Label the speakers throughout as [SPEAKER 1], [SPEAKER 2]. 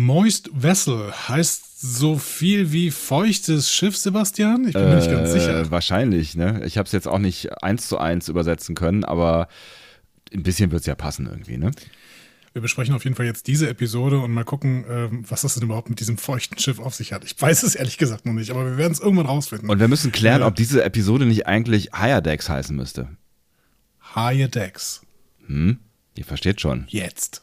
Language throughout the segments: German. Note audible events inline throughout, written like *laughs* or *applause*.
[SPEAKER 1] Moist Vessel heißt so viel wie feuchtes Schiff, Sebastian? Ich bin mir nicht ganz sicher.
[SPEAKER 2] Äh, Wahrscheinlich, ne? Ich habe es jetzt auch nicht eins zu eins übersetzen können, aber ein bisschen wird es ja passen irgendwie, ne?
[SPEAKER 1] Wir besprechen auf jeden Fall jetzt diese Episode und mal gucken, ähm, was das denn überhaupt mit diesem feuchten Schiff auf sich hat. Ich weiß es ehrlich gesagt noch nicht, aber wir werden es irgendwann rausfinden.
[SPEAKER 2] Und wir müssen klären,
[SPEAKER 1] Ja.
[SPEAKER 2] ob diese Episode nicht eigentlich Higher Decks heißen müsste.
[SPEAKER 1] Higher Decks.
[SPEAKER 2] Hm? Ihr versteht schon.
[SPEAKER 1] Jetzt.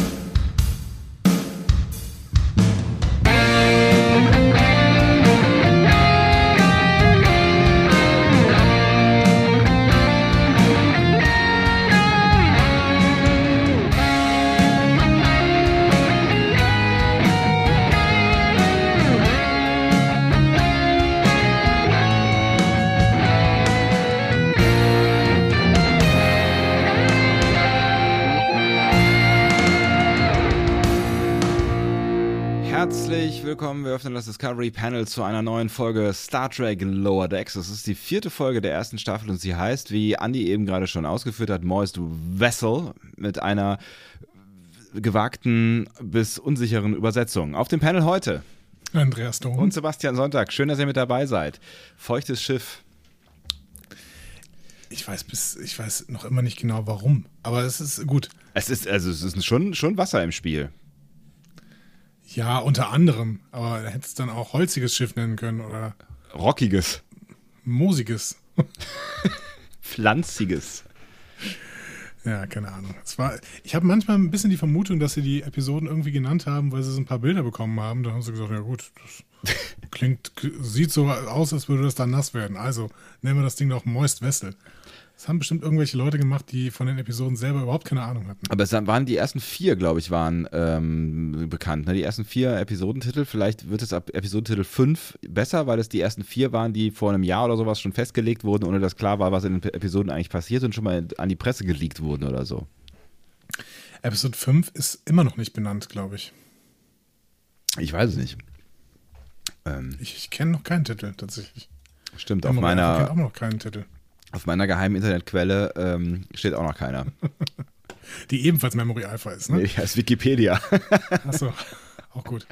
[SPEAKER 2] Willkommen, wir öffnen das Discovery Panel zu einer neuen Folge Star Trek Lower Decks. Es ist die vierte Folge der ersten Staffel und sie heißt, wie Andy eben gerade schon ausgeführt hat, Moist Vessel mit einer gewagten bis unsicheren Übersetzung. Auf dem Panel heute
[SPEAKER 1] Andreas Dom.
[SPEAKER 2] und Sebastian Sonntag. Schön, dass ihr mit dabei seid. Feuchtes Schiff.
[SPEAKER 1] Ich weiß bis, ich weiß noch immer nicht genau warum. Aber es ist gut.
[SPEAKER 2] Es ist also es ist schon, schon Wasser im Spiel.
[SPEAKER 1] Ja, unter anderem. Aber da hättest du dann auch holziges Schiff nennen können oder
[SPEAKER 2] Rockiges,
[SPEAKER 1] moosiges. *laughs*
[SPEAKER 2] pflanziges.
[SPEAKER 1] Ja, keine Ahnung. Es war, ich habe manchmal ein bisschen die Vermutung, dass sie die Episoden irgendwie genannt haben, weil sie so ein paar Bilder bekommen haben. Da haben sie gesagt, ja gut, das *laughs* klingt, sieht so aus, als würde das dann nass werden. Also nennen wir das Ding doch Moist Vessel. Das haben bestimmt irgendwelche Leute gemacht, die von den Episoden selber überhaupt keine Ahnung hatten.
[SPEAKER 2] Aber es waren die ersten vier, glaube ich, waren ähm, bekannt. Ne? Die ersten vier Episodentitel. Vielleicht wird es ab Episodentitel 5 besser, weil es die ersten vier waren, die vor einem Jahr oder sowas schon festgelegt wurden, ohne dass klar war, was in den Episoden eigentlich passiert und schon mal an die Presse geleakt wurden oder so.
[SPEAKER 1] Episode 5 ist immer noch nicht benannt, glaube ich.
[SPEAKER 2] Ich weiß es nicht. Ähm,
[SPEAKER 1] Ich, ich kenne noch keinen Titel tatsächlich.
[SPEAKER 2] stimmt, auf
[SPEAKER 1] Ich kenn
[SPEAKER 2] meiner,
[SPEAKER 1] auch noch keinen Titel.
[SPEAKER 2] Auf meiner geheimen Internetquelle ähm, steht auch noch keiner. *laughs*
[SPEAKER 1] Die ebenfalls Memory Alpha ist, ne?
[SPEAKER 2] Nee, das ist Wikipedia. *laughs*
[SPEAKER 1] Achso, auch gut.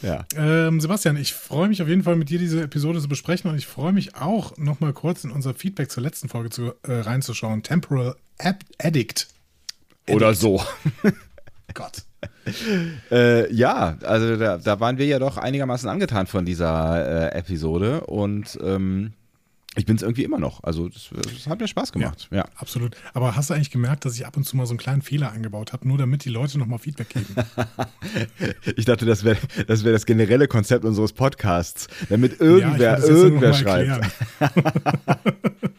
[SPEAKER 2] ja.
[SPEAKER 1] Ähm, Sebastian, ich freue mich auf jeden Fall mit dir diese Episode zu besprechen und ich freue mich auch noch mal kurz in unser Feedback zur letzten Folge zu, äh, reinzuschauen. Temporal Ad Addict.
[SPEAKER 2] Oder so. *laughs*
[SPEAKER 1] Gott.
[SPEAKER 2] Äh, ja, also da, da waren wir ja doch einigermaßen angetan von dieser äh, Episode und ähm, ich bin es irgendwie immer noch. Also das, das hat mir Spaß gemacht. Ja.
[SPEAKER 1] Absolut. Aber hast du eigentlich gemerkt, dass ich ab und zu mal so einen kleinen Fehler eingebaut habe, nur damit die Leute noch mal Feedback geben? *laughs*
[SPEAKER 2] Ich dachte, das wäre das, wär das generelle Konzept unseres Podcasts, damit irgendwer,
[SPEAKER 1] nur
[SPEAKER 2] irgendwer schreibt.
[SPEAKER 1] erklären. *laughs*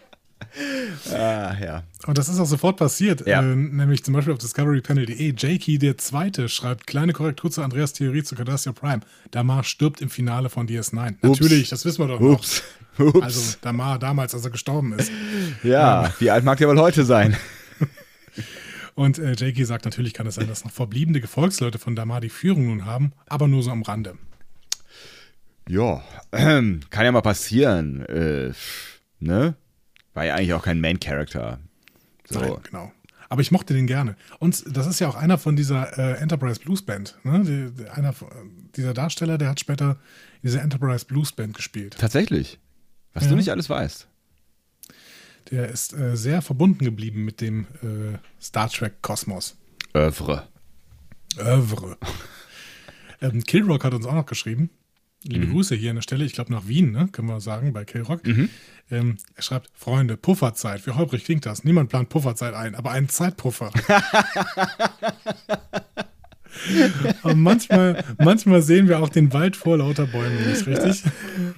[SPEAKER 2] Ah, ja.
[SPEAKER 1] Und das ist auch sofort passiert,
[SPEAKER 2] Ja.
[SPEAKER 1] äh, nämlich zum Beispiel auf discoverypanel.de. Jakey der Zweite schreibt, kleine Korrektur zu Andreas Theorie zu Cardassia Prime. Damar stirbt im Finale von DS9.
[SPEAKER 2] Ups.
[SPEAKER 1] Natürlich, das wissen wir doch noch.
[SPEAKER 2] Ups. Ups.
[SPEAKER 1] Also Damar damals, als er gestorben ist. *laughs*
[SPEAKER 2] ja, wie alt mag der wohl heute sein? *laughs*
[SPEAKER 1] Und äh, Jakey sagt, natürlich kann es sein, dass noch verbliebene Gefolgsleute von Damar die Führung nun haben, aber nur so am Rande.
[SPEAKER 2] Ja, ähm, kann ja mal passieren. Äh, ne? War ja eigentlich auch kein Main-Character. So.
[SPEAKER 1] Nein, genau. Aber ich mochte den gerne. Und das ist ja auch einer von dieser äh, Enterprise Blues Band. Ne? Die, die, einer von- dieser Darsteller, der hat später diese Enterprise Blues Band gespielt.
[SPEAKER 2] Tatsächlich. Was
[SPEAKER 1] Ja.
[SPEAKER 2] du nicht alles weißt.
[SPEAKER 1] Der ist äh, sehr verbunden geblieben mit dem äh, Star Trek Kosmos.
[SPEAKER 2] Övre.
[SPEAKER 1] Övre. *laughs* ähm, Killrock hat uns auch noch geschrieben. Liebe Grüße hier an der Stelle, ich glaube nach Wien, ne, können wir sagen, bei Killrock. Ähm, er schreibt, Freunde, Pufferzeit. Wie holprig klingt das? Niemand plant Pufferzeit ein, aber einen Zeitpuffer. *laughs* *laughs* Und manchmal, manchmal sehen wir auch den Wald vor lauter Bäumen nicht, richtig?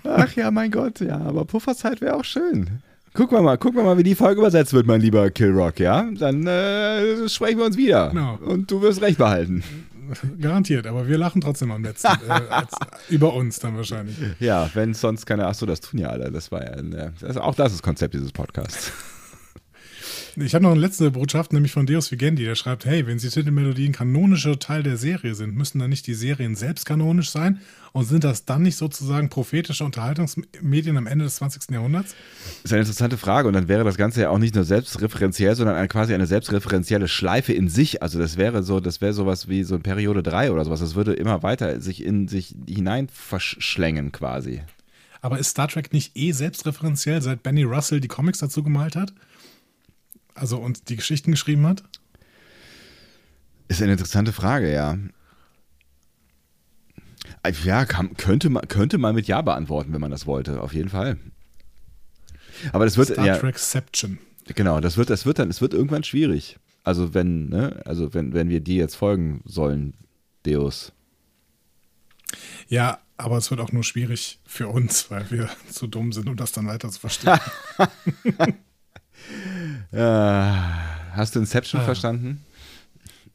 [SPEAKER 2] Ach ja, mein Gott, ja, aber Pufferzeit wäre auch schön. Gucken wir mal, gucken wir mal, wie die Folge übersetzt wird, mein lieber Killrock, ja? Dann äh, sprechen wir uns wieder.
[SPEAKER 1] Genau.
[SPEAKER 2] Und du wirst recht behalten.
[SPEAKER 1] Garantiert, aber wir lachen trotzdem am letzten. äh, als, über uns dann wahrscheinlich.
[SPEAKER 2] Ja, wenn sonst keine, ach so, das tun ja alle. Das war ja, ein, äh, das, auch das ist Konzept dieses Podcasts.
[SPEAKER 1] Ich habe noch eine letzte Botschaft, nämlich von Deus Vigendi, der schreibt, hey, wenn die Titelmelodien kanonischer Teil der Serie sind, müssen dann nicht die Serien selbst kanonisch sein? Und sind das dann nicht sozusagen prophetische Unterhaltungsmedien am Ende des 20. Jahrhunderts?
[SPEAKER 2] Das ist eine interessante Frage und dann wäre das Ganze ja auch nicht nur selbstreferenziell, sondern eine, quasi eine selbstreferenzielle Schleife in sich. Also das wäre so, das wäre sowas wie so ein Periode 3 oder sowas. Das würde immer weiter sich in sich hinein verschlängen quasi.
[SPEAKER 1] Aber ist Star Trek nicht eh selbstreferenziell, seit Benny Russell die Comics dazu gemalt hat? Also und die Geschichten geschrieben hat?
[SPEAKER 2] Ist eine interessante Frage, ja. Ja, kann, könnte, man, könnte man mit Ja beantworten, wenn man das wollte, auf jeden Fall. Aber das wird
[SPEAKER 1] Star
[SPEAKER 2] ja,
[SPEAKER 1] Trekception.
[SPEAKER 2] Genau, das wird, das wird dann, es wird irgendwann schwierig. Also wenn, ne, also wenn, wenn wir dir jetzt folgen sollen, Deus.
[SPEAKER 1] Ja, aber es wird auch nur schwierig für uns, weil wir *laughs* zu dumm sind, um das dann weiter zu verstehen. *laughs*
[SPEAKER 2] ja, hast du Inception ah. verstanden?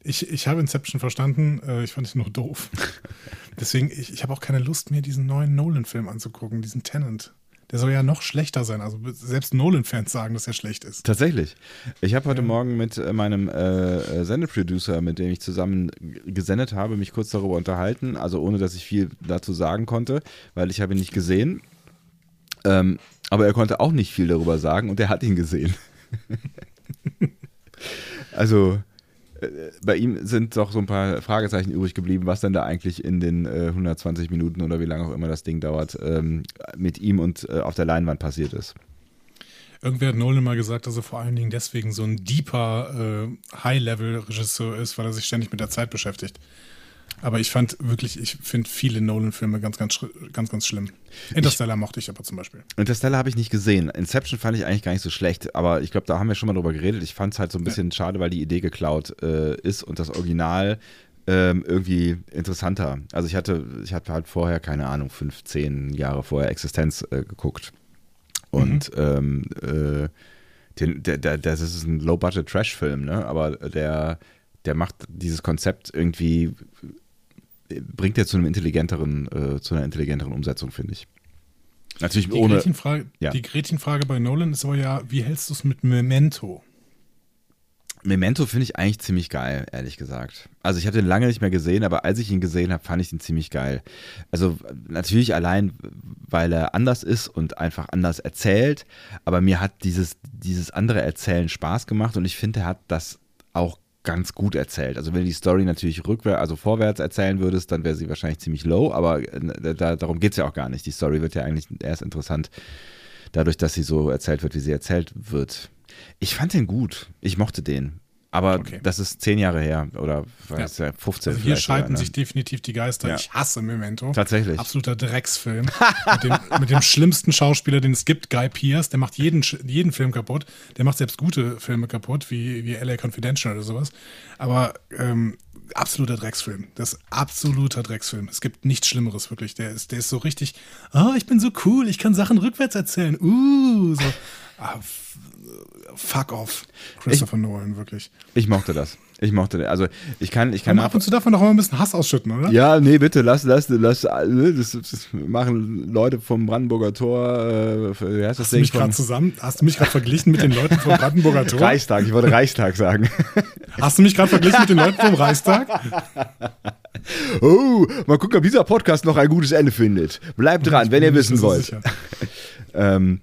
[SPEAKER 1] Ich, ich habe Inception verstanden, äh, ich fand es nur doof. *laughs* Deswegen, ich, ich habe auch keine Lust mehr, diesen neuen Nolan-Film anzugucken, diesen Tenant. Der soll ja noch schlechter sein. Also selbst Nolan-Fans sagen, dass er schlecht ist.
[SPEAKER 2] Tatsächlich. Ich habe heute ja. Morgen mit äh, meinem äh, äh, Sendeproducer, mit dem ich zusammen gesendet habe, mich kurz darüber unterhalten. Also ohne, dass ich viel dazu sagen konnte, weil ich habe ihn nicht gesehen. Ähm, aber er konnte auch nicht viel darüber sagen und er hat ihn gesehen. *laughs* also äh, bei ihm sind doch so ein paar Fragezeichen übrig geblieben, was denn da eigentlich in den äh, 120 Minuten oder wie lange auch immer das Ding dauert, ähm, mit ihm und äh, auf der Leinwand passiert ist.
[SPEAKER 1] Irgendwer hat Nolan mal gesagt, dass er vor allen Dingen deswegen so ein deeper äh, High-Level-Regisseur ist, weil er sich ständig mit der Zeit beschäftigt. Aber ich fand wirklich, ich finde viele Nolan-Filme ganz, ganz, ganz, ganz schlimm. Interstellar ich, mochte ich aber zum Beispiel.
[SPEAKER 2] Interstellar habe ich nicht gesehen. Inception fand ich eigentlich gar nicht so schlecht, aber ich glaube, da haben wir schon mal drüber geredet. Ich fand es halt so ein bisschen ja. schade, weil die Idee geklaut äh, ist und das Original ähm, irgendwie interessanter. Also ich hatte, ich hatte halt vorher, keine Ahnung, 15 Jahre vorher Existenz äh, geguckt. Und mhm. ähm, äh, den, der, der, das ist ein Low-Budget-Trash-Film, ne? Aber der, der macht dieses Konzept irgendwie bringt er zu einem intelligenteren, äh, zu einer intelligenteren Umsetzung, finde ich.
[SPEAKER 1] Natürlich die ohne. Gretchenfrage, ja. Die Gretchenfrage bei Nolan ist aber ja, wie hältst du es mit Memento?
[SPEAKER 2] Memento finde ich eigentlich ziemlich geil, ehrlich gesagt. Also ich habe den lange nicht mehr gesehen, aber als ich ihn gesehen habe, fand ich ihn ziemlich geil. Also natürlich allein, weil er anders ist und einfach anders erzählt, aber mir hat dieses, dieses andere Erzählen Spaß gemacht und ich finde, er hat das auch ganz gut erzählt. Also wenn du die Story natürlich rückwärts, also vorwärts erzählen würdest, dann wäre sie wahrscheinlich ziemlich low, aber äh, da, darum geht es ja auch gar nicht. Die Story wird ja eigentlich erst interessant dadurch, dass sie so erzählt wird, wie sie erzählt wird. Ich fand den gut. Ich mochte den. Aber okay. das ist zehn Jahre her oder was, ja. 15.
[SPEAKER 1] Also hier scheiden ne? sich definitiv die Geister. Ja. Ich hasse Memento.
[SPEAKER 2] Tatsächlich.
[SPEAKER 1] Absoluter Drecksfilm. mit, dem, mit, dem, schlimmsten Schauspieler, den es gibt, Guy Pierce. Der macht jeden, jeden Film kaputt. Der macht selbst gute Filme kaputt, wie, wie LA Confidential oder sowas. Aber ähm, absoluter Drecksfilm. Das ist absoluter Drecksfilm. Es gibt nichts Schlimmeres, wirklich. Der ist, der ist so richtig, oh, ich bin so cool, ich kann Sachen rückwärts erzählen. Uh, so. Ah, fuck off, Christopher ich, Nolan, wirklich.
[SPEAKER 2] Ich mochte das. Ich mochte das. Also ich kann, ich kann.
[SPEAKER 1] ab und zu davon doch mal ein bisschen Hass ausschütten, oder?
[SPEAKER 2] Ja, nee, bitte, lass, lass, lass, das, das machen Leute vom Brandenburger Tor. Äh,
[SPEAKER 1] wie heißt das hast Ding? Du mich gerade zusammen, hast du mich gerade verglichen mit den Leuten vom Brandenburger Tor?
[SPEAKER 2] Reichstag, ich wollte Reichstag sagen.
[SPEAKER 1] Hast du mich gerade verglichen mit den Leuten vom Reichstag? *laughs*
[SPEAKER 2] Oh, mal gucken, ob dieser Podcast noch ein gutes Ende findet. Bleibt dran, wenn ihr wissen wollt. ähm,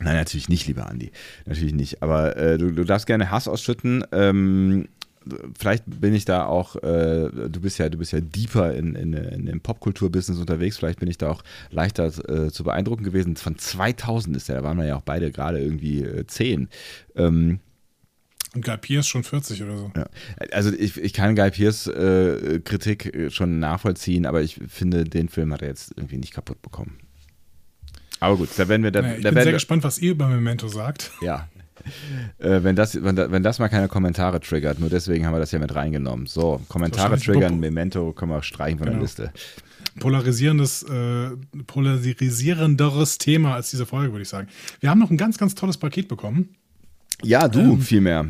[SPEAKER 2] Nein, natürlich nicht, lieber Andi. Natürlich nicht. Aber äh, du, du, darfst gerne Hass ausschütten. Ähm, vielleicht bin ich da auch, äh, du bist ja, du bist ja deeper in, in, in dem Popkultur-Business unterwegs, vielleicht bin ich da auch leichter äh, zu beeindrucken gewesen. Von 2000 ist der, da waren wir ja auch beide gerade irgendwie äh, 10. Ähm,
[SPEAKER 1] und Guy Pierce schon 40 oder so.
[SPEAKER 2] Ja. Also ich, ich kann Guy Pierce äh, Kritik äh, schon nachvollziehen, aber ich finde, den Film hat er jetzt irgendwie nicht kaputt bekommen. Aber gut, da werden wir. Da,
[SPEAKER 1] naja, ich
[SPEAKER 2] da
[SPEAKER 1] bin sehr
[SPEAKER 2] wir,
[SPEAKER 1] gespannt, was ihr über Memento sagt.
[SPEAKER 2] Ja. Äh, wenn, das, wenn, wenn, das mal keine Kommentare triggert, nur deswegen haben wir das ja mit reingenommen. So, Kommentare triggern, Memento können wir streichen von genau. der Liste.
[SPEAKER 1] Polarisierendes, äh, polarisierenderes Thema als diese Folge, würde ich sagen. Wir haben noch ein ganz, ganz tolles Paket bekommen.
[SPEAKER 2] Ja, du, ähm, vielmehr.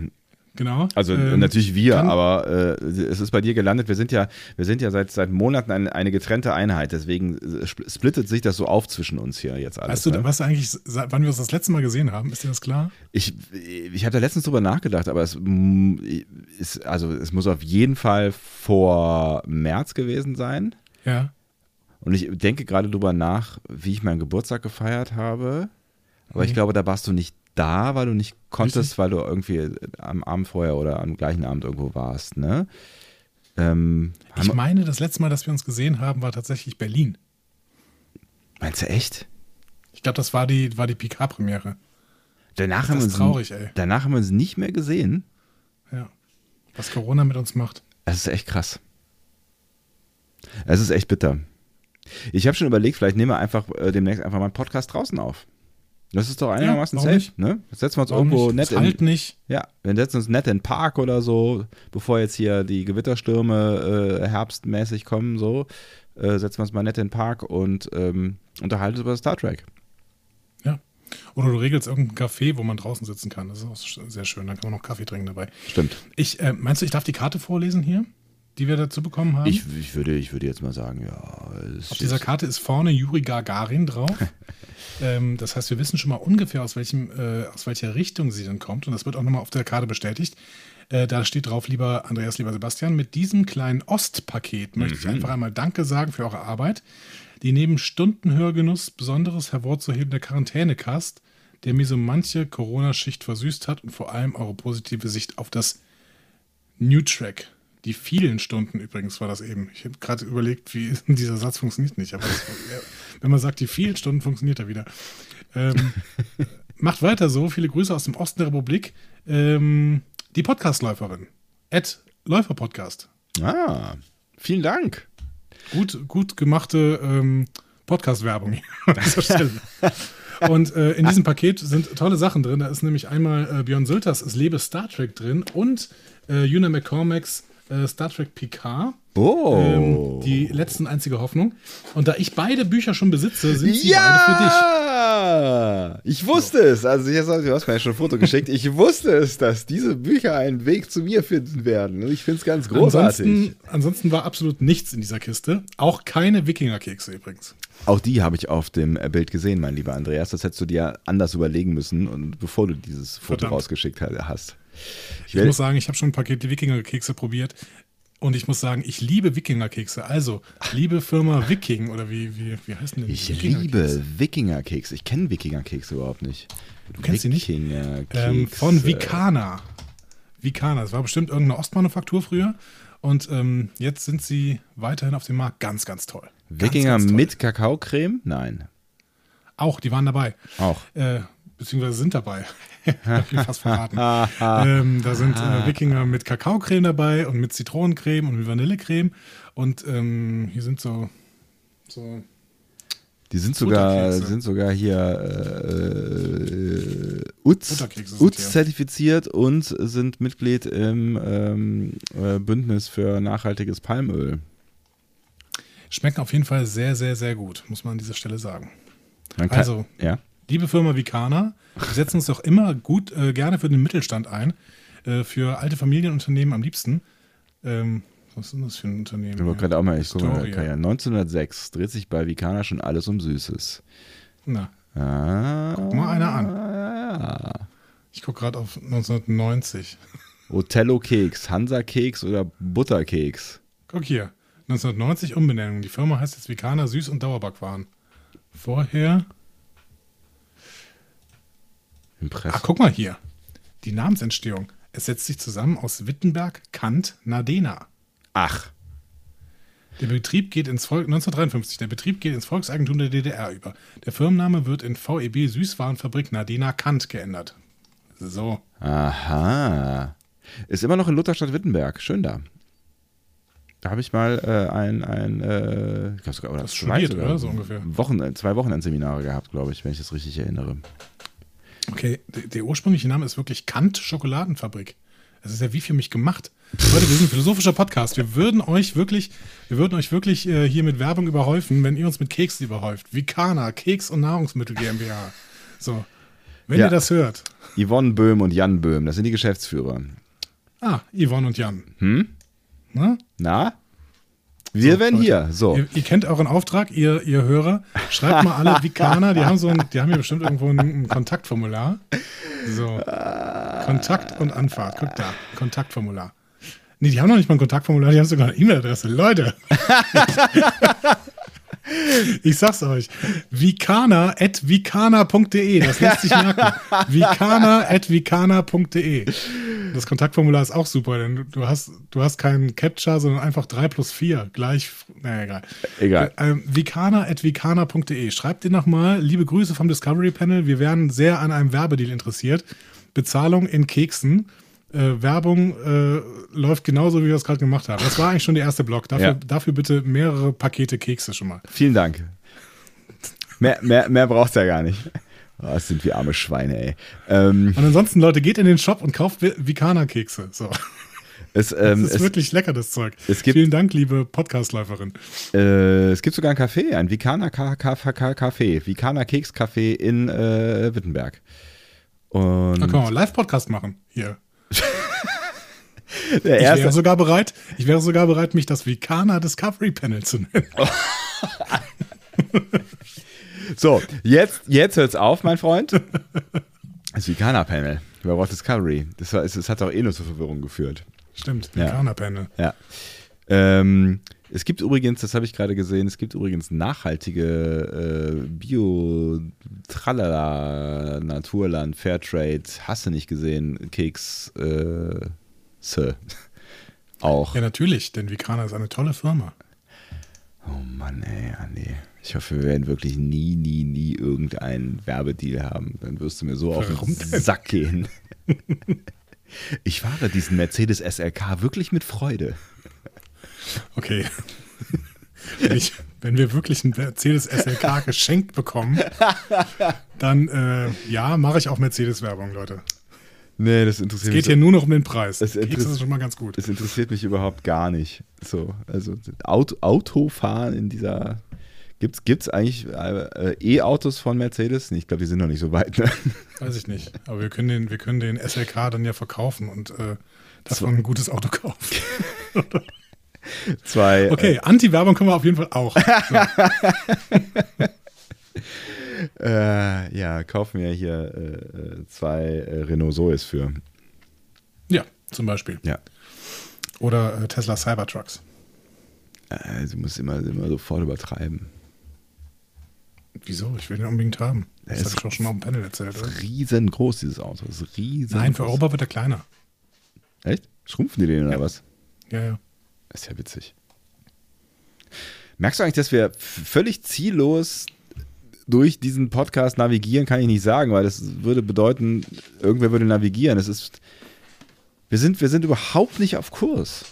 [SPEAKER 1] Genau.
[SPEAKER 2] Also
[SPEAKER 1] Ähm,
[SPEAKER 2] natürlich wir,
[SPEAKER 1] kann-
[SPEAKER 2] aber äh, es ist bei dir gelandet. Wir sind ja, wir sind ja seit, seit Monaten eine, eine getrennte Einheit. Deswegen äh, spl- splittet sich das so auf zwischen uns hier jetzt alles.
[SPEAKER 1] Weißt du,
[SPEAKER 2] ne?
[SPEAKER 1] was eigentlich, seit wann wir uns das letzte Mal gesehen haben? Ist dir das klar?
[SPEAKER 2] Ich, ich habe da letztens drüber nachgedacht, aber es mm, ist, also es muss auf jeden Fall vor März gewesen sein.
[SPEAKER 1] Ja.
[SPEAKER 2] Und ich denke gerade drüber nach, wie ich meinen Geburtstag gefeiert habe. Aber ich
[SPEAKER 1] Mhm.
[SPEAKER 2] glaube, da warst du nicht da, weil du nicht konntest, weil du irgendwie am Abend vorher oder am gleichen Abend irgendwo warst, ne? Ähm,
[SPEAKER 1] Ich meine, das letzte Mal, dass wir uns gesehen haben, war tatsächlich Berlin.
[SPEAKER 2] meinst du echt?
[SPEAKER 1] Ich glaube, das war die, war die PK-Premiere.
[SPEAKER 2] Danach
[SPEAKER 1] Das
[SPEAKER 2] haben, wir
[SPEAKER 1] ist
[SPEAKER 2] uns,
[SPEAKER 1] traurig, ey.
[SPEAKER 2] danach haben wir uns nicht mehr gesehen.
[SPEAKER 1] Ja. Was Corona mit uns macht.
[SPEAKER 2] Es ist echt krass. Es ist echt bitter. Ich habe schon überlegt, vielleicht nehmen wir einfach äh, demnächst einfach mal einen Podcast draußen auf. Das ist doch einigermaßen
[SPEAKER 1] warum
[SPEAKER 2] safe,
[SPEAKER 1] nicht?
[SPEAKER 2] ne? Jetzt setzen wir uns
[SPEAKER 1] Warum
[SPEAKER 2] irgendwo
[SPEAKER 1] nicht?
[SPEAKER 2] nett
[SPEAKER 1] Es halt nicht.
[SPEAKER 2] Ja, wir setzen uns nett in den Park oder so, bevor jetzt hier die Gewitterstürme äh, herbstmäßig kommen, so. Äh, setzen wir uns mal nett in den Park und ähm, unterhalten uns über Star Trek.
[SPEAKER 1] Ja. Oder du regelst irgendein Café, wo man draußen sitzen kann. Das ist auch sehr schön. Dann kann man noch Kaffee trinken dabei.
[SPEAKER 2] Stimmt.
[SPEAKER 1] Ich, äh, meinst du, ich darf die Karte vorlesen hier, die wir dazu bekommen haben?
[SPEAKER 2] Ich, ich, würde, ich würde jetzt mal sagen, ja. es
[SPEAKER 1] Auf dieser Karte ist vorne Juri Gagarin drauf. *laughs* ähm, das heißt, wir wissen schon mal ungefähr, aus, welchem, äh, aus welcher Richtung sie dann kommt. Und das wird auch nochmal auf der Karte bestätigt. Äh, da steht drauf, lieber Andreas, lieber Sebastian, mit diesem kleinen Ostpaket möchte ich einfach einmal Danke sagen für eure Arbeit, die neben Stundenhörgenuss Besonderes hervorzuhebende Quarantänekast, der mir so manche Corona-Schicht versüßt hat und vor allem eure positive Sicht auf das New Track. Die vielen Stunden übrigens war das eben. Ich habe gerade überlegt, wie *laughs* dieser Satz funktioniert nicht. Aber das, wenn man sagt, die vielen Stunden funktioniert er wieder. Ähm, *laughs* macht weiter so. Viele Grüße aus dem Osten der Republik. Ähm, die Podcastläuferin. Ed Läufer Podcast.
[SPEAKER 2] Ah, vielen Dank.
[SPEAKER 1] Gut, gut gemachte ähm, Podcast-Werbung hier an *laughs* dieser Stelle. Und äh, in diesem Paket sind tolle Sachen drin. Da ist nämlich einmal äh, Björn Sülters Es lebe Star Trek drin und äh, Una McCormacks äh, Star Trek Picard.
[SPEAKER 2] Oh.
[SPEAKER 1] Ähm, die letzten einzige Hoffnung. Und da ich beide Bücher schon besitze, sind sie beide für dich.
[SPEAKER 2] Ja, ich wusste es. Also ich, du hast mir ja schon ein Foto geschickt. Ich wusste es, dass diese Bücher einen Weg zu mir finden werden. Und ich finde es ganz großartig.
[SPEAKER 1] Ansonsten, ansonsten war absolut nichts in dieser Kiste. Auch keine Wikinger-Kekse übrigens.
[SPEAKER 2] Auch die habe ich auf dem Bild gesehen, mein lieber Andreas. Das hättest du dir anders überlegen müssen, und bevor du dieses Foto
[SPEAKER 1] Verdammt.
[SPEAKER 2] rausgeschickt ha- hast.
[SPEAKER 1] Ich muss sagen, ich habe schon ein Paket Wikinger-Kekse probiert. Und ich muss sagen, ich liebe Wikinger-Kekse. Also, liebe Firma Viking, oder wie, wie, wie heißen denn die?
[SPEAKER 2] ich
[SPEAKER 1] Wikinger-Kekse?
[SPEAKER 2] liebe Wikingerkekse. Ich kenne Wikingerkekse überhaupt nicht. Du
[SPEAKER 1] kennst sie nicht? Ähm, von Vicana. Vicana, das war bestimmt irgendeine Ostmanufaktur früher. Und ähm, jetzt sind sie weiterhin auf dem Markt. Ganz, ganz toll. Ganz,
[SPEAKER 2] Wikinger
[SPEAKER 1] ganz toll.
[SPEAKER 2] mit Kakaocreme? Nein.
[SPEAKER 1] Auch, die waren dabei.
[SPEAKER 2] Auch.
[SPEAKER 1] Äh, beziehungsweise sind dabei. *laughs* Hab ich fast verraten. *laughs* ähm, da sind äh, Wikinger mit Kakaocreme dabei und mit Zitronencreme und mit Vanillecreme. Und ähm, hier sind so, so
[SPEAKER 2] Die sind sogar, sind sogar hier äh,
[SPEAKER 1] sind
[SPEAKER 2] UTZ
[SPEAKER 1] hier.
[SPEAKER 2] zertifiziert und sind Mitglied im ähm, äh, Bündnis für nachhaltiges Palmöl.
[SPEAKER 1] Schmecken auf jeden Fall sehr, sehr, sehr gut, muss man an dieser Stelle sagen.
[SPEAKER 2] Kann,
[SPEAKER 1] Also,
[SPEAKER 2] ja.
[SPEAKER 1] liebe Firma Vicana, wir setzen uns doch immer gut äh, gerne für den Mittelstand ein. Äh, für alte Familienunternehmen am liebsten. Ähm, was ist denn das für ein Unternehmen?
[SPEAKER 2] Ich wollte gerade auch mal, ich gucke mal, ja, 1906 dreht sich bei Vicana schon alles um Süßes.
[SPEAKER 1] Na,
[SPEAKER 2] Ah,
[SPEAKER 1] Guck mal einer an.
[SPEAKER 2] Ja.
[SPEAKER 1] ich gucke gerade auf 1990.
[SPEAKER 2] Otello Keks, Hansa Keks oder Butterkeks.
[SPEAKER 1] Guck hier. 1990 Umbenennung. Die Firma heißt jetzt Vicana Süß- und Dauerbackwaren. Vorher.
[SPEAKER 2] Impress.
[SPEAKER 1] Ach, guck mal hier. Die Namensentstehung. Es setzt sich zusammen aus Wittenberg, Kant, Nadena.
[SPEAKER 2] Ach,
[SPEAKER 1] Der Betrieb geht ins Volk 1953. Der Betrieb geht ins Volkseigentum der DDR über. Der Firmenname wird in VEB Süßwarenfabrik Nadena Kant geändert. So.
[SPEAKER 2] aha. Ist immer noch in Lutherstadt Wittenberg. Schön da. Da habe ich mal äh, ein, ein äh, ich glaub sogar, oder
[SPEAKER 1] Das
[SPEAKER 2] zwei
[SPEAKER 1] studiert, oder? So ungefähr.
[SPEAKER 2] Wochen, zwei Wochenendseminare gehabt, glaube ich, wenn ich das richtig erinnere.
[SPEAKER 1] Okay, der, der ursprüngliche Name ist wirklich Kant Schokoladenfabrik. Das ist ja wie für mich gemacht. Leute, wir sind ein philosophischer Podcast. Wir würden euch wirklich, wir würden euch wirklich äh, hier mit Werbung überhäufen, wenn ihr uns mit Keksen überhäuft. Vicana, Keks- und Nahrungsmittel GmbH. So. Wenn
[SPEAKER 2] Ja.
[SPEAKER 1] ihr das hört.
[SPEAKER 2] Yvonne Böhm und Jan Böhm, das sind die Geschäftsführer.
[SPEAKER 1] Ah, Yvonne und Jan.
[SPEAKER 2] Hm?
[SPEAKER 1] Na?
[SPEAKER 2] Na? Wir
[SPEAKER 1] So,
[SPEAKER 2] werden
[SPEAKER 1] Leute,
[SPEAKER 2] hier. So.
[SPEAKER 1] Ihr, ihr kennt euren Auftrag, ihr, ihr Hörer. Schreibt mal alle *laughs* Vikaner, die haben so ein, die haben hier bestimmt irgendwo ein, ein Kontaktformular. So. Kontakt und Anfahrt. Guck da. Kontaktformular. Nee, die haben noch nicht mal ein Kontaktformular, die haben sogar eine E-Mail-Adresse. Leute. *laughs* Ich sag's euch. Vikana.vikana.de. Das lässt sich *laughs* merken. Vikana.vikana.de. Das Kontaktformular ist auch super, denn du- hast, du hast keinen Captcha, sondern einfach 3 plus 4 gleich. Naja, egal.
[SPEAKER 2] Egal.
[SPEAKER 1] Ähm, Vikana.vikana.de. Schreibt dir nochmal, liebe Grüße vom Discovery Panel. Wir wären sehr an einem Werbedeal interessiert. Bezahlung in Keksen. Äh, Werbung äh, läuft genauso, wie wir es gerade gemacht haben. Das war eigentlich schon der erste Block. Dafür,
[SPEAKER 2] Ja.
[SPEAKER 1] dafür bitte mehrere Pakete Kekse schon mal.
[SPEAKER 2] Vielen Dank. Mehr, mehr, mehr braucht's ja gar nicht. Oh, das sind wir arme Schweine, ey. Ähm,
[SPEAKER 1] Und ansonsten, Leute, geht in den Shop und kauft Vikana-Kekse. So.
[SPEAKER 2] es, *laughs*
[SPEAKER 1] Das
[SPEAKER 2] ähm,
[SPEAKER 1] ist
[SPEAKER 2] es,
[SPEAKER 1] wirklich lecker, das Zeug.
[SPEAKER 2] gibt-
[SPEAKER 1] Vielen Dank, liebe Podcastläuferin.
[SPEAKER 2] äh, es gibt sogar ein Café, ein Vikaner Ka- Ka- Ka- Ka- Café, in äh, Wittenberg. Und
[SPEAKER 1] Da können wir Live-Podcast machen. Hier.
[SPEAKER 2] Der
[SPEAKER 1] Ich wäre
[SPEAKER 2] erste,
[SPEAKER 1] sogar bereit, ich wäre sogar bereit, mich das Vikana Discovery Panel zu nennen. *laughs*
[SPEAKER 2] so, jetzt, jetzt hört's auf, mein Freund. Das Vikaner-Panel über What Discovery. Das, war, es hat auch eh nur zur Verwirrung geführt.
[SPEAKER 1] Stimmt,
[SPEAKER 2] Ja.
[SPEAKER 1] Vikana Panel.
[SPEAKER 2] Ja. Ähm, es gibt übrigens, das habe ich gerade gesehen, es gibt übrigens nachhaltige äh, Bio, Tralala, Naturland, Fairtrade, hast du nicht gesehen, Keks, äh. Auch.
[SPEAKER 1] Ja, natürlich, denn Vikana ist eine tolle Firma.
[SPEAKER 2] Oh Mann, ey, Andi. Ich hoffe, wir werden wirklich nie, nie, nie irgendeinen Werbedeal haben. Dann wirst du mir so auf
[SPEAKER 1] Warum
[SPEAKER 2] den
[SPEAKER 1] denn?
[SPEAKER 2] Sack gehen. *laughs* Ich fahre diesen Mercedes SLK wirklich mit Freude.
[SPEAKER 1] Okay. *laughs* wenn, ich, wenn wir wirklich ein Mercedes SLK *laughs* geschenkt bekommen, dann äh, ja, mache ich auch Mercedes-Werbung, Leute.
[SPEAKER 2] Nee, das
[SPEAKER 1] Es
[SPEAKER 2] interessiert
[SPEAKER 1] geht hier nur noch um den Preis.
[SPEAKER 2] Es interess-
[SPEAKER 1] ist schon mal ganz gut.
[SPEAKER 2] Es interessiert mich überhaupt gar nicht. So, also Auto, Autofahren in dieser. Gibt's, gibt's eigentlich äh, E-Autos von Mercedes? Nee, ich glaube, die sind noch nicht so weit. Ne?
[SPEAKER 1] Weiß ich nicht. Aber wir können den, wir können den SLK dann ja verkaufen und äh, davon ein gutes Auto kaufen.
[SPEAKER 2] Zwei.
[SPEAKER 1] Okay, Anti-Werbung können wir auf jeden Fall auch. *laughs*
[SPEAKER 2] Äh, ja, kaufen wir hier äh, zwei äh, Renault Zoes für.
[SPEAKER 1] Ja, zum Beispiel.
[SPEAKER 2] Ja.
[SPEAKER 1] Oder äh, Tesla Cybertrucks.
[SPEAKER 2] Äh, du musst immer, immer sofort übertreiben.
[SPEAKER 1] Wieso? Ich will den unbedingt haben. Das habe ich auch schon mal auf dem Panel erzählt. Oder?
[SPEAKER 2] ist riesengroß, dieses Auto. Das ist riesengroß.
[SPEAKER 1] Nein, für Europa wird er kleiner.
[SPEAKER 2] Echt? Schrumpfen die den oder
[SPEAKER 1] Ja.
[SPEAKER 2] was?
[SPEAKER 1] Ja, ja.
[SPEAKER 2] Ist ja witzig. Merkst du eigentlich, dass wir völlig ziellos durch diesen Podcast navigieren, kann ich nicht sagen, weil das würde bedeuten, irgendwer würde navigieren. Es ist, wir sind, wir sind überhaupt nicht auf Kurs.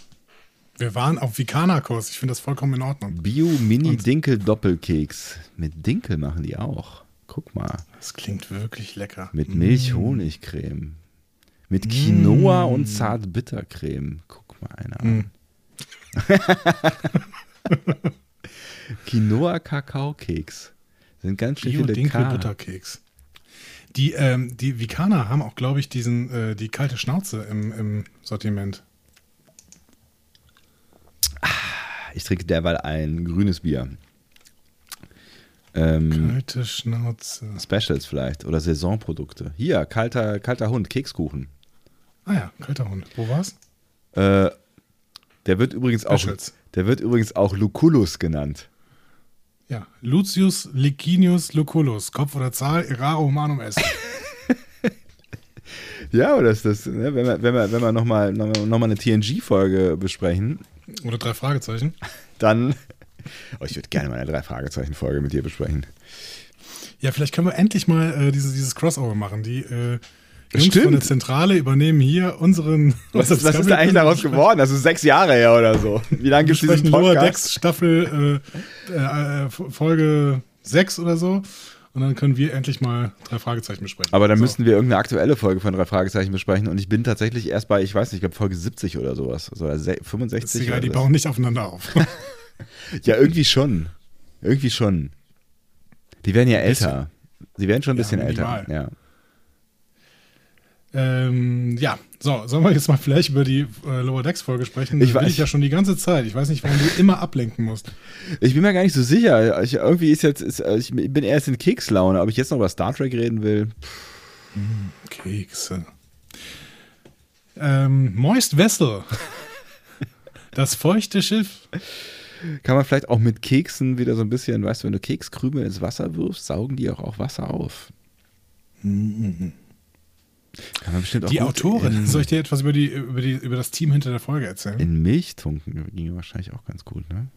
[SPEAKER 1] Wir waren auf Vikana-Kurs. Ich finde das vollkommen in Ordnung.
[SPEAKER 2] Bio Mini Dinkel Doppelkeks. Mit Dinkel machen die auch. Guck mal.
[SPEAKER 1] Das klingt wirklich lecker.
[SPEAKER 2] Mit Milch-Honigcreme. Mit Quinoa und Zartbittercreme. Guck mal einer an. *laughs* Quinoa-Kakaokeks. Sind ganz schön
[SPEAKER 1] Bio
[SPEAKER 2] viele
[SPEAKER 1] Dinkel
[SPEAKER 2] K.
[SPEAKER 1] Butterkeks. Die, ähm, die Vikaner haben auch, glaube ich, diesen, äh, die kalte Schnauze im, im Sortiment.
[SPEAKER 2] Ich trinke derweil ein grünes Bier. Ähm,
[SPEAKER 1] Kalte Schnauze.
[SPEAKER 2] Specials vielleicht oder Saisonprodukte. Hier, kalter, kalter Hund, Kekskuchen.
[SPEAKER 1] Ah ja, kalter Hund. Wo war's?
[SPEAKER 2] Äh, der wird übrigens auch, der wird übrigens auch Lucullus genannt.
[SPEAKER 1] Ja, Lucius Licinius Lucullus. Kopf oder Zahl, Errare Humanum Est. *laughs*
[SPEAKER 2] Ja, aber das, das, ne, wenn wir, wenn wir, wenn wir nochmal noch mal- noch mal eine TNG-Folge besprechen,
[SPEAKER 1] Oder drei Fragezeichen.
[SPEAKER 2] dann. Oh, ich würde gerne mal eine Drei-Fragezeichen-Folge mit dir besprechen.
[SPEAKER 1] Ja, vielleicht können wir endlich mal äh, dieses, dieses Crossover machen. Die äh, Jungs
[SPEAKER 2] Stimmt.
[SPEAKER 1] von der Zentrale übernehmen hier unseren. *laughs*
[SPEAKER 2] Was, ist, was ist da eigentlich daraus geworden? Das ist sechs Jahre her oder so. Wie lange gibt es diesen
[SPEAKER 1] sprechen Lower
[SPEAKER 2] Podcast?
[SPEAKER 1] Decks Staffel äh, äh, äh, Folge 6 oder so. Und dann können wir endlich mal drei Fragezeichen besprechen.
[SPEAKER 2] Aber dann
[SPEAKER 1] so.
[SPEAKER 2] müssten wir irgendeine aktuelle Folge von drei Fragezeichen besprechen und ich bin tatsächlich erst bei, ich weiß nicht, ich glaube Folge 70 oder sowas. Also se-
[SPEAKER 1] Das
[SPEAKER 2] 65
[SPEAKER 1] ist egal, die bauen nicht aufeinander auf. *laughs*
[SPEAKER 2] Ja, irgendwie schon. Irgendwie schon. Die werden ja älter. Sie werden schon ein
[SPEAKER 1] Ja,
[SPEAKER 2] bisschen älter.
[SPEAKER 1] minimal.
[SPEAKER 2] Ja.
[SPEAKER 1] Ähm, ja, So, sollen wir jetzt mal vielleicht über die äh, Lower Decks Folge sprechen?
[SPEAKER 2] Ich
[SPEAKER 1] Das
[SPEAKER 2] weiß-
[SPEAKER 1] ich ja schon die ganze Zeit. Ich weiß nicht, warum du immer ablenken musst.
[SPEAKER 2] Ich bin mir gar nicht so sicher. Ich, irgendwie ist jetzt, ist, ich bin erst in Kekslaune. Ob ich jetzt noch über Star Trek reden will?
[SPEAKER 1] Kekse. Ähm, Moist Vessel. Das feuchte Schiff.
[SPEAKER 2] Kann man vielleicht auch mit Keksen wieder so ein bisschen, weißt du, wenn du Kekskrümel ins Wasser wirfst, saugen die auch, auch Wasser auf. Kann man bestimmt auch
[SPEAKER 1] Die
[SPEAKER 2] gut
[SPEAKER 1] Autorin.
[SPEAKER 2] In,
[SPEAKER 1] Soll ich dir etwas über, die, über, die, über das Team hinter der Folge erzählen?
[SPEAKER 2] in Milch tunken ging wahrscheinlich auch ganz gut, ne?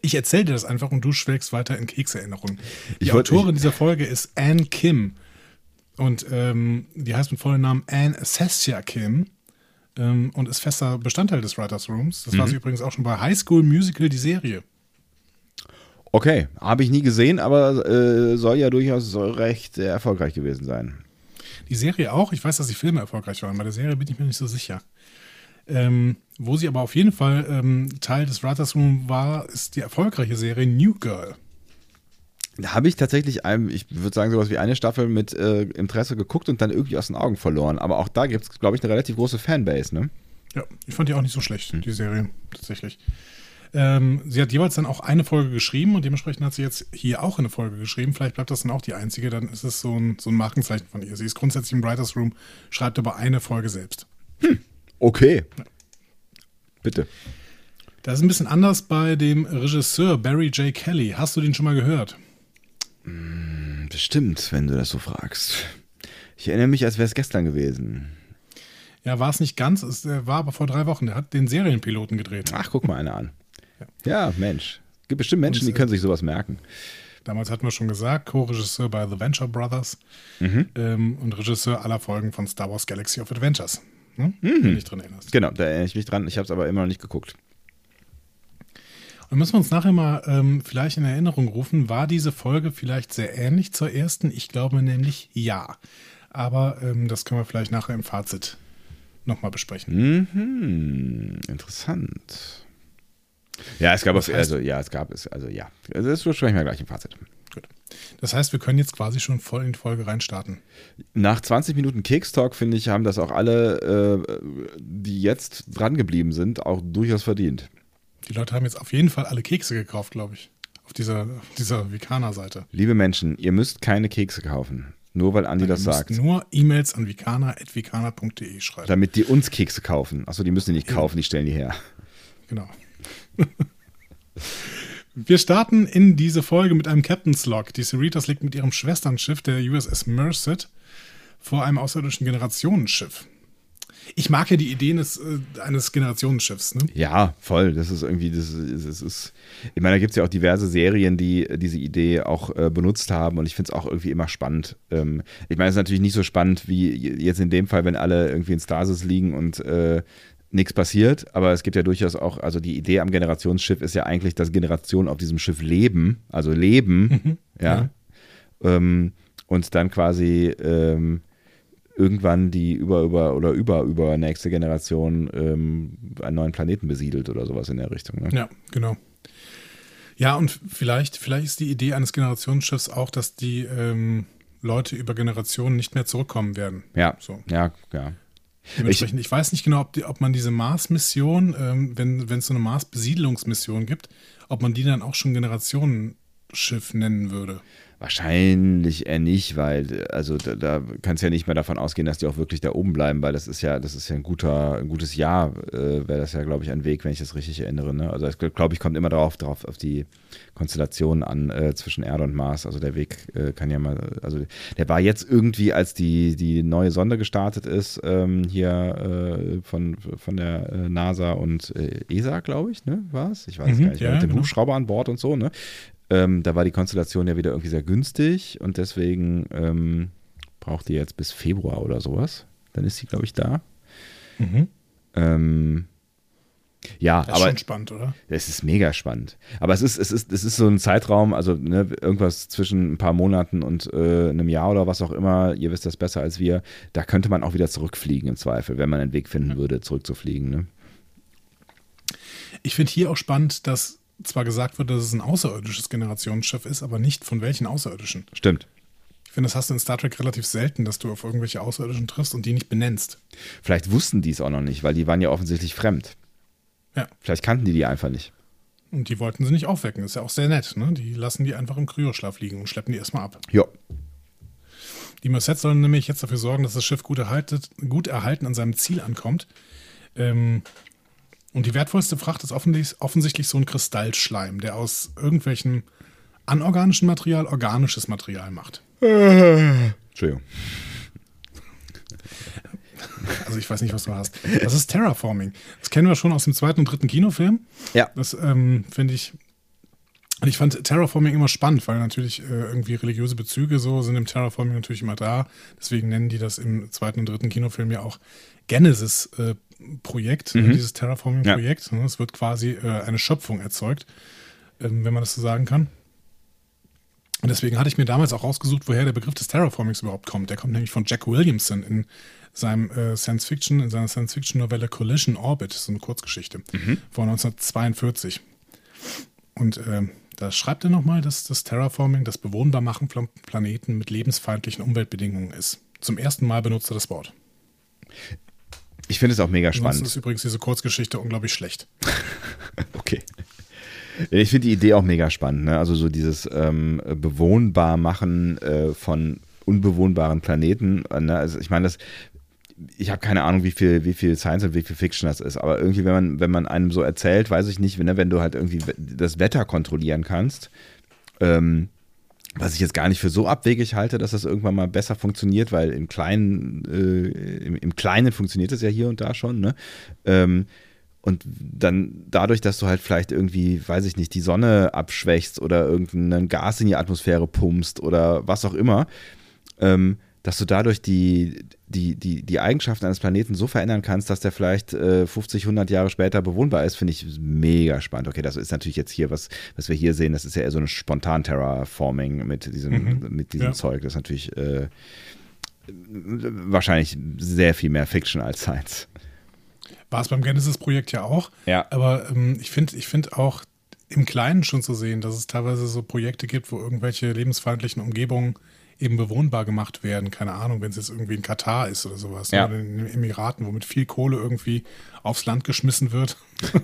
[SPEAKER 1] Ich erzähle dir das einfach und du schwelgst weiter in Kekserinnerungen. Die
[SPEAKER 2] Ich wollt-
[SPEAKER 1] Autorin dieser Folge ist Anne Kim. Und ähm, die heißt mit vollen Namen Anne Sessia Kim ähm, und ist fester Bestandteil des Writers Rooms. Das war
[SPEAKER 2] Mhm.
[SPEAKER 1] sie übrigens auch schon bei High School Musical, die Serie.
[SPEAKER 2] Okay, habe ich nie gesehen, aber äh, soll ja durchaus recht äh, erfolgreich gewesen sein.
[SPEAKER 1] Die Serie auch. Ich weiß, dass die Filme erfolgreich waren. Bei der Serie bin ich mir nicht so sicher. Ähm, wo sie aber auf jeden Fall ähm, Teil des Writers Room war, ist die erfolgreiche Serie New Girl.
[SPEAKER 2] Da habe ich tatsächlich, einem, ich würde sagen, sowas wie eine Staffel mit äh, Interesse geguckt und dann irgendwie aus den Augen verloren. Aber auch da gibt es, glaube ich, eine relativ große Fanbase, ne?
[SPEAKER 1] Ja, ich fand die auch nicht so schlecht,
[SPEAKER 2] Hm.
[SPEAKER 1] die Serie, tatsächlich. Ähm, sie hat jeweils dann auch eine Folge geschrieben und dementsprechend hat sie jetzt hier auch eine Folge geschrieben. Vielleicht bleibt das dann auch die einzige, dann ist es so ein, so ein Markenzeichen von ihr. Sie ist grundsätzlich im Writers Room, schreibt aber eine Folge selbst.
[SPEAKER 2] Okay. Bitte.
[SPEAKER 1] Das ist ein bisschen anders bei dem Regisseur Barry J. Kelly. Hast du den schon mal gehört?
[SPEAKER 2] Bestimmt, wenn du das so fragst. Ich erinnere mich, als wäre es gestern gewesen.
[SPEAKER 1] Ja, war es nicht ganz, es äh, war aber vor drei Wochen. Der hat den Serienpiloten gedreht.
[SPEAKER 2] Ach, guck mal einer an. Ja, Mensch. Gibt bestimmt Menschen, die
[SPEAKER 1] äh,
[SPEAKER 2] können sich sowas merken.
[SPEAKER 1] Damals hatten wir schon gesagt, Co-Regisseur bei The Venture Brothers ähm, und Regisseur aller Folgen von Star Wars Galaxy of Adventures. Ne? Wenn du dich drin erinnerst.
[SPEAKER 2] Genau, da erinnere ich mich dran. Ich habe es aber immer noch nicht geguckt.
[SPEAKER 1] Und müssen wir uns nachher mal ähm, vielleicht in Erinnerung rufen, war diese Folge vielleicht sehr ähnlich zur ersten? Ich glaube nämlich ja. Aber ähm, das können wir vielleicht nachher im Fazit nochmal besprechen.
[SPEAKER 2] Mhm, interessant. Ja, es gab es,
[SPEAKER 1] heißt-
[SPEAKER 2] also ja, es gab es, also ja. Also das besprechen wir gleich im Fazit.
[SPEAKER 1] Gut. Das heißt, wir können jetzt quasi schon voll in die Folge reinstarten.
[SPEAKER 2] Nach 20 Minuten Keks-Talk, finde ich, haben das auch alle, äh, die jetzt dran geblieben sind, auch durchaus verdient.
[SPEAKER 1] Die Leute haben jetzt auf jeden Fall alle Kekse gekauft, glaube ich. Auf dieser, auf dieser Vikana-Seite.
[SPEAKER 2] Liebe Menschen, ihr müsst keine Kekse kaufen. Nur weil Andi das
[SPEAKER 1] Ihr müsst
[SPEAKER 2] sagt.
[SPEAKER 1] nur E-Mails an vikana.vikana.de schreiben.
[SPEAKER 2] Damit die uns Kekse kaufen. Achso, die müssen die nicht kaufen, die stellen die her.
[SPEAKER 1] Genau. *laughs* Wir starten in diese Folge mit einem Captain's Log. Die Cerritos liegt mit ihrem Schwesternschiff, der USS Merced, vor einem außerirdischen Generationenschiff. Ich mag ja die Ideen des, äh, eines Generationenschiffs. Ne?
[SPEAKER 2] Ja, voll. Das ist irgendwie, das ist, das ist ich meine, da gibt es ja auch diverse Serien, die diese Idee auch äh, benutzt haben und ich finde es auch irgendwie immer spannend. Ähm, ich meine, es ist natürlich nicht so spannend wie jetzt in dem Fall, wenn alle irgendwie in Stasis liegen und äh, nichts passiert, aber es gibt ja durchaus auch, also die Idee am Generationsschiff ist ja eigentlich, dass Generationen auf diesem Schiff leben, also leben, ja, Ähm, und dann quasi ähm, irgendwann die über, über oder über, über nächste Generation ähm, einen neuen Planeten besiedelt oder sowas in der Richtung. Ne?
[SPEAKER 1] Ja, genau. Ja, und vielleicht, vielleicht ist die Idee eines Generationsschiffs auch, dass die ähm, Leute über Generationen nicht mehr zurückkommen werden.
[SPEAKER 2] Ja,
[SPEAKER 1] So.
[SPEAKER 2] ja, ja.
[SPEAKER 1] Dementsprechend, ich, weiß nicht genau, ob, die, ob man diese Mars-Mission, ähm, wenn es so eine Mars-Besiedlungsmission gibt, ob man die dann auch schon Generationenschiff nennen würde.
[SPEAKER 2] Wahrscheinlich eher nicht, weil also da, da kannst ja nicht mehr davon ausgehen, dass die auch wirklich da oben bleiben, weil das ist ja, das ist ja ein guter, ein gutes Jahr, äh, wäre das ja, glaube ich, ein Weg, wenn ich das richtig erinnere. Ne? Also ich glaube, ich kommt immer darauf, drauf auf die Konstellation an äh, zwischen Erde und Mars. Also der Weg äh, kann ja mal, also der war jetzt irgendwie, als die, die neue Sonde gestartet ist, ähm, hier äh, von, von der äh, NASA und äh, ESA, glaube ich, ne, war es? Ich weiß es
[SPEAKER 1] Mhm,
[SPEAKER 2] gar nicht,
[SPEAKER 1] ja,
[SPEAKER 2] mit dem
[SPEAKER 1] genau.
[SPEAKER 2] Hubschrauber an Bord und so, ne? Ähm, da war die Konstellation ja wieder irgendwie sehr günstig und deswegen ähm, braucht die jetzt bis Februar oder sowas. Dann ist sie, glaube ich, da. Ähm, ja,
[SPEAKER 1] Das ist
[SPEAKER 2] aber
[SPEAKER 1] schon spannend, oder?
[SPEAKER 2] es ist mega spannend. Aber es ist, es ist, es ist so ein Zeitraum, also ne, irgendwas zwischen ein paar Monaten und äh, einem Jahr oder was auch immer, ihr wisst das besser als wir, da könnte man auch wieder zurückfliegen im Zweifel, wenn man einen Weg finden würde, zurückzufliegen. Ne?
[SPEAKER 1] Ich finde hier auch spannend, dass zwar gesagt wird, dass es ein außerirdisches Generationsschiff ist, aber nicht von welchen Außerirdischen.
[SPEAKER 2] Stimmt.
[SPEAKER 1] Ich finde, das hast du in Star Trek relativ selten, dass du auf irgendwelche Außerirdischen triffst und die nicht benennst.
[SPEAKER 2] Vielleicht wussten die es auch noch nicht, weil die waren ja offensichtlich fremd.
[SPEAKER 1] Ja.
[SPEAKER 2] Vielleicht kannten die die einfach nicht.
[SPEAKER 1] Und die wollten sie nicht aufwecken. Ist ja auch sehr nett. Ne? Die lassen die einfach im Kryoschlaf liegen und schleppen die erstmal ab.
[SPEAKER 2] Ja.
[SPEAKER 1] Die Merced sollen nämlich jetzt dafür sorgen, dass das Schiff gut, erhaltet, gut erhalten an seinem Ziel ankommt. Ähm, und die wertvollste Fracht ist offensichtlich, offensichtlich so ein Kristallschleim, der aus irgendwelchem anorganischen Material organisches Material macht.
[SPEAKER 2] Entschuldigung.
[SPEAKER 1] Also ich weiß nicht, was du hast. Das ist Terraforming. Das kennen wir schon aus dem zweiten und dritten Kinofilm.
[SPEAKER 2] Ja.
[SPEAKER 1] Das ähm, finde ich. Und ich fand Terraforming immer spannend, weil natürlich äh, irgendwie religiöse Bezüge so sind im Terraforming natürlich immer da. Deswegen nennen die das im zweiten und dritten Kinofilm ja auch Genesis-Projekt,
[SPEAKER 2] Mhm.
[SPEAKER 1] dieses Terraforming-Projekt. Es wird quasi äh, eine Schöpfung erzeugt, ähm, wenn man das so sagen kann. Und deswegen hatte ich mir damals auch rausgesucht, woher der Begriff des Terraformings überhaupt kommt. Der kommt nämlich von Jack Williamson in seinem äh, Science Fiction, in seiner Science Fiction Novelle Collision Orbit, so eine Kurzgeschichte von 1942. Und äh, da schreibt er nochmal, dass das Terraforming das Bewohnbarmachen von Planeten mit lebensfeindlichen Umweltbedingungen ist. Zum ersten Mal benutzt er das Wort.
[SPEAKER 2] Ich finde es auch mega
[SPEAKER 1] Ansonsten
[SPEAKER 2] spannend.
[SPEAKER 1] ist übrigens diese Kurzgeschichte unglaublich schlecht. *laughs*
[SPEAKER 2] Okay. Ich finde die Idee auch mega spannend. Ne? Also so dieses ähm, bewohnbar machen äh, von unbewohnbaren Planeten. Ne? Also ich meine, das ich habe keine Ahnung, wie viel, wie viel Science und wie viel Fiction das ist, aber irgendwie, wenn man, wenn man einem so erzählt, weiß ich nicht, wenn, wenn du halt irgendwie das Wetter kontrollieren kannst, ähm, was ich jetzt gar nicht für so abwegig halte, dass das irgendwann mal besser funktioniert, weil im Kleinen, äh, im, im Kleinen funktioniert es ja hier und da schon, ne? Ähm, und dann dadurch, dass du halt vielleicht irgendwie, weiß ich nicht, die Sonne abschwächst oder irgendein Gas in die Atmosphäre pumpst oder was auch immer, ähm, dass du dadurch die, die, die, die Eigenschaften eines Planeten so verändern kannst, dass der vielleicht äh, 50, 100 Jahre später bewohnbar ist, finde ich mega spannend. Okay, das ist natürlich jetzt hier, was, was wir hier sehen, das ist ja eher so ein Spontan-Terraforming mit diesem,
[SPEAKER 1] Mhm.
[SPEAKER 2] mit diesem
[SPEAKER 1] Ja.
[SPEAKER 2] Zeug. Das ist natürlich äh, wahrscheinlich sehr viel mehr Fiction als Science.
[SPEAKER 1] War es beim Genesis-Projekt ja auch.
[SPEAKER 2] Ja.
[SPEAKER 1] Aber ähm, ich finde ich find auch im Kleinen schon zu sehen, dass es teilweise so Projekte gibt, wo irgendwelche lebensfeindlichen Umgebungen eben bewohnbar gemacht werden. Keine Ahnung, wenn es jetzt irgendwie in Katar ist oder sowas.
[SPEAKER 2] Ja.
[SPEAKER 1] Oder in den Emiraten, wo mit viel Kohle irgendwie aufs Land geschmissen wird *laughs*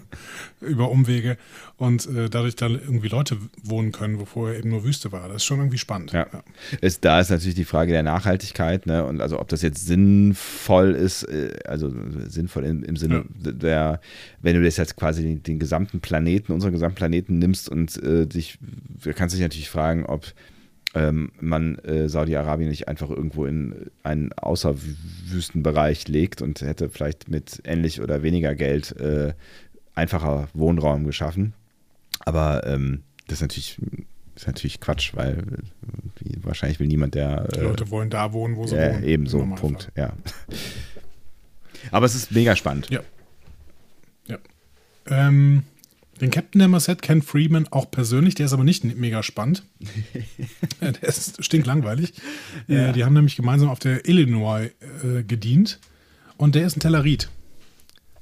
[SPEAKER 1] über Umwege und äh, dadurch dann irgendwie Leute wohnen können, wo vorher eben nur Wüste war. Das ist schon irgendwie spannend.
[SPEAKER 2] Ja. Ist, da ist natürlich die Frage der Nachhaltigkeit, ne? Und also ob das jetzt sinnvoll ist, äh, also sinnvoll im, im Sinne der, wenn du das jetzt quasi den, den gesamten Planeten, unseren gesamten Planeten nimmst und äh, dich, du kannst dich natürlich fragen, ob ähm, man äh, Saudi-Arabien nicht einfach irgendwo in einen Außerwüstenbereich legt und hätte vielleicht mit ähnlich oder weniger Geld äh, einfacher Wohnraum geschaffen. Aber ähm, das ist natürlich, ist natürlich Quatsch, weil äh, wahrscheinlich will niemand, der.
[SPEAKER 1] Die
[SPEAKER 2] Äh,
[SPEAKER 1] Leute wollen da wohnen, wo sie
[SPEAKER 2] ja,
[SPEAKER 1] wohnen.
[SPEAKER 2] ebenso. Punkt, ja. Aber es ist mega spannend.
[SPEAKER 1] Ja. Ja. Ähm, den Captain der Merced kennt Freeman auch persönlich, der ist aber nicht mega spannend. *laughs* der ist stinklangweilig. Äh, die haben nämlich gemeinsam auf der Illinois äh, gedient und der ist ein Tellerit.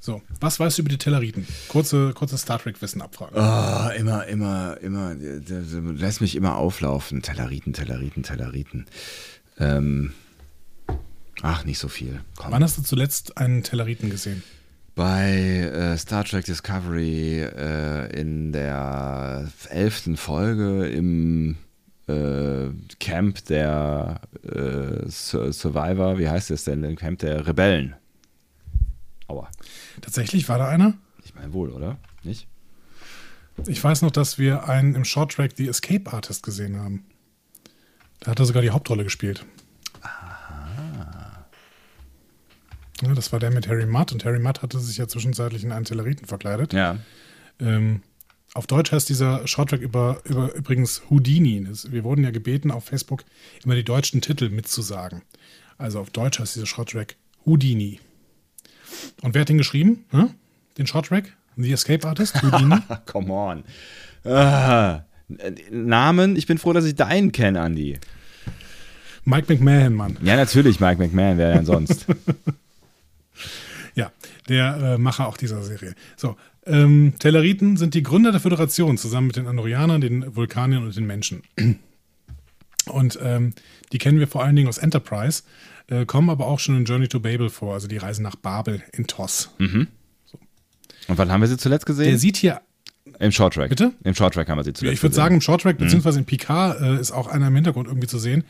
[SPEAKER 1] So, was weißt du über die Telleriten? Kurze, kurze Star Trek-Wissen abfragen.
[SPEAKER 2] Oh, immer, immer, immer, lässt mich immer auflaufen. Telleriten, Telleriten, Telleriten. Ähm, ach, nicht so viel. Komm.
[SPEAKER 1] Wann hast du zuletzt einen Telleriten gesehen?
[SPEAKER 2] Bei äh, Star Trek Discovery äh, in der elften Folge im äh, Camp der äh, Sur- Survivor, wie heißt es denn? Im Camp der Rebellen. Aua.
[SPEAKER 1] Tatsächlich war da einer?
[SPEAKER 2] Ich meine wohl, oder? Nicht?
[SPEAKER 1] Ich weiß noch, dass wir einen im Short Track The Escape Artist gesehen haben. Da hat er sogar die Hauptrolle gespielt. Ja, das war der mit Harry Mudd und Harry Mudd hatte sich ja zwischenzeitlich in einen Telleriten verkleidet.
[SPEAKER 2] Ja.
[SPEAKER 1] Ähm, auf Deutsch heißt dieser Shorttrack über, über übrigens Houdini. Das, wir wurden ja gebeten, auf Facebook immer die deutschen Titel mitzusagen. Also auf Deutsch heißt dieser Shorttrack Houdini. Und wer hat den geschrieben? Hm? Den Shorttrack? The Escape Artist? Houdini? *laughs*
[SPEAKER 2] Come on. Ah, Namen, ich bin froh, dass ich deinen kenne, Andy.
[SPEAKER 1] Mike McMahon, Mann.
[SPEAKER 2] Ja, natürlich, Mike McMahon, wer denn sonst? *laughs*
[SPEAKER 1] Ja, der äh, Macher auch dieser Serie. So, ähm, Telleriten sind die Gründer der Föderation zusammen mit den Andorianern, den Vulkaniern und den Menschen. Und ähm, die kennen wir vor allen Dingen aus Enterprise, äh, kommen aber auch schon in Journey to Babel vor, also die Reise nach Babel in TOS.
[SPEAKER 2] Und wann haben wir sie zuletzt gesehen?
[SPEAKER 1] Der sieht hier,
[SPEAKER 2] Im Short Track.
[SPEAKER 1] Bitte?
[SPEAKER 2] Im Short Track haben wir sie zuletzt
[SPEAKER 1] ich würde sagen, im Shorttrack, beziehungsweise in Picard äh, ist auch einer im Hintergrund irgendwie zu sehen.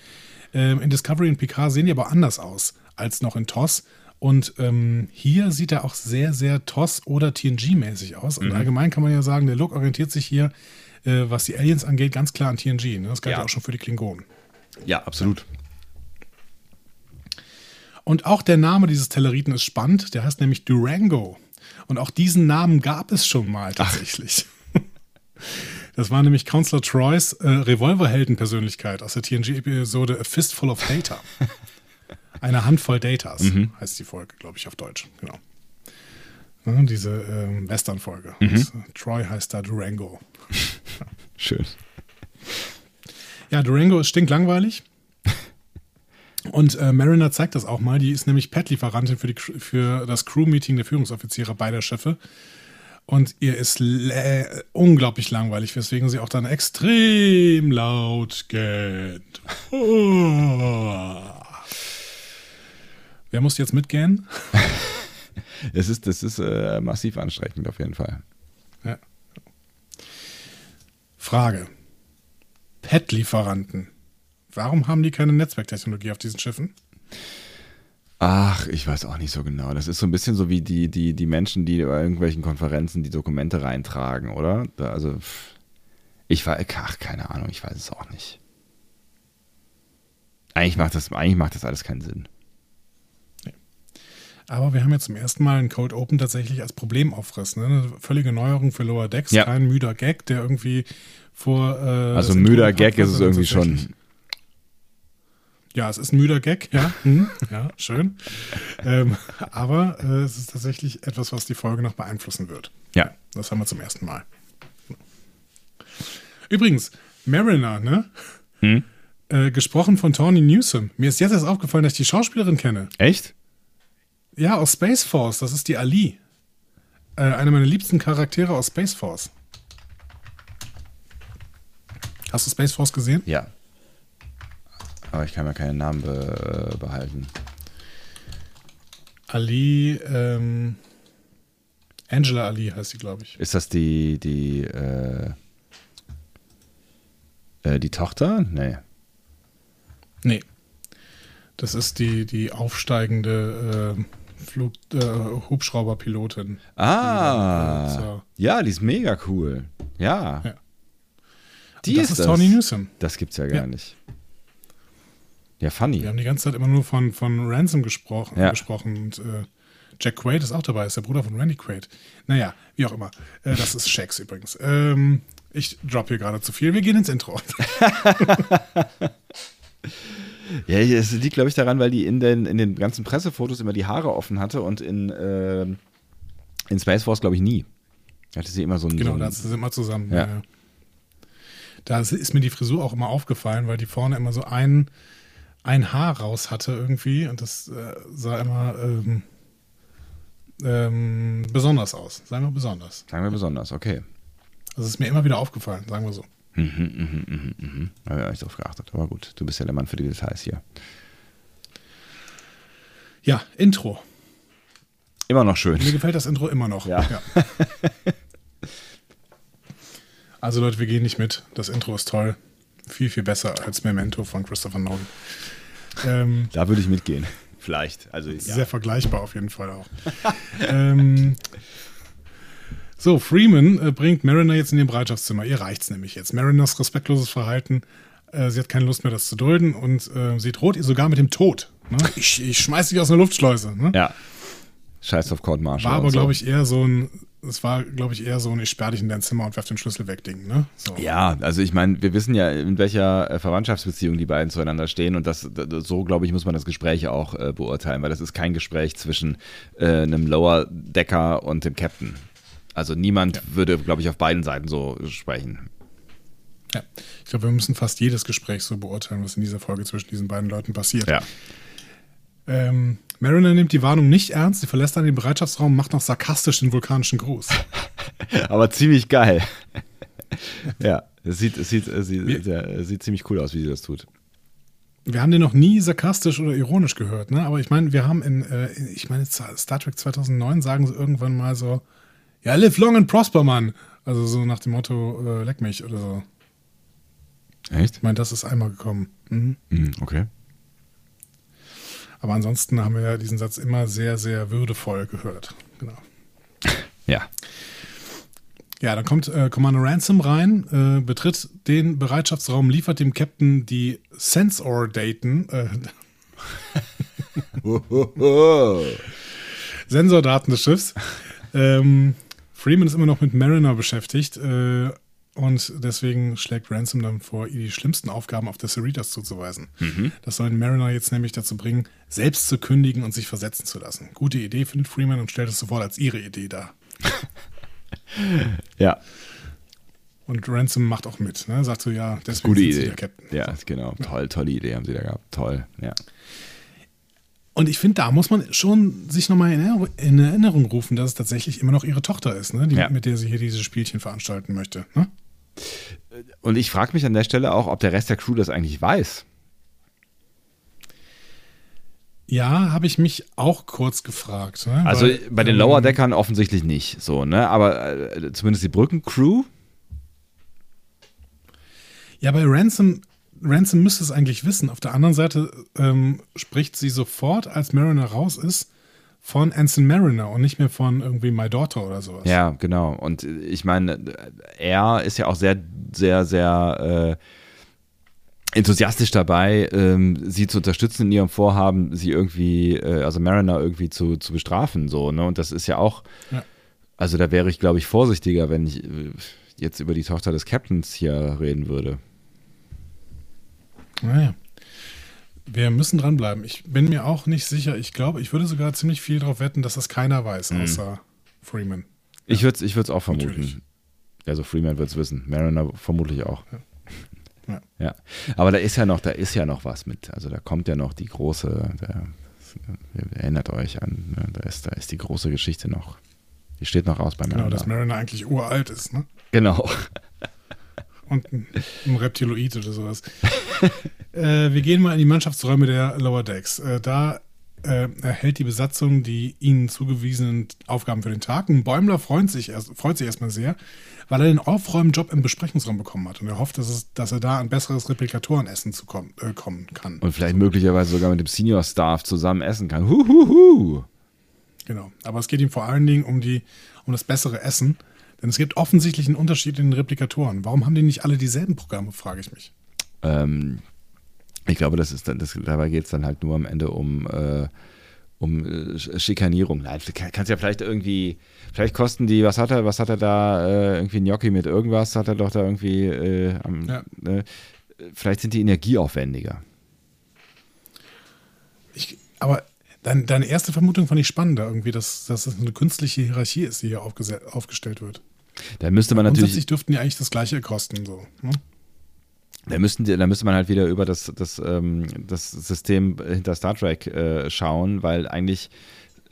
[SPEAKER 1] Ähm, in Discovery und Picard sehen die aber anders aus als noch in TOS. Und ähm, hier sieht er auch sehr, sehr TOS- oder TNG-mäßig aus. Und allgemein kann man ja sagen, der Look orientiert sich hier, äh, was die Aliens angeht, ganz klar an TNG. Ne? Das galt ja.
[SPEAKER 2] Ja.
[SPEAKER 1] auch schon für die Klingonen.
[SPEAKER 2] Ja, absolut.
[SPEAKER 1] Und auch der Name dieses Telleriten ist spannend. Der heißt nämlich Durango. Und auch diesen Namen gab es schon mal tatsächlich. *laughs* Das war nämlich Counselor Troys äh, Revolverhelden-Persönlichkeit aus der TNG-Episode A Fistful of Data. *laughs* Eine Handvoll Datas heißt die Folge, glaube ich, auf Deutsch. Genau. Ja, diese ähm, Western-Folge. Und, äh, Troy heißt da Durango. *laughs*
[SPEAKER 2] Schön.
[SPEAKER 1] Ja, Durango ist stinklangweilig. Und äh, Mariner zeigt das auch mal. Die ist nämlich Pet-Lieferantin für, die für das Crew-Meeting der Führungsoffiziere beider Schiffe. Und ihr ist unglaublich langweilig, weswegen sie auch dann extrem laut geht. Oh. *laughs* *laughs* Wer muss jetzt mitgehen? *laughs*
[SPEAKER 2] Es ist, das ist äh, massiv anstrengend auf jeden Fall.
[SPEAKER 1] Ja. Frage. Pet-Lieferanten. Warum haben die keine Netzwerktechnologie auf diesen Schiffen?
[SPEAKER 2] Ach, ich weiß auch nicht so genau. Das ist so ein bisschen so wie die, die, die Menschen, die bei irgendwelchen Konferenzen die Dokumente reintragen, oder? Da, also, ich war, ach, keine Ahnung, ich weiß es auch nicht. Eigentlich macht das, eigentlich macht das alles keinen Sinn.
[SPEAKER 1] Aber wir haben jetzt zum ersten Mal einen Cold Open tatsächlich als Problemaufriss. Ne? Eine völlige Neuerung für Lower Decks.
[SPEAKER 2] Ja.
[SPEAKER 1] Kein müder Gag, der irgendwie vor. Äh,
[SPEAKER 2] Also müder Gag ist es irgendwie schon.
[SPEAKER 1] Ja, es ist ein müder Gag, ja. Hm, ja, schön. *laughs* ähm, aber äh, es ist tatsächlich etwas, was die Folge noch beeinflussen wird.
[SPEAKER 2] Ja.
[SPEAKER 1] Das haben wir zum ersten Mal. Übrigens, Mariner, ne?
[SPEAKER 2] Hm?
[SPEAKER 1] Äh, gesprochen von Tawny Newsom. Mir ist jetzt erst aufgefallen, dass ich die Schauspielerin kenne.
[SPEAKER 2] Echt?
[SPEAKER 1] Ja, aus Space Force. Das ist die Ali. Äh, eine meiner liebsten Charaktere aus Space Force. Hast du Space Force gesehen?
[SPEAKER 2] Ja. Aber ich kann mir keinen Namen be äh, behalten.
[SPEAKER 1] Ali, ähm, Angela Ali heißt sie, glaube ich.
[SPEAKER 2] Ist das die, die, äh, äh, die Tochter? Nee.
[SPEAKER 1] Nee. Das ist die, die aufsteigende äh, Flug, äh, Hubschrauberpilotin.
[SPEAKER 2] Ah.
[SPEAKER 1] So.
[SPEAKER 2] Ja, die ist mega cool. Ja.
[SPEAKER 1] Ja.
[SPEAKER 2] Die
[SPEAKER 1] das
[SPEAKER 2] ist,
[SPEAKER 1] ist
[SPEAKER 2] das.
[SPEAKER 1] Tawny Newsom.
[SPEAKER 2] Das gibt's ja gar
[SPEAKER 1] Ja.
[SPEAKER 2] nicht. Ja, funny.
[SPEAKER 1] Wir haben die ganze Zeit immer nur von, von Ransom gesprochen.
[SPEAKER 2] Ja.
[SPEAKER 1] gesprochen und äh, Jack Quaid ist auch dabei, ist der Bruder von Randy Quaid. Naja, wie auch immer. Äh, das ist Shax übrigens. Ähm, ich drop hier gerade zu viel. Wir gehen ins Intro. *laughs* *laughs*
[SPEAKER 2] Ja, es liegt, glaube ich, daran, weil die in den, in den ganzen Pressefotos immer die Haare offen hatte und in, ähm, in Space Force, glaube ich, nie. Da hatte sie immer so ein.
[SPEAKER 1] Genau,
[SPEAKER 2] so ein,
[SPEAKER 1] da sind wir zusammen.
[SPEAKER 2] Ja.
[SPEAKER 1] Ja. Ja. Da ist mir die Frisur auch immer aufgefallen, weil die vorne immer so ein, ein Haar raus hatte irgendwie und das äh, sah immer ähm, ähm, besonders aus. Sagen wir besonders.
[SPEAKER 2] Sagen wir besonders, okay.
[SPEAKER 1] Das ist mir immer wieder aufgefallen, sagen wir so.
[SPEAKER 2] Mhm, Da habe ich nicht drauf geachtet. Aber gut, du bist ja der Mann für die Details hier.
[SPEAKER 1] Ja, Intro.
[SPEAKER 2] Immer noch schön.
[SPEAKER 1] Mir gefällt das Intro immer noch.
[SPEAKER 2] Ja. *laughs*
[SPEAKER 1] Also Leute, wir gehen nicht mit. Das Intro ist toll. Viel, viel besser als Memento von Christopher Nolan. Ähm,
[SPEAKER 2] Da würde ich mitgehen. Vielleicht. Also, ja.
[SPEAKER 1] Sehr vergleichbar auf jeden Fall auch. *laughs* ähm, so, Freeman äh, bringt Mariner jetzt in ihr Bereitschaftszimmer. Ihr reicht's nämlich jetzt. Mariners respektloses Verhalten. Äh, sie hat keine Lust mehr, das zu dulden und äh, sie droht ihr sogar mit dem Tod. Ne? Ich, ich schmeiß dich aus einer Luftschleuse. Ne?
[SPEAKER 2] ja. Scheiß auf Court Martial.
[SPEAKER 1] War aber,
[SPEAKER 2] so.
[SPEAKER 1] glaube ich, eher so ein, es war, glaube ich, eher so ein, ich sperre dich in dein Zimmer und werf den Schlüssel weg Ding, ne? So.
[SPEAKER 2] Ja, also ich meine, wir wissen ja, in welcher äh, Verwandtschaftsbeziehung die beiden zueinander stehen und das, das so, glaube ich, muss man das Gespräch auch äh, beurteilen, weil das ist kein Gespräch zwischen äh, einem Lower Decker und dem Captain. Also niemand würde, glaube ich, auf beiden Seiten so sprechen.
[SPEAKER 1] Ja. Ich glaube, wir müssen fast jedes Gespräch so beurteilen, was in dieser Folge zwischen diesen beiden Leuten passiert.
[SPEAKER 2] Ja.
[SPEAKER 1] Ähm, Mariner nimmt die Warnung nicht ernst, sie verlässt dann den Bereitschaftsraum, macht noch sarkastisch den vulkanischen Gruß. *laughs*
[SPEAKER 2] Aber ziemlich geil. *laughs* ja, es sieht, es sieht, es sieht, es sieht ziemlich cool aus, wie sie das tut.
[SPEAKER 1] wir haben den noch nie sarkastisch oder ironisch gehört, ne? Aber ich meine, wir haben in, äh, ich meine, Star Trek 2009 sagen sie irgendwann mal so, ja, live long and prosper, Mann. Also so nach dem Motto, äh, leck mich oder so.
[SPEAKER 2] Echt?
[SPEAKER 1] Ich meine, das ist einmal gekommen. Mhm.
[SPEAKER 2] Mhm, okay.
[SPEAKER 1] Aber ansonsten haben wir ja diesen Satz immer sehr, sehr würdevoll gehört. Genau. *laughs*
[SPEAKER 2] Ja.
[SPEAKER 1] Ja, dann kommt äh, Commander Ransom rein, äh, betritt den Bereitschaftsraum, liefert dem Captain die Sensor-Daten, äh, *laughs* Sensordaten des Schiffs. Ähm, Freeman ist immer noch mit Mariner beschäftigt äh, und deswegen schlägt Ransom dann vor, ihr die schlimmsten Aufgaben auf der Cerritos zuzuweisen. Das soll den Mariner jetzt nämlich dazu bringen, selbst zu kündigen und sich versetzen zu lassen. Gute Idee findet Freeman und stellt es sofort als ihre Idee dar. *laughs*
[SPEAKER 2] Ja,
[SPEAKER 1] Und Ransom macht auch mit, ne? Sagt so, ja, deswegen
[SPEAKER 2] gute
[SPEAKER 1] sind sie
[SPEAKER 2] Idee.
[SPEAKER 1] der Captain.
[SPEAKER 2] Ja, genau. Toll, tolle Idee haben sie da gehabt. Toll, ja.
[SPEAKER 1] Und ich finde, da muss man schon sich nochmal in, Erinner- in Erinnerung rufen, dass es tatsächlich immer noch ihre Tochter ist, ne? Die,
[SPEAKER 2] Ja.
[SPEAKER 1] mit der sie hier dieses Spielchen veranstalten möchte. Ne?
[SPEAKER 2] Und ich frage mich an der Stelle auch, ob der Rest der Crew das eigentlich weiß.
[SPEAKER 1] Ja, habe ich mich auch kurz gefragt. Ne?
[SPEAKER 2] Also
[SPEAKER 1] Weil,
[SPEAKER 2] bei den
[SPEAKER 1] ähm,
[SPEAKER 2] Lower Deckern offensichtlich nicht so, ne? Aber äh, zumindest die Brückencrew.
[SPEAKER 1] Ja, bei Ransom, Ransom müsste es eigentlich wissen. Auf der anderen Seite ähm, spricht sie sofort, als Mariner raus ist, von Anson Mariner und nicht mehr von irgendwie My Daughter oder sowas.
[SPEAKER 2] Ja, genau. Und ich meine, er ist ja auch sehr, sehr, sehr äh, enthusiastisch dabei, ähm, sie zu unterstützen in ihrem Vorhaben, sie irgendwie, äh, also Mariner irgendwie zu, zu bestrafen, so, ne? Und das ist ja auch,
[SPEAKER 1] Ja.
[SPEAKER 2] also da wäre ich, glaube ich, vorsichtiger, wenn ich äh, jetzt über die Tochter des Captains hier reden würde.
[SPEAKER 1] Naja. Wir müssen dranbleiben. Ich bin mir auch nicht sicher. Ich glaube, ich würde sogar ziemlich viel darauf wetten, dass das keiner weiß,
[SPEAKER 2] Mhm.
[SPEAKER 1] außer Freeman.
[SPEAKER 2] Ich würde es ich würd's auch vermuten.
[SPEAKER 1] Natürlich.
[SPEAKER 2] Also Freeman wird es wissen, Mariner vermutlich auch. *laughs*
[SPEAKER 1] Ja.
[SPEAKER 2] Ja. Aber da ist ja noch, da ist ja noch was mit. Also da kommt ja noch die große, der, erinnert euch an, ne, da, ist, da ist die große Geschichte noch. Die steht noch aus bei
[SPEAKER 1] Genau,
[SPEAKER 2] Mariner.
[SPEAKER 1] dass Mariner eigentlich uralt ist, ne?
[SPEAKER 2] genau.
[SPEAKER 1] Und ein, ein Reptiloid oder sowas. *laughs* äh, wir gehen mal in die Mannschaftsräume der Lower Decks. Äh, da äh, erhält die Besatzung die ihnen zugewiesenen Aufgaben für den Tag. Ein Bäumler freut sich, erst, freut sich erstmal sehr, weil er den Aufräumjob im Besprechungsraum bekommen hat. Und er hofft, dass, es, dass er da ein besseres Replikatorenessen zu kommen, äh, kommen kann.
[SPEAKER 2] Und vielleicht möglicherweise sogar mit dem Senior Staff zusammen essen kann. Huhuhu.
[SPEAKER 1] Genau. Aber es geht ihm vor allen Dingen um, die, um das bessere Essen. Denn es gibt offensichtlich einen Unterschied in den Replikatoren. Warum haben die nicht alle dieselben Programme, frage ich mich.
[SPEAKER 2] Ähm, ich glaube, das ist dann, das, dabei geht es dann halt nur am Ende um, äh, um äh, Sch- Schikanierung. Nein, kannst ja vielleicht irgendwie, vielleicht kosten die, was hat er, was hat er da, äh, irgendwie Gnocchi mit irgendwas, hat er doch da irgendwie, äh, am,
[SPEAKER 1] Ja.
[SPEAKER 2] äh, vielleicht sind die energieaufwendiger.
[SPEAKER 1] Ich, aber dein, deine erste Vermutung fand ich spannender, irgendwie, dass, dass es eine künstliche Hierarchie ist, die hier aufgestellt wird.
[SPEAKER 2] Da müsste man natürlich,
[SPEAKER 1] Grundsätzlich dürften die eigentlich das gleiche kosten. So, ne?
[SPEAKER 2] da, müssten die, da müsste man halt wieder über das, das, ähm, das System hinter Star Trek äh, schauen, weil eigentlich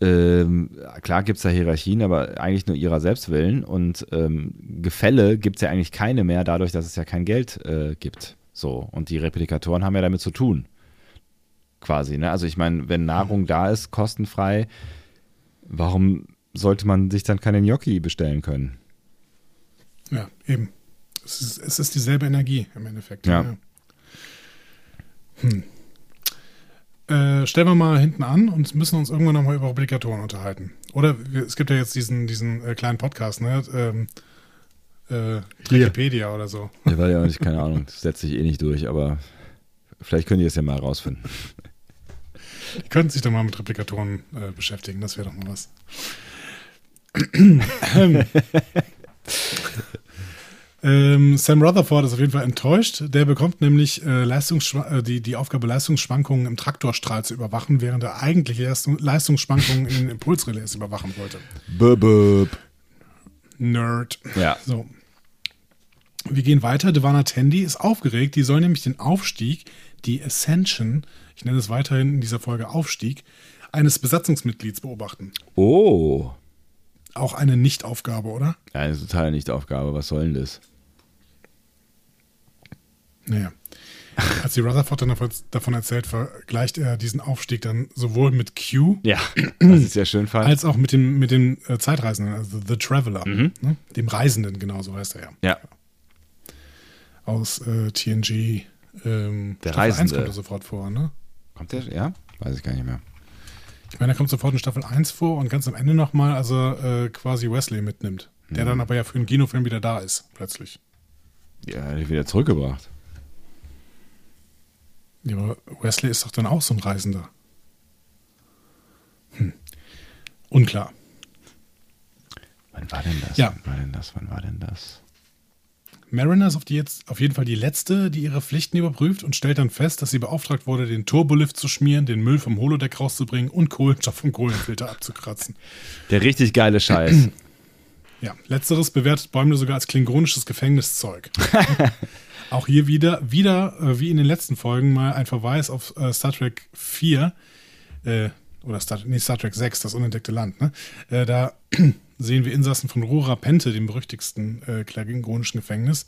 [SPEAKER 2] ähm, klar gibt es da Hierarchien, aber eigentlich nur ihrer Selbstwillen und ähm, Gefälle gibt es ja eigentlich keine mehr, dadurch, dass es ja kein Geld äh, gibt. So, und die Replikatoren haben ja damit zu tun. Quasi, ne? Also ich meine, wenn Nahrung da ist, kostenfrei, warum sollte man sich dann keine Gnocchi bestellen können?
[SPEAKER 1] Ja, eben. Es ist, es ist dieselbe Energie im Endeffekt.
[SPEAKER 2] Ja.
[SPEAKER 1] Hm. Äh, stellen wir mal hinten an und müssen uns irgendwann nochmal über Replikatoren unterhalten. Oder wir, es gibt ja jetzt diesen, diesen äh, kleinen Podcast, ne? Ähm, äh, Wikipedia oder so.
[SPEAKER 2] Ja, weil ja nicht, keine Ahnung, das setzt sich eh nicht durch, aber vielleicht könnt ihr es ja mal herausfinden.
[SPEAKER 1] Die könnten sich doch mal mit Replikatoren äh, beschäftigen, das wäre doch mal was. *laughs* *laughs* ähm, Sam Rutherford ist auf jeden Fall enttäuscht. Der bekommt nämlich äh, äh, die, die Aufgabe, Leistungsschwankungen im Traktorstrahl zu überwachen, während er eigentlich Leistung, Leistungsschwankungen in Impulsrelais überwachen wollte.
[SPEAKER 2] Böböb.
[SPEAKER 1] Nerd.
[SPEAKER 2] Ja.
[SPEAKER 1] So. Wir gehen weiter. Devana Tandy ist aufgeregt. Die soll nämlich den Aufstieg, die Ascension, ich nenne es weiterhin in dieser Folge Aufstieg, eines Besatzungsmitglieds beobachten.
[SPEAKER 2] Oh.
[SPEAKER 1] Auch eine Nichtaufgabe, oder?
[SPEAKER 2] Ja, eine totale Nichtaufgabe. Was soll denn das?
[SPEAKER 1] Naja. Als die Rutherford dann davon erzählt, vergleicht er diesen Aufstieg dann sowohl mit Q
[SPEAKER 2] Ja, was ich sehr schön fand.
[SPEAKER 1] als auch mit dem, mit dem äh, Zeitreisenden, also The Traveler, ne? dem Reisenden, genau so heißt er ja.
[SPEAKER 2] ja,
[SPEAKER 1] Aus äh, TNG. Ähm,
[SPEAKER 2] Der
[SPEAKER 1] Staffel 1
[SPEAKER 2] Reisende.
[SPEAKER 1] kommt er sofort vor, ne?
[SPEAKER 2] kommt der? Ja? Weiß ich gar nicht mehr.
[SPEAKER 1] Ich meine, er kommt sofort in Staffel 1 vor und ganz am Ende nochmal, als er äh, quasi Wesley mitnimmt. Der dann aber ja für den Kinofilm wieder da ist, plötzlich.
[SPEAKER 2] Ja, hat die wieder zurückgebracht.
[SPEAKER 1] Ja, aber Wesley ist doch dann auch so ein Reisender. Hm. Unklar.
[SPEAKER 2] Wann war denn das?
[SPEAKER 1] Ja.
[SPEAKER 2] Wann war denn das? Wann war denn das?
[SPEAKER 1] Mariner ist auf, die jetzt, auf jeden Fall die letzte, die ihre Pflichten überprüft und stellt dann fest, dass sie beauftragt wurde, den Turbolift zu schmieren, den Müll vom Holodeck rauszubringen und Kohlenstoff vom Kohlenfilter abzukratzen.
[SPEAKER 2] Der richtig geile Scheiß. *clears throat*
[SPEAKER 1] Ja, letzteres bewertet Bäumle sogar als klingonisches Gefängniszeug. *laughs* Auch hier wieder, wieder äh, wie in den letzten Folgen, mal ein Verweis auf äh, Star Trek 4, äh, oder Star, nee, Star Trek 6, das unentdeckte Land. Ne? Äh, da *clears throat* sehen wir Insassen von Rora Pente, dem berüchtigsten äh, klingonischen Gefängnis.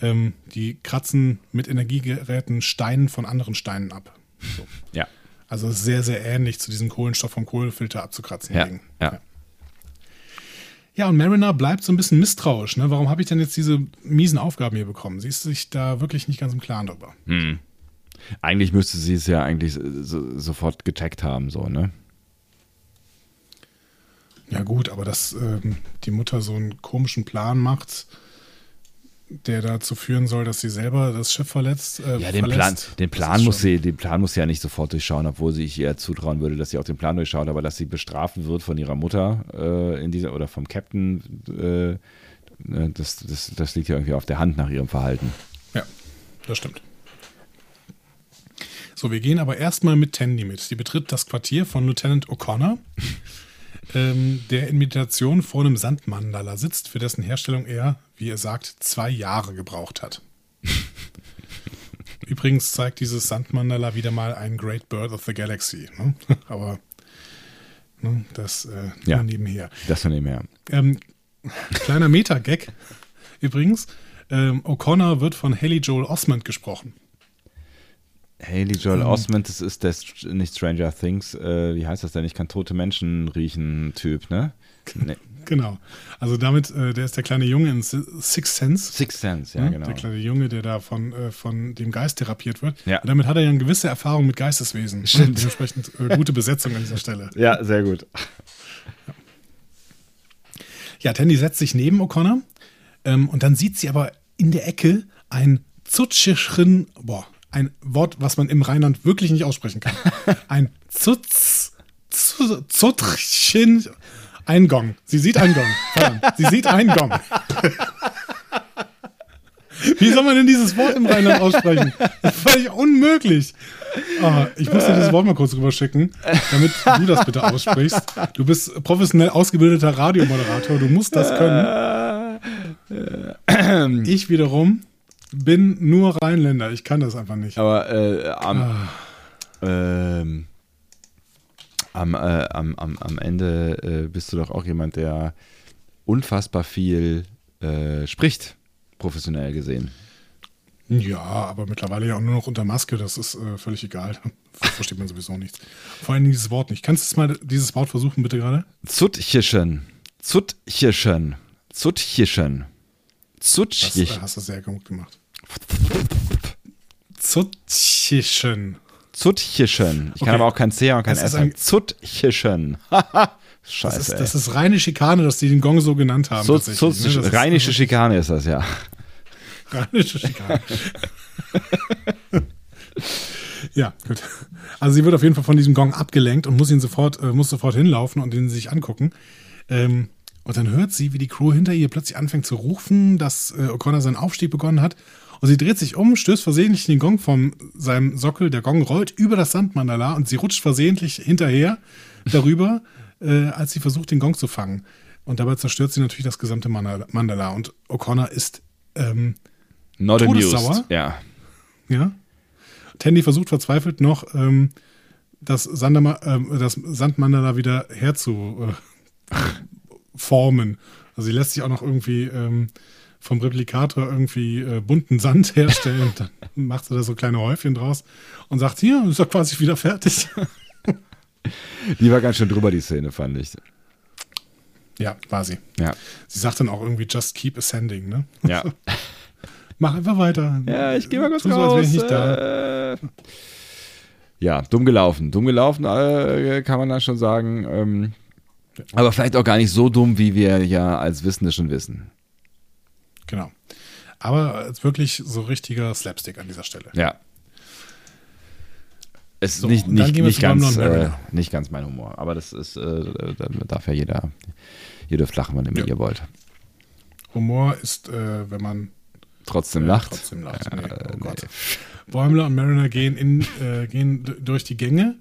[SPEAKER 1] Ähm, die kratzen mit Energiegeräten Steinen von anderen Steinen ab. So.
[SPEAKER 2] ja.
[SPEAKER 1] Also sehr, sehr ähnlich zu diesem Kohlenstoff vom Kohlenfilter abzukratzen.
[SPEAKER 2] Ja,
[SPEAKER 1] Ding.
[SPEAKER 2] ja.
[SPEAKER 1] Ja, und Mariner bleibt so ein bisschen misstrauisch. Ne? Warum habe ich denn jetzt diese miesen Aufgaben hier bekommen? Sie ist sich da wirklich nicht ganz im Klaren drüber.
[SPEAKER 2] Eigentlich müsste sie es ja eigentlich so, sofort gecheckt haben, so, ne?
[SPEAKER 1] Ja gut, aber dass ähm, die Mutter so einen komischen Plan macht, der dazu führen soll, dass sie selber das Schiff verletzt. Äh,
[SPEAKER 2] Ja, den
[SPEAKER 1] verlässt,
[SPEAKER 2] Plan, den Plan muss sie, den Plan muss sie ja nicht sofort durchschauen, obwohl sie ich ihr zutrauen würde, dass sie auch den Plan durchschaut, aber dass sie bestraft wird von ihrer Mutter äh, in dieser oder vom Captain, äh, äh, das, das, das liegt ja irgendwie auf der Hand nach ihrem Verhalten.
[SPEAKER 1] Ja, das stimmt. So, wir gehen aber erstmal mit Tandy mit. Sie betritt das Quartier von Lieutenant O'Connor, ähm, der in Meditation vor einem Sandmandala sitzt, für dessen Herstellung er, wie er sagt, zwei Jahre gebraucht hat. *laughs* Übrigens zeigt dieses Sandmandala wieder mal einen Great Bird of the Galaxy. Ne? *laughs* Aber ne, das äh,
[SPEAKER 2] Ja.
[SPEAKER 1] nur nebenher.
[SPEAKER 2] Das von dem her.
[SPEAKER 1] Ähm, kleiner Meta-Gag übrigens. Ähm, O'Connor wird von Haley Joel Osment gesprochen.
[SPEAKER 2] Haley Joel Osment, das ist der nicht Stranger Things, äh, wie heißt das denn? Ich kann tote Menschen riechen, Typ, ne? Nee. *laughs*
[SPEAKER 1] Genau. Also damit, äh, der ist der kleine Junge in Si- Sixth Sense.
[SPEAKER 2] Sixth Sense, ja,
[SPEAKER 1] ne?
[SPEAKER 2] genau.
[SPEAKER 1] Der kleine Junge, der da von, äh, von dem Geist therapiert wird.
[SPEAKER 2] Ja.
[SPEAKER 1] Und damit hat er ja eine gewisse Erfahrung mit Geisteswesen.
[SPEAKER 2] Stimmt.
[SPEAKER 1] Und dementsprechend äh, gute Besetzung an dieser Stelle. *laughs*
[SPEAKER 2] Ja, sehr gut.
[SPEAKER 1] Ja, Tandy setzt sich neben O'Connor ähm, und dann sieht sie aber in der Ecke ein Zutschischen, boah, ein Wort, was man im Rheinland wirklich nicht aussprechen kann. *laughs* Ein Zutz, Zu- Zutschen, ein Gong. Sie sieht einen Gong. *laughs* Verdammt, Sie sieht einen Gong. *laughs* Wie soll man denn dieses Wort im Rheinland aussprechen? Das ist völlig unmöglich. Ah, ich muss dir dieses Wort mal kurz rüber schicken, damit du das bitte aussprichst. Du bist professionell ausgebildeter Radiomoderator, du musst das können. Ich wiederum bin nur Rheinländer, ich kann das einfach nicht.
[SPEAKER 2] Aber äh, am, ähm, am, äh, am, am, am Ende äh, bist du doch auch jemand, der unfassbar viel äh, spricht, professionell gesehen.
[SPEAKER 1] Ja, aber mittlerweile ja auch nur noch unter Maske, das ist äh, völlig egal. *laughs* Versteht man sowieso nichts. Vor allem dieses Wort nicht. Kannst du mal dieses Wort versuchen, bitte gerade?
[SPEAKER 2] Zutchischen. Zutchischen. Zutchischen.
[SPEAKER 1] Das
[SPEAKER 2] Zutchich.
[SPEAKER 1] äh, hast du sehr gut gemacht. Zutschischen.
[SPEAKER 2] Zutchischen. Ich kann
[SPEAKER 1] Okay.
[SPEAKER 2] aber auch kein C und kein
[SPEAKER 1] Das
[SPEAKER 2] S
[SPEAKER 1] ist ein-
[SPEAKER 2] sagen. Zutchischen. Haha. *laughs*
[SPEAKER 1] Das
[SPEAKER 2] Scheiße.
[SPEAKER 1] ist, das ist reine Schikane, dass die den Gong so genannt haben.
[SPEAKER 2] Zut- Zut-
[SPEAKER 1] ne? Ist,
[SPEAKER 2] rheinische
[SPEAKER 1] äh,
[SPEAKER 2] Schikane ist das, ja.
[SPEAKER 1] Rheinische Schikane. *laughs* ja, gut. Also sie wird auf jeden Fall von diesem Gong abgelenkt und muss ihn sofort, äh, muss sofort hinlaufen und ihn sich angucken. Ähm, und dann hört sie, wie die Crew hinter ihr plötzlich anfängt zu rufen, dass äh, O'Connor seinen Aufstieg begonnen hat. Und sie dreht sich um, stößt versehentlich den Gong von seinem Sockel. Der Gong rollt über das Sandmandala und sie rutscht versehentlich hinterher darüber, *laughs* äh, als sie versucht, den Gong zu fangen. Und dabei zerstört sie natürlich das gesamte Mandala. Und O'Connor ist ähm,
[SPEAKER 2] Not
[SPEAKER 1] Todessauer?
[SPEAKER 2] Ja.
[SPEAKER 1] ja. Tandy versucht verzweifelt noch, ähm, das, Sandama, ähm, das Sandmandala wieder herzu äh. Also sie lässt sich auch noch irgendwie ähm, vom Replikator irgendwie äh, bunten Sand *laughs* herstellen. Dann macht sie da so kleine Häufchen draus und sagt, hier, ist doch quasi wieder fertig. *laughs*
[SPEAKER 2] Die war ganz schön drüber, die Szene, fand ich.
[SPEAKER 1] Ja, war sie.
[SPEAKER 2] Ja.
[SPEAKER 1] Sie sagt dann auch irgendwie, just keep ascending, ne?
[SPEAKER 2] Ja. *laughs*
[SPEAKER 1] Mach einfach weiter.
[SPEAKER 2] Ja, ich gehe mal kurz
[SPEAKER 1] so,
[SPEAKER 2] raus.
[SPEAKER 1] da.
[SPEAKER 2] Äh, ja, dumm gelaufen. Dumm gelaufen, äh, kann man da schon sagen. Ähm, aber vielleicht auch gar nicht so dumm, wie wir ja als Wissende schon wissen.
[SPEAKER 1] Genau. Aber wirklich so richtiger Slapstick an dieser Stelle.
[SPEAKER 2] Ja. Es ist
[SPEAKER 1] So,
[SPEAKER 2] nicht, nicht, nicht, ganz, äh, nicht ganz mein Humor. Aber das ist, äh, da darf ja jeder, ihr dürft lachen, wann immer
[SPEAKER 1] Ja.
[SPEAKER 2] ihr wollt.
[SPEAKER 1] Humor ist, äh, wenn man
[SPEAKER 2] Trotzdem
[SPEAKER 1] äh,
[SPEAKER 2] lacht.
[SPEAKER 1] Trotzdem lacht. Nee,
[SPEAKER 2] Äh,
[SPEAKER 1] oh
[SPEAKER 2] nee.
[SPEAKER 1] Gott. Bäumler und Mariner gehen, in, äh, gehen durch die Gänge,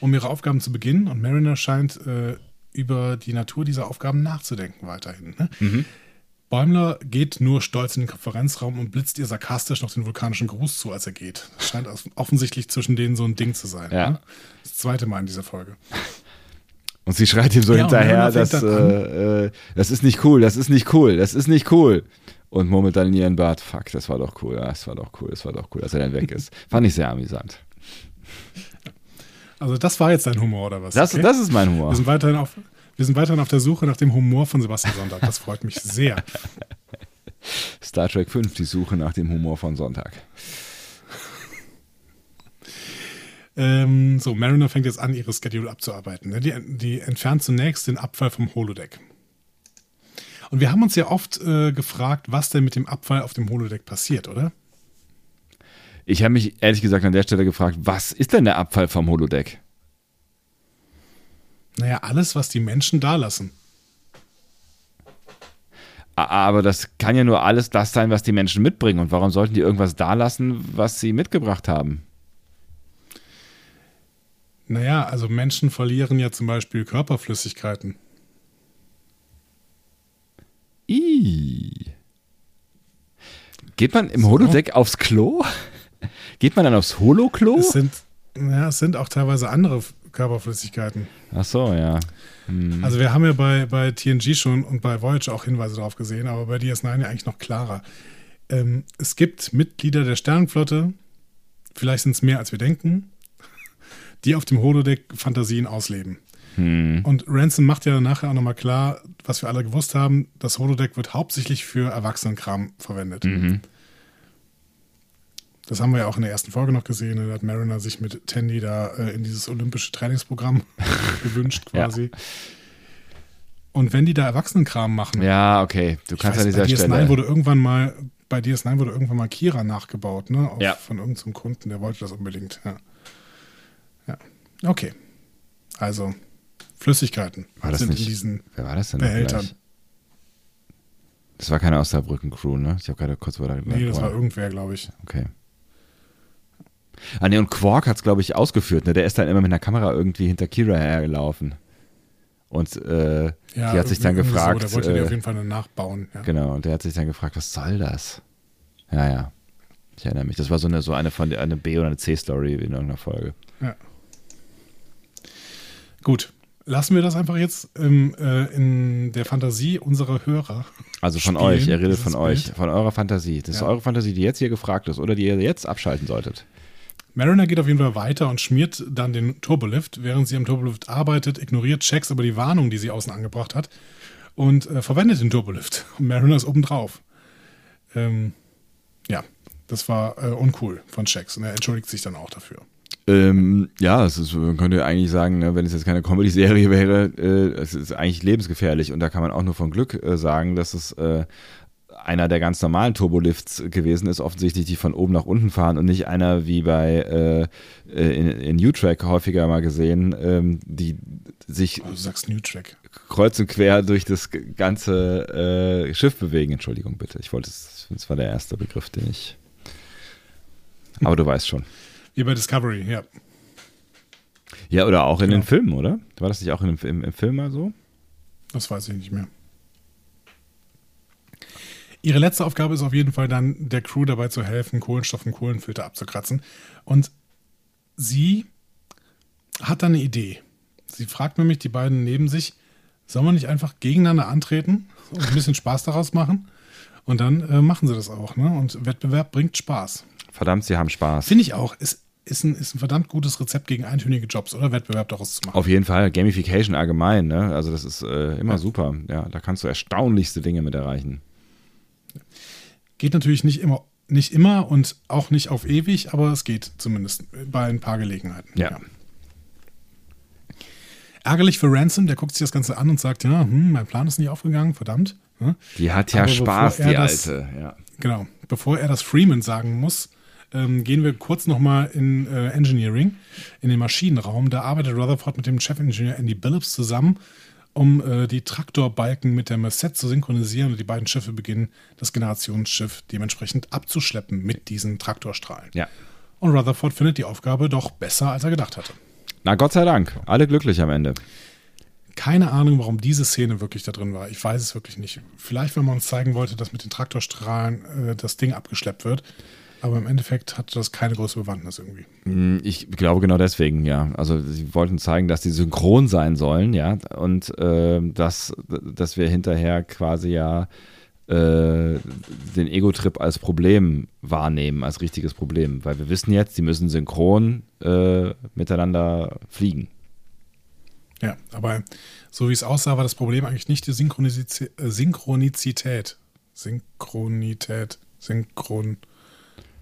[SPEAKER 1] um ihre Aufgaben zu beginnen. Und Mariner scheint über die Natur dieser Aufgaben nachzudenken weiterhin. Ne?
[SPEAKER 2] Mhm.
[SPEAKER 1] Bäumler geht nur stolz in den Konferenzraum und blitzt ihr sarkastisch noch den vulkanischen Gruß zu, als er geht. Das scheint offensichtlich zwischen denen so ein Ding zu sein.
[SPEAKER 2] Ja.
[SPEAKER 1] Ne? Das zweite Mal in dieser Folge.
[SPEAKER 2] Und sie schreit ihm so
[SPEAKER 1] Ja,
[SPEAKER 2] hinterher, dass, äh, äh, das ist nicht cool, das ist nicht cool, das ist nicht cool. Und murmelt dann in ihren Bart, fuck, das war doch cool, ja, das war doch cool, das war doch cool, dass er dann weg ist. *laughs* Fand ich sehr amüsant.
[SPEAKER 1] Also das war jetzt dein Humor, oder was?
[SPEAKER 2] Das,
[SPEAKER 1] Okay?
[SPEAKER 2] das ist mein Humor.
[SPEAKER 1] Wir sind weiterhin auf, wir sind weiterhin auf der Suche nach dem Humor von Sebastian Sonntag. Das freut mich sehr. *laughs*
[SPEAKER 2] Star Trek 5, die Suche nach dem Humor von Sonntag.
[SPEAKER 1] Ähm, so, Mariner fängt jetzt an, ihre Schedule abzuarbeiten. ne? Die, die entfernt zunächst den Abfall vom Holodeck. Und wir haben uns ja oft äh, gefragt, was denn mit dem Abfall auf dem Holodeck passiert, oder?
[SPEAKER 2] Ich habe mich ehrlich gesagt an der Stelle gefragt, was ist denn der Abfall vom Holodeck?
[SPEAKER 1] Naja, alles, was die Menschen da lassen.
[SPEAKER 2] Aber das kann ja nur alles das sein, was die Menschen mitbringen. Und warum sollten die irgendwas da lassen, was sie mitgebracht haben?
[SPEAKER 1] Naja, also Menschen verlieren ja zum Beispiel Körperflüssigkeiten.
[SPEAKER 2] Ih. Geht man im Holodeck aufs Klo? Geht man dann aufs Holoklo?
[SPEAKER 1] Es sind, ja, es sind auch teilweise andere Körperflüssigkeiten.
[SPEAKER 2] Ach so, ja. Hm.
[SPEAKER 1] Also wir haben ja bei, bei TNG schon und bei Voyager auch Hinweise darauf gesehen, aber bei DS9 ja eigentlich noch klarer. Ähm, es gibt Mitglieder der Sternenflotte, vielleicht sind es mehr als wir denken, die auf dem Holodeck Fantasien ausleben.
[SPEAKER 2] Hm.
[SPEAKER 1] Und Ransom macht ja nachher auch nochmal klar, was wir alle gewusst haben, das Holodeck wird hauptsächlich für Erwachsenenkram verwendet.
[SPEAKER 2] Mhm.
[SPEAKER 1] Das haben wir ja auch in der ersten Folge noch gesehen. Da hat Mariner sich mit Tandy da äh, in dieses olympische Trainingsprogramm *laughs* gewünscht quasi. Und wenn die da Erwachsenenkram machen,
[SPEAKER 2] Ja, okay. Du kannst
[SPEAKER 1] weiß,
[SPEAKER 2] an dieser
[SPEAKER 1] bei DS9
[SPEAKER 2] Stelle.
[SPEAKER 1] wurde irgendwann mal, bei DS9 wurde irgendwann mal Kira nachgebaut, ne? Auf,
[SPEAKER 2] Ja.
[SPEAKER 1] Von irgendeinem Kunden, der wollte das unbedingt. Ja. ja. Okay. Also, Flüssigkeiten
[SPEAKER 2] War das
[SPEAKER 1] sind
[SPEAKER 2] nicht-
[SPEAKER 1] in diesen
[SPEAKER 2] Wer war das denn?
[SPEAKER 1] Behältern.
[SPEAKER 2] gleich? Das war keine Osnabrücken-Crew, ne? Ich habe gerade kurz über
[SPEAKER 1] Nee, das war irgendwer, glaube ich.
[SPEAKER 2] Okay. Ah, nee, und Quark hat es, glaube ich, ausgeführt. Ne? Der ist dann immer mit einer Kamera irgendwie hinter Kira hergelaufen. Und äh,
[SPEAKER 1] Ja,
[SPEAKER 2] die hat sich dann gefragt.
[SPEAKER 1] So, der wollte die
[SPEAKER 2] äh,
[SPEAKER 1] auf jeden Fall nachbauen. Ja.
[SPEAKER 2] Genau, und der hat sich dann gefragt, was soll das? Ja, ja. Ich erinnere mich. Das war so eine, so eine von der eine B- oder eine C-Story in irgendeiner Folge.
[SPEAKER 1] Gut. Lassen wir das einfach jetzt ähm, äh, in der Fantasie unserer Hörer.
[SPEAKER 2] Also von
[SPEAKER 1] Spielen,
[SPEAKER 2] euch, er redet von euch,
[SPEAKER 1] Bild.
[SPEAKER 2] von eurer Fantasie. Das ist
[SPEAKER 1] Ja.
[SPEAKER 2] eure Fantasie, die jetzt hier gefragt ist oder die ihr jetzt abschalten solltet.
[SPEAKER 1] Mariner geht auf jeden Fall weiter und schmiert dann den Turbolift. Während sie am Turbolift arbeitet, ignoriert Checks aber die Warnung, die sie außen angebracht hat und äh, verwendet den Turbolift. *laughs* Und Mariner ist obendrauf. Ähm, ja, das war äh, uncool von Checks und er entschuldigt sich dann auch dafür.
[SPEAKER 2] Ähm, ja, es ist, man könnte eigentlich sagen, ne, wenn es jetzt keine Comedy-Serie *laughs* wäre, äh, es ist eigentlich lebensgefährlich und da kann man auch nur von Glück äh, sagen, dass es äh, einer der ganz normalen Turbolifts gewesen ist, offensichtlich die von oben nach unten fahren und nicht einer wie bei äh, äh, in, in U-Track häufiger mal gesehen, ähm, die sich
[SPEAKER 1] Also, du sagst New Track.
[SPEAKER 2] kreuz und quer durch das ganze äh, Schiff bewegen. Entschuldigung bitte, ich wollte es, das war der erste Begriff, den ich. Aber du weißt schon.
[SPEAKER 1] Wie bei Discovery, ja.
[SPEAKER 2] Ja, oder auch in
[SPEAKER 1] Genau.
[SPEAKER 2] den Filmen, oder? War das nicht auch in dem, im, im Film mal so?
[SPEAKER 1] Das weiß ich nicht mehr. Ihre letzte Aufgabe ist auf jeden Fall dann, der Crew dabei zu helfen, Kohlenstoff und Kohlenfilter abzukratzen. Und sie hat dann eine Idee. Sie fragt nämlich die beiden neben sich, soll man nicht einfach gegeneinander antreten und ein bisschen Spaß daraus machen? Und dann äh, machen sie das auch. Ne? Und Wettbewerb bringt Spaß.
[SPEAKER 2] Verdammt, sie haben Spaß.
[SPEAKER 1] Finde ich auch. Ist, ist, ein, ist ein verdammt gutes Rezept gegen eintönige Jobs oder Wettbewerb daraus zu machen.
[SPEAKER 2] Auf jeden Fall. Gamification allgemein. Ne? Also das ist äh, immer
[SPEAKER 1] Ja.
[SPEAKER 2] super. Ja, da kannst du erstaunlichste Dinge mit erreichen.
[SPEAKER 1] Geht natürlich nicht immer, nicht immer und auch nicht auf ewig, aber es geht zumindest bei ein paar Gelegenheiten.
[SPEAKER 2] Ja.
[SPEAKER 1] Ärgerlich für Ransom, der guckt sich das Ganze an und sagt, ja, hm, mein Plan ist nicht aufgegangen, verdammt. Ja.
[SPEAKER 2] Die hat ja
[SPEAKER 1] Aber
[SPEAKER 2] Spaß, die
[SPEAKER 1] das-
[SPEAKER 2] alte. Ja.
[SPEAKER 1] Genau. Bevor er das Freeman sagen muss, ähm, gehen wir kurz nochmal in äh, Engineering, in den Maschinenraum. Da arbeitet Rutherford mit dem Chefingenieur Andy Billups zusammen, um äh, die Traktorbalken mit der Merced zu synchronisieren und die beiden Schiffe beginnen, das Generationsschiff dementsprechend abzuschleppen mit diesen Traktorstrahlen.
[SPEAKER 2] ja.
[SPEAKER 1] Und Rutherford findet die Aufgabe doch besser, als er gedacht hatte.
[SPEAKER 2] Na Gott sei Dank. Alle glücklich am Ende.
[SPEAKER 1] Keine Ahnung, warum diese Szene wirklich da drin war. Ich weiß es wirklich nicht. Vielleicht, wenn man uns zeigen wollte, dass mit den Traktorstrahlen äh, das Ding abgeschleppt wird. Aber im Endeffekt hatte das keine große Bewandtnis irgendwie.
[SPEAKER 2] Hm, Ich glaube genau deswegen, ja. Also sie wollten zeigen, dass die synchron sein sollen, ja. Und äh, dass, dass wir hinterher quasi ja äh, den Ego-Trip als Problem wahrnehmen, als richtiges Problem. Weil wir wissen jetzt, die müssen synchron äh, miteinander fliegen.
[SPEAKER 1] Ja, aber so wie es aussah, war das Problem eigentlich nicht die äh, Synchronizität. Synchronität, Synchron.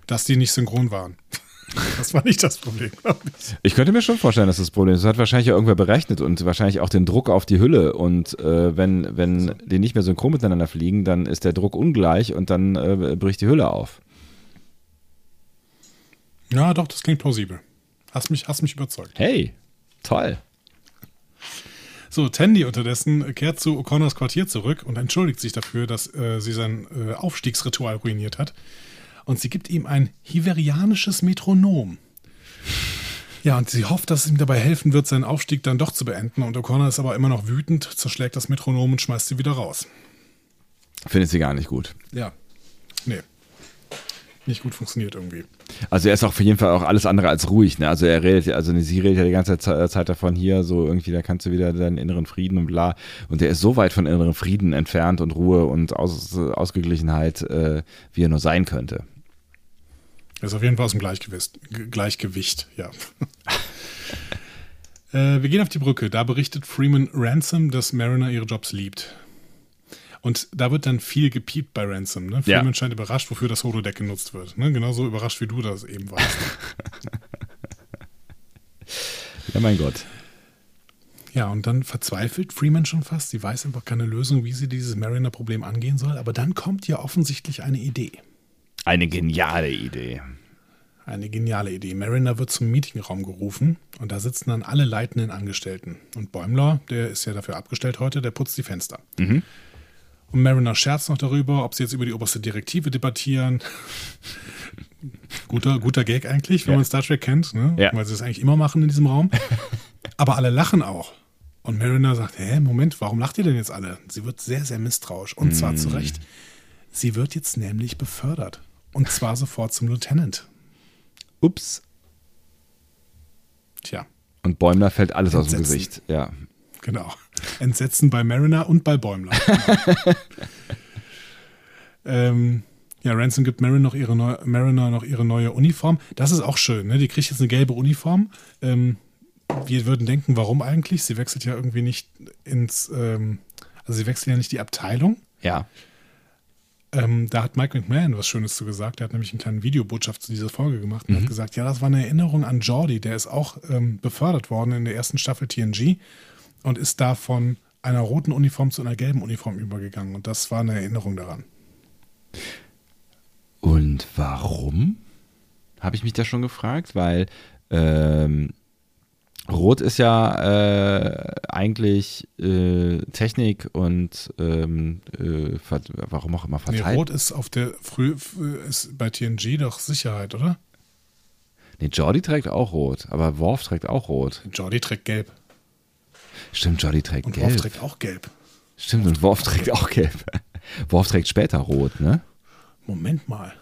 [SPEAKER 1] Dass die nicht synchron waren. *laughs* Das war nicht das Problem, glaube ich.
[SPEAKER 2] Ich könnte mir schon vorstellen, dass das Problem ist. Das hat wahrscheinlich irgendwer berechnet und wahrscheinlich auch den Druck auf die Hülle. Und äh, wenn, wenn die nicht mehr synchron miteinander fliegen, dann ist der Druck ungleich und dann äh, bricht die Hülle auf.
[SPEAKER 1] Ja, doch, das klingt plausibel. Hast mich, hast mich überzeugt.
[SPEAKER 2] Hey, toll.
[SPEAKER 1] So, Tandy unterdessen kehrt zu O'Connors Quartier zurück und entschuldigt sich dafür, dass äh, sie sein äh, Aufstiegsritual ruiniert hat. Und sie gibt ihm ein hiverianisches Metronom. Ja, und sie hofft, dass es ihm dabei helfen wird, seinen Aufstieg dann doch zu beenden. Und O'Connor ist aber immer noch wütend, zerschlägt das Metronom und schmeißt sie wieder raus.
[SPEAKER 2] Findet sie gar nicht gut.
[SPEAKER 1] Ja. Nee. Nicht gut funktioniert irgendwie.
[SPEAKER 2] Also er ist auch auf jeden Fall auch alles andere als ruhig. Ne? Also er redet, ja- also sie redet ja die ganze Ze- Zeit davon hier, so irgendwie, da kannst du wieder deinen inneren Frieden und bla. Und der ist so weit von inneren Frieden entfernt und Ruhe und Aus, Ausgeglichenheit, äh, wie er nur sein könnte.
[SPEAKER 1] Ist auf jeden Fall aus dem Gleichgewicht. Gleichgewicht, ja. *laughs* äh, wir gehen auf die Brücke. Da berichtet Freeman Ransom, dass Mariner ihre Jobs liebt. Und da wird dann viel gepiept bei Ransom. Ne?
[SPEAKER 2] Ja.
[SPEAKER 1] Freeman scheint überrascht, wofür das Holodeck genutzt wird. Ne? Genauso überrascht, wie du das eben warst. *laughs*
[SPEAKER 2] Ja, mein Gott.
[SPEAKER 1] ja, und dann verzweifelt Freeman schon fast. Sie weiß einfach keine Lösung, wie sie dieses Mariner-Problem angehen soll. Aber dann kommt ja offensichtlich eine Idee.
[SPEAKER 2] Eine geniale Idee.
[SPEAKER 1] Eine geniale Idee. Mariner wird zum Meetingraum gerufen und da sitzen dann alle leitenden Angestellten. Und Bäumler, der ist ja dafür abgestellt heute, der putzt die Fenster. Und Mariner scherzt noch darüber, ob sie jetzt über die oberste Direktive debattieren. guter, guter Gag eigentlich, wenn
[SPEAKER 2] Ja.
[SPEAKER 1] man Star Trek kennt, ne?
[SPEAKER 2] Ja.
[SPEAKER 1] weil sie es eigentlich immer machen in diesem Raum. *laughs* Aber alle lachen auch. Und Mariner sagt, hä, Moment, warum lacht ihr denn jetzt alle? Sie wird sehr, sehr misstrauisch. Und zwar zu Recht. Sie wird jetzt nämlich befördert. Und zwar sofort zum Lieutenant.
[SPEAKER 2] Ups.
[SPEAKER 1] Tja,
[SPEAKER 2] Und Bäumler fällt alles aus dem
[SPEAKER 1] Entsetzen.
[SPEAKER 2] Gesicht. Ja.
[SPEAKER 1] genau. Entsetzen bei Mariner und bei Bäumler. Genau. *laughs* ähm, ja, Ransom gibt Mariner noch, ihre neu, Mariner noch ihre neue Uniform. Das ist auch schön, ne? Die kriegt jetzt eine gelbe Uniform. Ähm, wir würden denken, warum eigentlich? Sie wechselt ja irgendwie nicht ins, ähm, also sie wechselt ja nicht die Abteilung.
[SPEAKER 2] Ja.
[SPEAKER 1] Ähm, da hat Mike McMahon was Schönes zu gesagt. Der hat nämlich eine kleine Videobotschaft zu dieser Folge gemacht und hat gesagt, ja, das war eine Erinnerung an Jordi. Der ist auch ähm, befördert worden in der ersten Staffel TNG und ist da von einer roten Uniform zu einer gelben Uniform übergegangen. Und das war eine Erinnerung daran.
[SPEAKER 2] Und warum? Habe ich mich da schon gefragt, weil ähm, Rot ist ja äh, eigentlich äh, Technik und ähm, äh, warum auch immer
[SPEAKER 1] Nee,
[SPEAKER 2] verteilt.
[SPEAKER 1] rot ist auf der früh ist bei TNG doch Sicherheit, oder?
[SPEAKER 2] Nee, Jordi trägt auch rot, aber Worf trägt auch rot.
[SPEAKER 1] Jordi trägt gelb
[SPEAKER 2] Stimmt, Jordi trägt
[SPEAKER 1] und
[SPEAKER 2] gelb.
[SPEAKER 1] Worf trägt auch gelb.
[SPEAKER 2] Stimmt, und Worf trägt auch gelb. *laughs* Worf trägt später rot, ne?
[SPEAKER 1] Moment mal.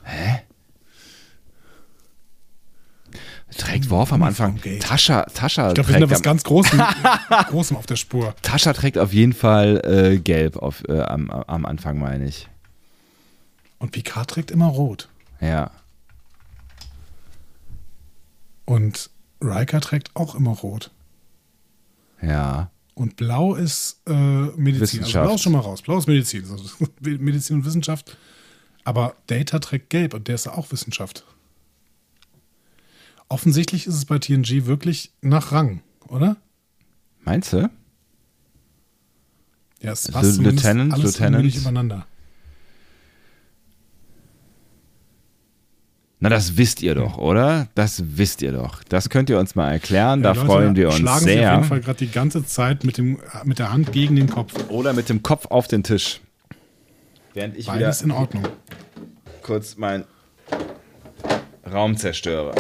[SPEAKER 2] Trägt Worf am Anfang.
[SPEAKER 1] Uniformgate.
[SPEAKER 2] Tascha, Tascha
[SPEAKER 1] Ich glaube, wir sind da was ganz Großem, *laughs* Großem auf der Spur.
[SPEAKER 2] Tascha trägt auf jeden Fall äh, gelb auf, äh, am, am Anfang, meine ich.
[SPEAKER 1] Und Picard trägt immer rot.
[SPEAKER 2] Ja.
[SPEAKER 1] Und Riker trägt auch immer rot.
[SPEAKER 2] Ja.
[SPEAKER 1] Und blau ist äh, Medizin. Also blau ist schon mal raus. Blau ist Medizin. Also *laughs* Medizin und Wissenschaft. Aber Data trägt gelb und der ist auch Wissenschaft. Offensichtlich ist es bei TNG wirklich nach Rang, oder?
[SPEAKER 2] Meinst du?
[SPEAKER 1] Ja, es
[SPEAKER 2] Also
[SPEAKER 1] passt zumindest
[SPEAKER 2] Lieutenant,
[SPEAKER 1] alles
[SPEAKER 2] Lieutenant.
[SPEAKER 1] übereinander.
[SPEAKER 2] Na, das wisst ihr doch, oder? Das wisst ihr doch. Das könnt ihr uns mal erklären. Da
[SPEAKER 1] Ja, Leute
[SPEAKER 2] freuen wir uns
[SPEAKER 1] schlagen sich auf
[SPEAKER 2] sehr.
[SPEAKER 1] jeden Fall gerade die ganze Zeit mit, dem, mit der Hand gegen den Kopf.
[SPEAKER 2] Oder mit dem Kopf auf den Tisch. Während ich
[SPEAKER 1] Beides in
[SPEAKER 2] wieder
[SPEAKER 1] Ordnung.
[SPEAKER 2] kurz meinen Raum zerstöre.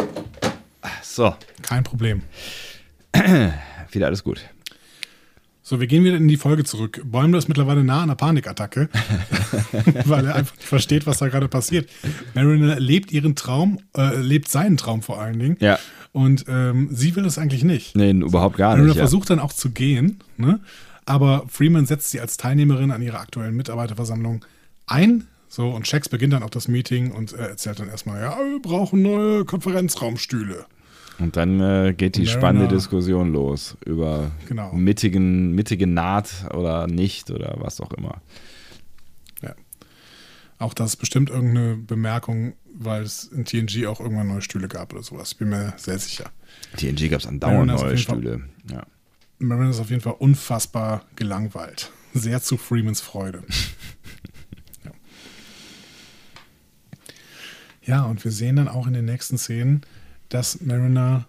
[SPEAKER 2] So,
[SPEAKER 1] Kein Problem. *clears throat*
[SPEAKER 2] wieder alles gut.
[SPEAKER 1] So, wir gehen wieder in die Folge zurück. Bäumler ist mittlerweile nah an einer Panikattacke, *laughs* *laughs* weil er einfach nicht versteht, was da gerade passiert. Mariner lebt ihren Traum, äh, lebt seinen Traum vor allen Dingen.
[SPEAKER 2] Ja.
[SPEAKER 1] Und ähm, sie will es eigentlich nicht.
[SPEAKER 2] Nee, überhaupt gar
[SPEAKER 1] Mariner
[SPEAKER 2] nicht. Ja.
[SPEAKER 1] versucht dann auch zu gehen, ne? aber Freeman setzt sie als Teilnehmerin an ihrer aktuellen Mitarbeiterversammlung ein. So, und Shax beginnt dann auch das Meeting und äh, erzählt dann erstmal, ja, wir brauchen neue Konferenzraumstühle.
[SPEAKER 2] Und dann äh, geht die
[SPEAKER 1] Mariner.
[SPEAKER 2] spannende Diskussion los über
[SPEAKER 1] Genau.
[SPEAKER 2] mittigen, mittige Naht oder nicht oder was auch immer.
[SPEAKER 1] Ja. Auch das ist bestimmt irgendeine Bemerkung, weil es in TNG auch irgendwann neue Stühle gab oder sowas. Ich bin mir sehr sicher.
[SPEAKER 2] TNG gab es andauernd neue
[SPEAKER 1] jeden Fall-
[SPEAKER 2] Stühle. Ja.
[SPEAKER 1] Mariner ist auf jeden Fall unfassbar gelangweilt. Sehr zu Freemans Freude. *laughs* ja. ja, und wir sehen dann auch in den nächsten Szenen, dass Mariner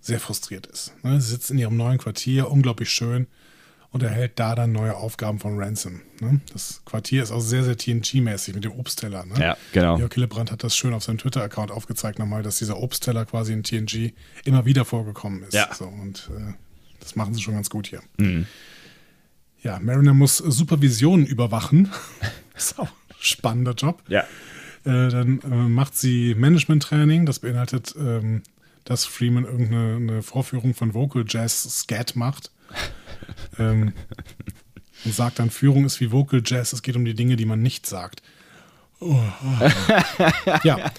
[SPEAKER 1] sehr frustriert ist. Ne, Sie sitzt in ihrem neuen Quartier, unglaublich schön, und erhält da dann neue Aufgaben von Ransom. Ne? Das Quartier ist auch sehr, sehr TNG-mäßig mit dem Obstteller. Ne?
[SPEAKER 2] ja, genau.
[SPEAKER 1] Jörg Hillebrand hat das schön auf seinem Twitter-Account aufgezeigt nochmal, dass dieser Obstteller quasi in TNG immer wieder vorgekommen ist.
[SPEAKER 2] Ja.
[SPEAKER 1] So, und äh, das machen sie schon ganz gut hier.
[SPEAKER 2] Mhm.
[SPEAKER 1] Ja, Mariner muss Supervisionen überwachen. *laughs* ist auch ein spannender Job.
[SPEAKER 2] Ja.
[SPEAKER 1] Äh, dann äh, macht sie Management-Training. Das beinhaltet, ähm, dass Freeman irgendeine eine Vorführung von Vocal Jazz Scat macht. *laughs* ähm, und sagt dann, Führung ist wie Vocal Jazz, es geht um die Dinge, die man nicht sagt. Oh, oh. ja.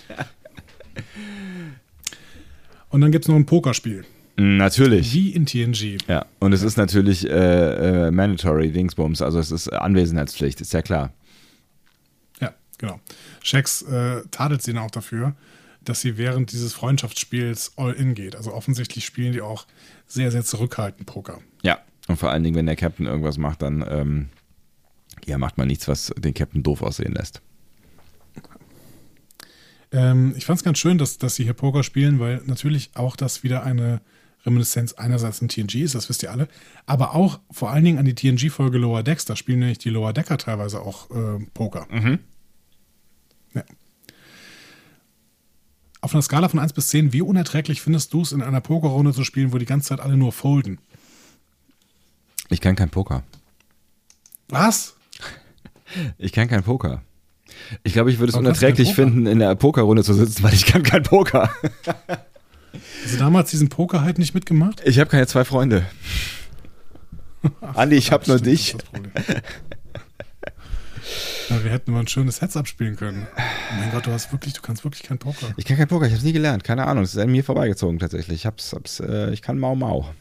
[SPEAKER 1] Und dann gibt es noch ein Pokerspiel.
[SPEAKER 2] Natürlich.
[SPEAKER 1] Wie in TNG.
[SPEAKER 2] Ja, und es ist natürlich äh, äh, mandatory Dingsbums, also es ist Anwesenheitspflicht, ist ja klar.
[SPEAKER 1] Genau. Shax äh, tadelt sie dann auch dafür, dass sie während dieses Freundschaftsspiels all in geht. Also offensichtlich spielen die auch sehr, sehr zurückhaltend Poker.
[SPEAKER 2] Ja. Und vor allen Dingen, wenn der Captain irgendwas macht, dann ähm, ja, macht man nichts, was den Captain doof aussehen lässt.
[SPEAKER 1] Ähm, ich fand es ganz schön, dass, dass sie hier Poker spielen, weil natürlich auch das wieder eine Reminiszenz einerseits in TNG ist, das wisst ihr alle, aber auch vor allen Dingen an die TNG-Folge Lower Decks. Da spielen nämlich die Lower Decker teilweise auch äh, Poker. Ja. Auf einer Skala von 1 bis 10, wie unerträglich findest du es, in einer Pokerrunde zu spielen, wo die ganze Zeit alle nur folden?
[SPEAKER 2] Ich kann kein Poker.
[SPEAKER 1] Was?
[SPEAKER 2] Ich kann kein Poker. Ich glaube, ich würde es
[SPEAKER 1] du
[SPEAKER 2] unerträglich finden, in der Pokerrunde zu sitzen, weil ich kann kein Poker.
[SPEAKER 1] Also damals diesen Poker halt nicht mitgemacht?
[SPEAKER 2] Ich habe keine zwei Freunde. Andi, ich habe nur dich.
[SPEAKER 1] Ja, wir hätten mal ein schönes Heads-up spielen können. Oh mein Gott, du hast wirklich, du kannst wirklich kein Poker.
[SPEAKER 2] Ich kann kein Poker, ich habe es nie gelernt, keine Ahnung. Es ist an mir vorbeigezogen tatsächlich. Ich, hab's, hab's, äh, ich kann Mau Mau.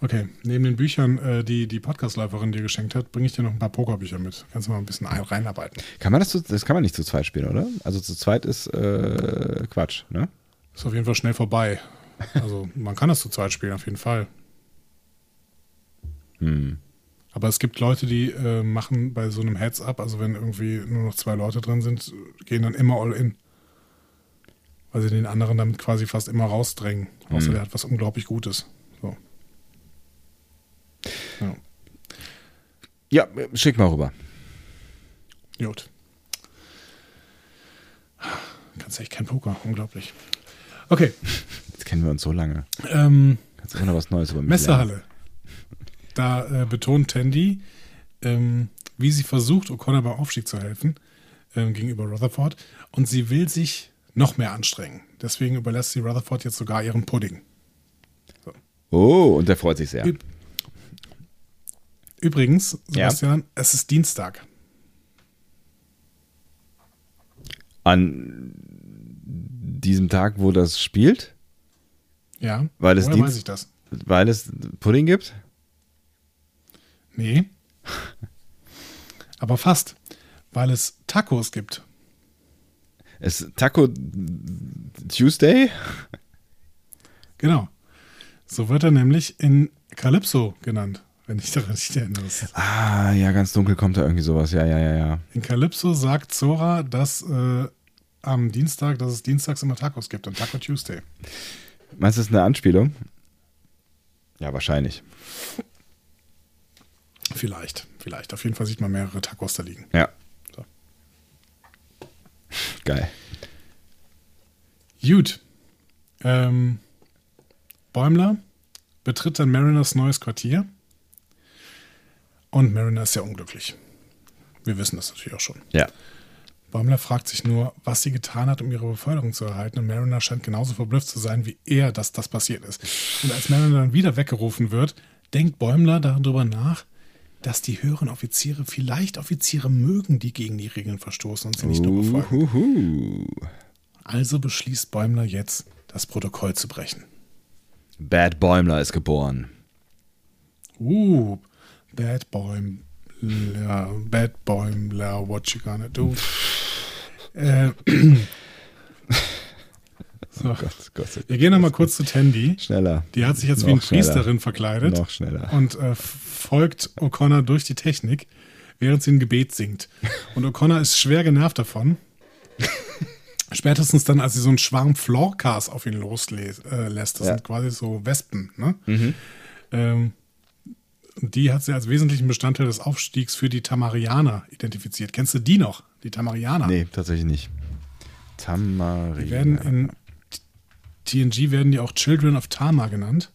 [SPEAKER 1] Okay, neben den Büchern, äh, die die Podcast-Läuferin dir geschenkt hat, bringe ich dir noch ein paar Pokerbücher mit. Kannst du mal ein bisschen ein reinarbeiten.
[SPEAKER 2] Kann man das, zu, das kann man nicht zu zweit spielen, oder? Also zu zweit ist äh, Quatsch, ne?
[SPEAKER 1] Ist auf jeden Fall schnell vorbei. Also man kann das zu zweit spielen, auf jeden Fall.
[SPEAKER 2] Hm.
[SPEAKER 1] Aber es gibt Leute, die äh, machen bei so einem Heads-up, also wenn irgendwie nur noch zwei Leute drin sind, gehen dann immer all in. Weil sie den anderen damit quasi fast immer rausdrängen. Außer
[SPEAKER 2] Hm.
[SPEAKER 1] der hat was unglaublich Gutes. So. Ja.
[SPEAKER 2] Ja, schick mal rüber.
[SPEAKER 1] Gut. Kannst echt kein Poker, unglaublich. Okay, *laughs*
[SPEAKER 2] Jetzt kennen wir uns so lange.
[SPEAKER 1] ähm,
[SPEAKER 2] Kannst du immer noch was Neues über mich lernen.
[SPEAKER 1] Da äh, betont Tandy, ähm, wie sie versucht, O'Connor beim Aufstieg zu helfen ähm, gegenüber Rutherford. Und sie will sich noch mehr anstrengen. Deswegen überlässt sie Rutherford jetzt sogar ihren Pudding.
[SPEAKER 2] Oh, und der freut sich sehr.
[SPEAKER 1] Üb- Übrigens,
[SPEAKER 2] Ja.
[SPEAKER 1] Sebastian, es ist Dienstag.
[SPEAKER 2] An diesem Tag, wo das spielt?
[SPEAKER 1] Ja.
[SPEAKER 2] Weil es Dienst-
[SPEAKER 1] weiß ich das?
[SPEAKER 2] Weil es Pudding gibt?
[SPEAKER 1] Nee. Aber fast. Weil es Tacos gibt.
[SPEAKER 2] Es Taco Tuesday?
[SPEAKER 1] Genau. So wird er nämlich in Calypso genannt, wenn ich daran nicht erinnere.
[SPEAKER 2] Ah, ja, ganz dunkel kommt da irgendwie sowas. Ja, ja, ja, ja.
[SPEAKER 1] In Calypso sagt Zora, dass äh, am Dienstag, dass es dienstags immer Tacos gibt und Taco Tuesday.
[SPEAKER 2] Meinst du, das ist eine Anspielung? Ja, wahrscheinlich.
[SPEAKER 1] Vielleicht, vielleicht. Auf jeden Fall sieht man mehrere Tacos da liegen.
[SPEAKER 2] Ja.
[SPEAKER 1] So.
[SPEAKER 2] Geil.
[SPEAKER 1] Gut. Ähm, Bäumler betritt dann Mariners neues Quartier. Und Mariner ist sehr unglücklich. Wir wissen das natürlich auch schon.
[SPEAKER 2] Ja.
[SPEAKER 1] Bäumler fragt sich nur, was sie getan hat, um ihre Beförderung zu erhalten. Und Mariner scheint genauso verblüfft zu sein, wie er, dass das passiert ist. Und als Mariner dann wieder weggerufen wird, denkt Bäumler darüber nach, dass die höheren Offiziere vielleicht Offiziere mögen, die gegen die Regeln verstoßen und sie nicht nur befolgen. Also beschließt Bäumler jetzt, das Protokoll zu brechen.
[SPEAKER 2] Bad Bäumler ist geboren.
[SPEAKER 1] Uh, Bad Bäumler, Bad Bäumler, what you gonna do? äh, *clears throat* so.
[SPEAKER 2] Gott, Gott sei Dank.
[SPEAKER 1] Wir gehen nochmal kurz zu Tandy.
[SPEAKER 2] Schneller.
[SPEAKER 1] Die hat sich jetzt wie
[SPEAKER 2] Noch
[SPEAKER 1] eine
[SPEAKER 2] schneller.
[SPEAKER 1] Priesterin verkleidet
[SPEAKER 2] Noch schneller.
[SPEAKER 1] und äh, folgt O'Connor durch die Technik, während sie ein Gebet singt. Und O'Connor ist schwer genervt davon. *laughs* Spätestens dann, als sie so einen Schwarm Florcas auf ihn loslässt. Äh, das
[SPEAKER 2] Ja.
[SPEAKER 1] sind quasi so Wespen. Ne? Ähm, die hat sie als wesentlichen Bestandteil des Aufstiegs für die Tamarianer identifiziert. Kennst du die noch? Die Tamarianer?
[SPEAKER 2] Nee, tatsächlich nicht. Tamarina.
[SPEAKER 1] Die werden in TNG werden die auch Children of Tama genannt.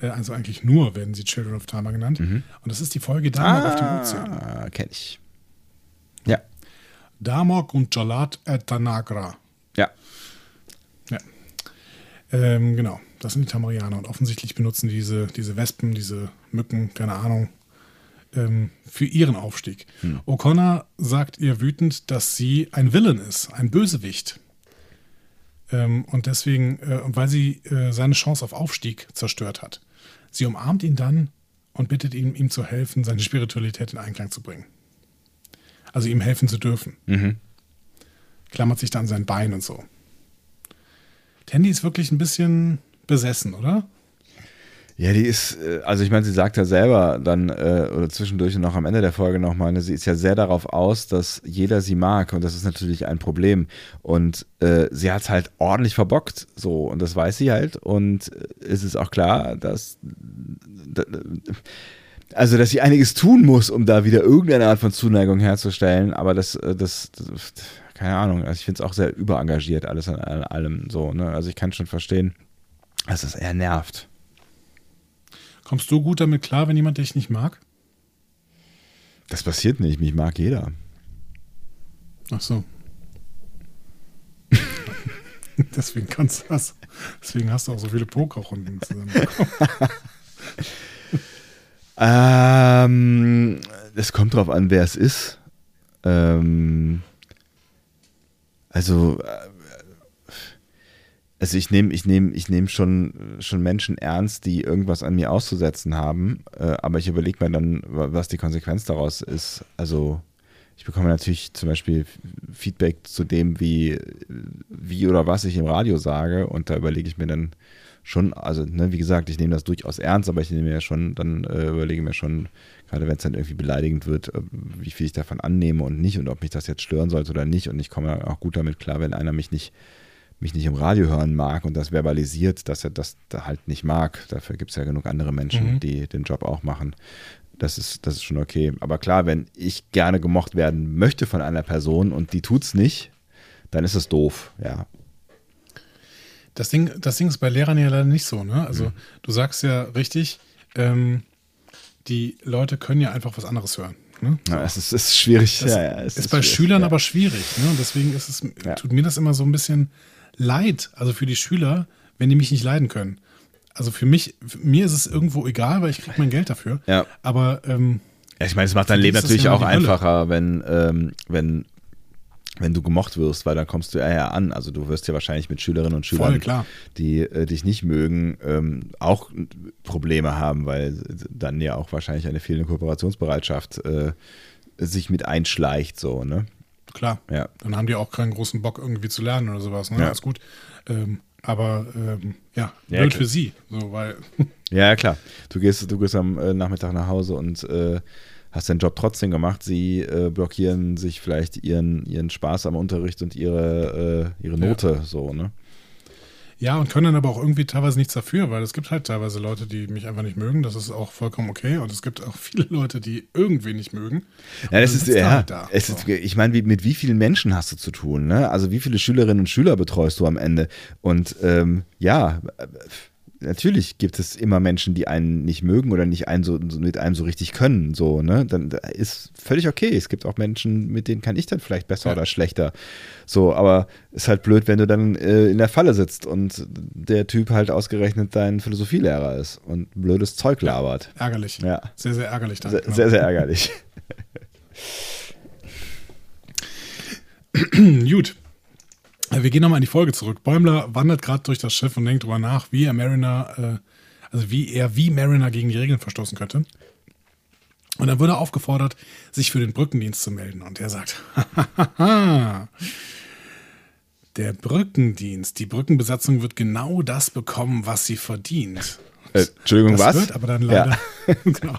[SPEAKER 1] Äh, Also eigentlich nur werden sie Children of Tama genannt. Und das ist die Folge Damok auf dem Ozean.
[SPEAKER 2] ah, kenn ich. Ja.
[SPEAKER 1] Damok und Jalat et Tanagra.
[SPEAKER 2] Ja.
[SPEAKER 1] Ja. Ähm, genau, das sind die Tamarianer. Und offensichtlich benutzen diese, diese Wespen, diese Mücken, keine Ahnung, ähm, für ihren Aufstieg. O'Connor sagt ihr wütend, dass sie ein Villain ist, ein Bösewicht. Ähm, und deswegen, äh, weil sie äh, seine Chance auf Aufstieg zerstört hat. Sie umarmt ihn dann und bittet ihn, ihm zu helfen, seine Spiritualität in Einklang zu bringen. Also ihm helfen zu dürfen. Klammert sich dann sein Bein und so. Tandy ist wirklich ein bisschen besessen, oder?
[SPEAKER 2] Ja, die ist, äh, also ich meine, sie sagt ja selber dann, äh, oder zwischendurch und auch am Ende der Folge nochmal, ne, sie ist ja sehr darauf aus, dass jeder sie mag und das ist natürlich ein Problem. Und äh, sie hat es halt ordentlich verbockt, so, und das weiß sie halt. Und äh, es ist auch klar, dass, da- also, dass sie einiges tun muss, um da wieder irgendeine Art von Zuneigung herzustellen, aber das, äh, das, das keine Ahnung, also ich finde es auch sehr überengagiert, alles an allem so, ne? Also ich kann schon verstehen, dass es eher nervt.
[SPEAKER 1] Kommst du gut damit klar, wenn jemand dich nicht mag?
[SPEAKER 2] Das passiert nicht, mich mag jeder.
[SPEAKER 1] Ach so. *laughs* Deswegen kannst du das. Deswegen hast du auch so viele Pokerrunden zusammen.
[SPEAKER 2] Ähm, es kommt drauf an, wer es ist. Ähm, also, äh, also ich nehme ich nehm, ich nehm schon, schon Menschen ernst, die irgendwas an mir auszusetzen haben, äh, aber ich überlege mir dann, wa- was die Konsequenz daraus ist. Also ich bekomme natürlich zum Beispiel Feedback zu dem, wie, wie oder was ich im Radio sage und da überlege ich mir dann schon, also ne, wie gesagt, ich nehme das durchaus ernst, aber ich nehme mir schon, dann äh, überlege mir schon, gerade wenn es dann irgendwie beleidigend wird, wie viel ich davon annehme und nicht und ob mich das jetzt stören sollte oder nicht und ich komme auch gut damit klar, wenn einer mich nicht mich nicht im Radio hören mag und das verbalisiert, dass er das da halt nicht mag. Dafür gibt es ja genug andere Menschen,
[SPEAKER 1] Mhm.
[SPEAKER 2] die den Job auch machen. Das ist, das ist schon okay. Aber klar, wenn ich gerne gemocht werden möchte von einer Person und die tut's nicht, dann ist es doof, ja.
[SPEAKER 1] Das Ding, das Ding ist bei Lehrern ja leider nicht so, ne? Also, du sagst ja richtig, ähm, die Leute können ja einfach was anderes hören. Ne?
[SPEAKER 2] ja es ist, es ist schwierig.
[SPEAKER 1] Das
[SPEAKER 2] ja, ja, es
[SPEAKER 1] ist, bei
[SPEAKER 2] schwierig,
[SPEAKER 1] Schülern aber schwierig. Ne? Und deswegen ist es, tut mir das immer so ein bisschen leid, also für die Schüler, wenn die mich nicht leiden können. Also für mich, für mir ist es irgendwo egal, weil ich kriege mein Geld dafür.
[SPEAKER 2] Ja.
[SPEAKER 1] Aber ähm,
[SPEAKER 2] Ja, ich meine, es macht dein Leben natürlich auch einfacher, wenn, ähm, wenn wenn du gemocht wirst, weil dann kommst du eher an. Also du wirst ja wahrscheinlich mit Schülerinnen und Schülern,
[SPEAKER 1] Voll, klar.
[SPEAKER 2] die äh, dich nicht mögen, ähm, auch Probleme haben, weil dann ja auch wahrscheinlich eine fehlende Kooperationsbereitschaft äh, sich mit einschleicht, so, ne?
[SPEAKER 1] Klar.
[SPEAKER 2] Ja.
[SPEAKER 1] Dann haben die auch keinen großen Bock irgendwie zu lernen oder sowas. Ne?
[SPEAKER 2] Ja.
[SPEAKER 1] Alles gut. Ähm, aber ähm, ja,
[SPEAKER 2] Ja,
[SPEAKER 1] blöd
[SPEAKER 2] klar.
[SPEAKER 1] für sie. So, weil,
[SPEAKER 2] Ja, *laughs* ja, klar. Du gehst, du gehst am äh, Nachmittag nach Hause und äh, hast deinen Job trotzdem gemacht. Sie äh, blockieren sich vielleicht ihren, ihren Spaß am Unterricht und ihre, äh, ihre
[SPEAKER 1] Ja.
[SPEAKER 2] Note, so, ne?
[SPEAKER 1] Ja, und können dann aber auch irgendwie teilweise nichts dafür, weil es gibt halt teilweise Leute, die mich einfach nicht mögen. Das ist auch vollkommen okay. Und es gibt auch viele Leute, die irgendwie nicht mögen.
[SPEAKER 2] Ja, das ist, ja,
[SPEAKER 1] halt da.
[SPEAKER 2] es
[SPEAKER 1] So.
[SPEAKER 2] ist, ich meine, wie, mit wie vielen Menschen hast du zu tun, ne? Also wie viele Schülerinnen und Schüler betreust du am Ende? Und ähm, ja, äh, natürlich gibt es immer Menschen, die einen nicht mögen oder nicht einen so, mit einem so richtig können, so, ne? Dann da ist völlig okay. Es gibt auch Menschen, mit denen kann ich dann vielleicht besser
[SPEAKER 1] Ja.
[SPEAKER 2] oder schlechter. So, aber ist halt blöd, wenn du dann äh, in der Falle sitzt und der Typ halt ausgerechnet dein Philosophielehrer ist und blödes Zeug labert.
[SPEAKER 1] Ärgerlich.
[SPEAKER 2] Ja.
[SPEAKER 1] Sehr, sehr ärgerlich dann.
[SPEAKER 2] Sehr,
[SPEAKER 1] genau.
[SPEAKER 2] sehr, sehr ärgerlich. *clears throat*
[SPEAKER 1] Gut. Wir gehen nochmal in die Folge zurück. Bäumler wandert gerade durch das Schiff und denkt drüber nach, wie er Mariner, äh, also wie er wie Mariner gegen die Regeln verstoßen könnte. Und dann wurde er aufgefordert, sich für den Brückendienst zu melden. Und er sagt, *laughs* der Brückendienst, die Brückenbesatzung wird genau das bekommen, was sie verdient.
[SPEAKER 2] Äh, Entschuldigung,
[SPEAKER 1] Das
[SPEAKER 2] was?
[SPEAKER 1] hört aber dann leider, *laughs* *laughs* genau,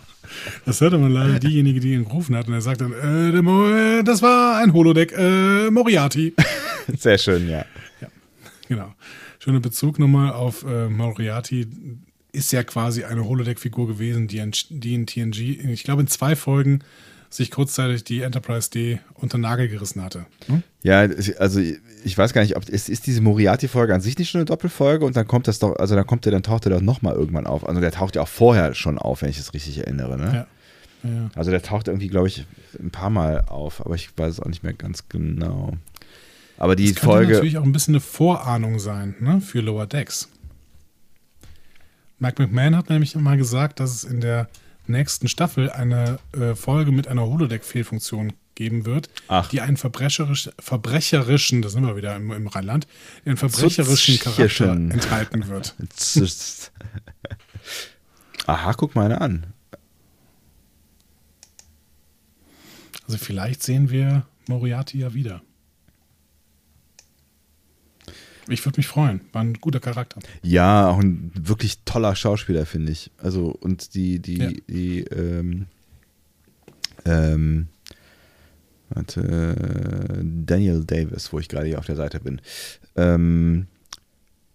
[SPEAKER 1] das hört aber leider diejenige, die ihn gerufen hat. Und er sagt dann, äh, äh, das war ein Holodeck, äh, Moriarty. *laughs*
[SPEAKER 2] Sehr schön, ja.
[SPEAKER 1] Genau. Schöner Bezug nochmal auf äh, Moriarty. Ist ja quasi eine Holodeck-Figur gewesen, die in, die in TNG, ich glaube in zwei Folgen, sich kurzzeitig die Enterprise D unter den Nagel gerissen hatte. Hm?
[SPEAKER 2] Ja, also ich weiß gar nicht, ob es ist diese Moriarty-Folge an sich nicht schon eine Doppelfolge und dann kommt das doch, also dann kommt der, dann taucht er doch nochmal irgendwann auf. Also der taucht ja auch vorher schon auf, wenn ich es richtig erinnere, ne?
[SPEAKER 1] Ja. Ja.
[SPEAKER 2] Also der taucht irgendwie, glaube ich, ein paar Mal auf, aber ich weiß es auch nicht mehr ganz genau. Aber die
[SPEAKER 1] Das könnte
[SPEAKER 2] Folge.
[SPEAKER 1] natürlich auch ein bisschen eine Vorahnung sein ne, für Lower Decks. Mike McMahon hat nämlich mal gesagt, dass es in der nächsten Staffel eine äh, Folge mit einer Holodeck-Fehlfunktion geben wird,
[SPEAKER 2] Ach.
[SPEAKER 1] die einen verbrecherisch, verbrecherischen, das sind wir wieder im, im Rheinland, einen verbrecherischen Charakter enthalten wird. *laughs*
[SPEAKER 2] Aha, guck mal eine an.
[SPEAKER 1] Also vielleicht sehen wir Moriarty ja wieder. Ich würde mich freuen. War ein guter Charakter.
[SPEAKER 2] Ja, auch ein wirklich toller Schauspieler, finde ich. Also, und die, die,
[SPEAKER 1] Ja.
[SPEAKER 2] die, ähm, ähm, warte, Daniel Davis, wo ich gerade hier auf der Seite bin. Ähm,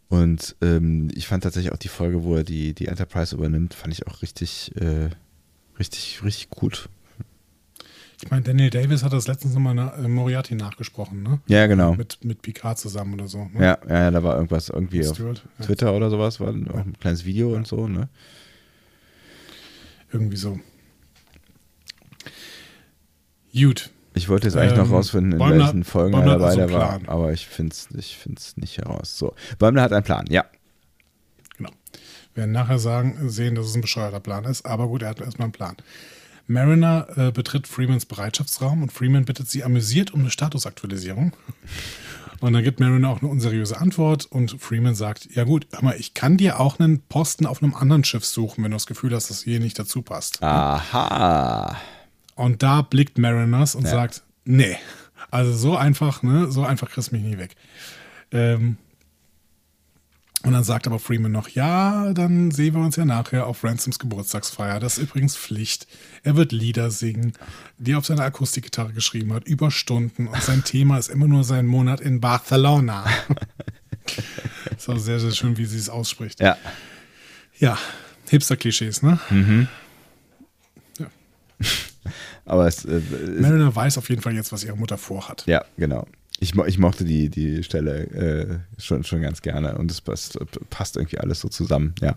[SPEAKER 2] und ähm, ich fand tatsächlich auch die Folge, wo er die, die Enterprise übernimmt, fand ich auch richtig, äh, richtig, richtig gut.
[SPEAKER 1] Ich meine, Daniel Davis hat das letztens nochmal na, äh, Moriarty nachgesprochen, ne?
[SPEAKER 2] Ja, genau.
[SPEAKER 1] Mit, mit Picard zusammen oder so. Ne?
[SPEAKER 2] Ja, ja, ja, da war irgendwas irgendwie auf
[SPEAKER 1] Stewart, ja.
[SPEAKER 2] Twitter oder sowas, war auch ein kleines Video und so, ne?
[SPEAKER 1] Irgendwie so. Gut.
[SPEAKER 2] Ich wollte jetzt eigentlich noch
[SPEAKER 1] Ähm,
[SPEAKER 2] rausfinden, in
[SPEAKER 1] Bäumler-
[SPEAKER 2] welchen Folgen
[SPEAKER 1] Bäumler
[SPEAKER 2] er dabei der war, aber ich finde es ich find's nicht heraus. So, Bäumler hat einen Plan, ja.
[SPEAKER 1] Genau. Wir werden nachher sagen, sehen, dass es ein bescheuerter Plan ist, aber gut, er hat erstmal einen Plan. Mariner äh, betritt Freemans Bereitschaftsraum und Freeman bittet sie amüsiert um eine Statusaktualisierung. *laughs* Und dann gibt Mariner auch eine unseriöse Antwort und Freeman sagt, ja gut, hör mal, ich kann dir auch einen Posten auf einem anderen Schiff suchen, wenn du das Gefühl hast, dass hier nicht dazu passt.
[SPEAKER 2] Aha.
[SPEAKER 1] Und da blickt Mariners und
[SPEAKER 2] Ja.
[SPEAKER 1] sagt, nee, also so einfach, ne, so einfach kriegst du mich nie weg. Ähm, und dann sagt aber Freeman noch, ja, dann sehen wir uns ja nachher auf Ransoms Geburtstagsfeier. Das ist übrigens Pflicht. Er wird Lieder singen, die er auf seiner Akustikgitarre geschrieben hat, über Stunden. Und sein Thema ist immer nur sein Monat in Barcelona. *laughs* ist auch sehr, sehr schön, wie sie es ausspricht.
[SPEAKER 2] Ja.
[SPEAKER 1] Ja, Hipster-Klischees, ne?
[SPEAKER 2] Aber es, äh,
[SPEAKER 1] Mariner weiß auf jeden Fall jetzt, was ihre Mutter vorhat.
[SPEAKER 2] ja, genau. Ich, mo- ich mochte die, die Stelle äh, schon, schon ganz gerne und es passt, passt irgendwie alles so zusammen, ja.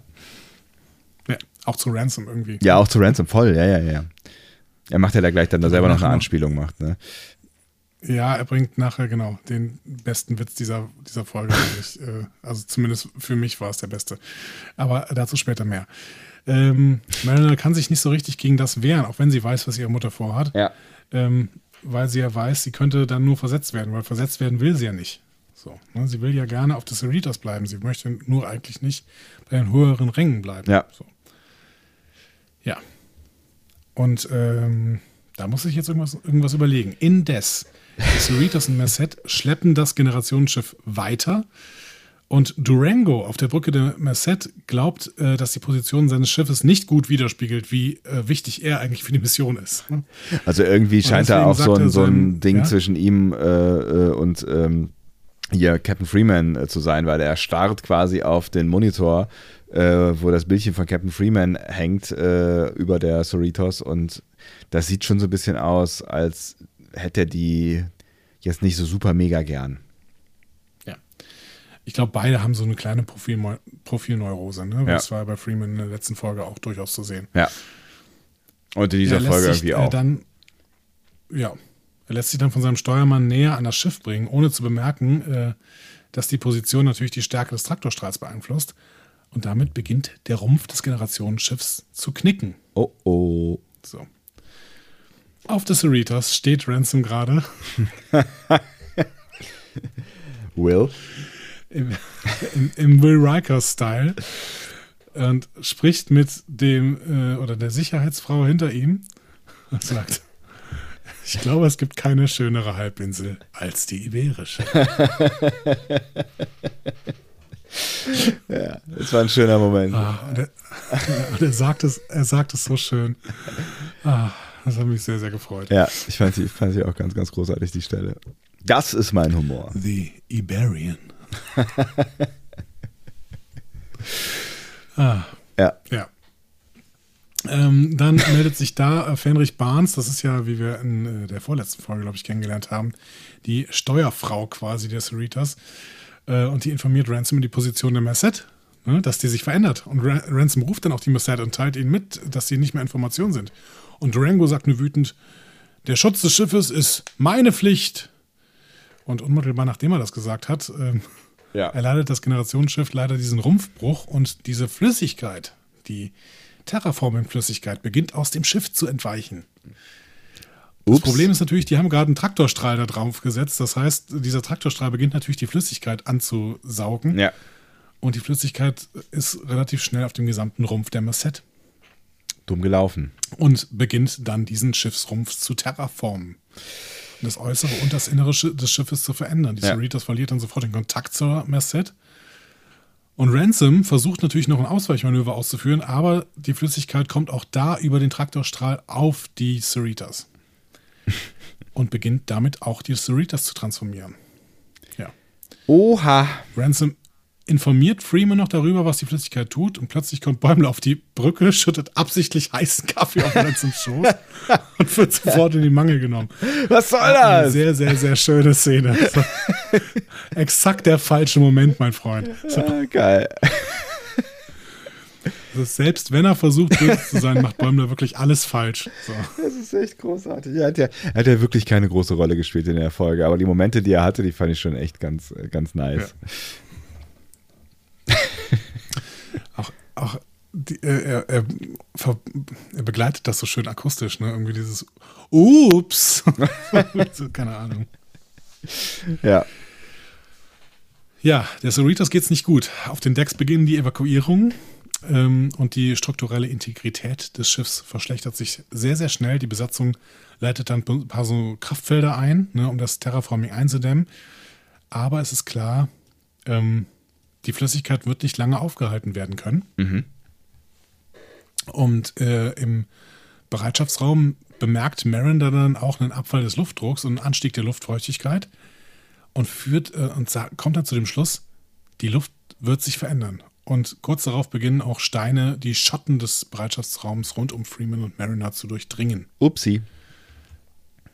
[SPEAKER 1] Ja, auch zu Ransom irgendwie.
[SPEAKER 2] Ja, auch zu Ransom voll, ja, ja, ja. Er macht ja da gleich dann da selber noch eine. Anspielung macht, ne?
[SPEAKER 1] Ja, er bringt nachher genau den besten Witz dieser, dieser Folge. *laughs* eigentlich. Äh, also zumindest für mich war es der beste. Aber dazu später mehr. Ähm, Mariner kann sich nicht so richtig gegen das wehren, auch wenn sie weiß, was ihre Mutter vorhat.
[SPEAKER 2] Ja.
[SPEAKER 1] Ähm, weil sie ja weiß, sie könnte dann nur versetzt werden, weil versetzt werden will sie ja nicht. So, ne? Sie will ja gerne auf des Cerritos bleiben. Sie möchte nur eigentlich nicht bei den höheren Rängen bleiben.
[SPEAKER 2] Ja.
[SPEAKER 1] So. Ja. Und ähm, da muss ich jetzt irgendwas, irgendwas überlegen. Indes, Cerritos und Merced schleppen das Generationsschiff weiter. Und Durango auf der Brücke der Merced glaubt, äh, dass die Position seines Schiffes nicht gut widerspiegelt, wie äh, wichtig er eigentlich für die Mission ist. ne?
[SPEAKER 2] Also irgendwie scheint da auch so ein, so ein Ding
[SPEAKER 1] ja?
[SPEAKER 2] zwischen ihm äh, äh, und ähm, hier Captain Freeman äh, zu sein, weil er starrt quasi auf den Monitor, äh, wo das Bildchen von Captain Freeman hängt über der Cerritos und das sieht schon so ein bisschen aus, als hätte er die jetzt nicht so super mega gern.
[SPEAKER 1] Ich glaube, beide haben so eine kleine Profil Profilneurose. Ne?
[SPEAKER 2] Ja.
[SPEAKER 1] Das war bei Freeman in der letzten Folge auch durchaus zu sehen.
[SPEAKER 2] Ja. Und in dieser
[SPEAKER 1] Er
[SPEAKER 2] Folge
[SPEAKER 1] sich,
[SPEAKER 2] irgendwie
[SPEAKER 1] äh,
[SPEAKER 2] auch.
[SPEAKER 1] Dann, ja, er lässt sich dann von seinem Steuermann näher an das Schiff bringen, ohne zu bemerken, äh, dass die Position natürlich die Stärke des Traktorstrahls beeinflusst. Und damit beginnt der Rumpf des Generationsschiffs zu knicken.
[SPEAKER 2] oh oh.
[SPEAKER 1] So. Auf des Cerritos steht Ransom gerade *laughs*
[SPEAKER 2] Will?
[SPEAKER 1] Im, *laughs* im, im Will Riker-Style und spricht mit dem äh, oder der Sicherheitsfrau hinter ihm und sagt, ich glaube, es gibt keine schönere Halbinsel als die iberische. *laughs*
[SPEAKER 2] Das war ein schöner Moment.
[SPEAKER 1] Ah, und er, und er, sagt es, er sagt es so schön. Ah, das hat mich sehr, sehr gefreut.
[SPEAKER 2] Ja, ich fand sie, fand sie auch ganz, ganz großartig, die Stelle. Das ist mein Humor.
[SPEAKER 1] The Iberian. Ah,
[SPEAKER 2] Ja.
[SPEAKER 1] Ja. Ähm, dann meldet sich da äh, Fenrich Barnes, das ist ja, wie wir in äh, der vorletzten Folge, glaube ich, kennengelernt haben, die Steuerfrau quasi der Cerritos. Äh, und die informiert Ransom in die Position der Merced, ne, dass die sich verändert. Und Ra Ransom ruft dann auch die Merced und teilt ihnen mit, dass sie nicht mehr Informationen sind. Und Durango sagt nur wütend, der Schutz des Schiffes ist meine Pflicht. Und unmittelbar nachdem er das gesagt hat, ähm,
[SPEAKER 2] Ja.
[SPEAKER 1] erleidet das Generationsschiff leider diesen Rumpfbruch und diese Flüssigkeit, die Terraforming-Flüssigkeit, beginnt aus dem Schiff zu entweichen. Das
[SPEAKER 2] Ups.
[SPEAKER 1] Problem ist natürlich, die haben gerade einen Traktorstrahl da drauf gesetzt. Das heißt, dieser Traktorstrahl beginnt natürlich die Flüssigkeit anzusaugen.
[SPEAKER 2] Ja.
[SPEAKER 1] Und die Flüssigkeit ist relativ schnell auf dem gesamten Rumpf der Merced
[SPEAKER 2] Dumm gelaufen.
[SPEAKER 1] und beginnt dann diesen Schiffsrumpf zu terraformen. Das Äußere und das Innere des Schiffes zu verändern. Die
[SPEAKER 2] Ja.
[SPEAKER 1] Cerritos verliert dann sofort den Kontakt zur Merced. Und Ransom versucht natürlich noch ein Ausweichmanöver auszuführen, aber die Flüssigkeit kommt auch da über den Traktorstrahl auf die Cerritos. *laughs* und beginnt damit auch die Cerritos zu transformieren. Ja.
[SPEAKER 2] Oha.
[SPEAKER 1] Ransom informiert Freeman noch darüber, was die Flüssigkeit tut und plötzlich kommt Bäumler auf die Brücke, *laughs* schüttet absichtlich heißen Kaffee auf Ransoms Schoß *laughs* und wird sofort in die Mangel genommen.
[SPEAKER 2] Was soll
[SPEAKER 1] Eine
[SPEAKER 2] das?
[SPEAKER 1] sehr, sehr, sehr schöne Szene. So. *laughs* Exakt der falsche Moment, mein Freund. So,
[SPEAKER 2] Ah, geil.
[SPEAKER 1] also selbst wenn er versucht, böse zu sein, macht Bäumler wirklich alles falsch. So.
[SPEAKER 2] Das ist echt großartig. Er hat, ja, er hat ja wirklich keine große Rolle gespielt in der Folge, aber die Momente, die er hatte, die fand ich schon echt ganz, ganz nice.
[SPEAKER 1] Auch, auch die, äh, er, er, ver- er begleitet das so schön akustisch, ne? Irgendwie dieses Ups. *laughs* so, keine Ahnung.
[SPEAKER 2] Ja.
[SPEAKER 1] Ja, der Cerritos geht's nicht gut. Auf den Decks beginnen die Evakuierungen ähm, und die strukturelle Integrität des Schiffs verschlechtert sich sehr, sehr schnell. Die Besatzung leitet dann ein paar so Kraftfelder ein, ne, um das Terraforming einzudämmen. Aber es ist klar, ähm, die Flüssigkeit wird nicht lange aufgehalten werden können. Und äh, im Bereitschaftsraum bemerkt Marin dann auch einen Abfall des Luftdrucks und einen Anstieg der Luftfeuchtigkeit und führt äh, und sa- kommt dann zu dem Schluss, die Luft wird sich verändern. Und kurz darauf beginnen auch Steine die Schotten des Bereitschaftsraums rund um Freeman und Mariner zu durchdringen.
[SPEAKER 2] Upsi.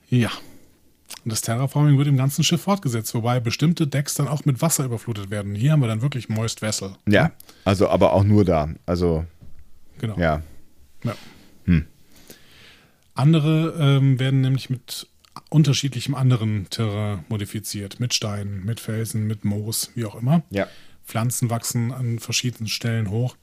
[SPEAKER 1] Ja. Und das Terraforming wird im ganzen Schiff fortgesetzt, wobei bestimmte Decks dann auch mit Wasser überflutet werden. Hier haben wir dann wirklich Moist Vessel.
[SPEAKER 2] Ja. Also, aber auch nur da. Also,
[SPEAKER 1] Genau.
[SPEAKER 2] ja.
[SPEAKER 1] Ja. Andere ähm, werden nämlich mit unterschiedlichem anderen Terrain modifiziert. Mit Steinen, mit Felsen, mit Moos, wie auch immer.
[SPEAKER 2] Ja.
[SPEAKER 1] Pflanzen wachsen an verschiedenen Stellen hoch.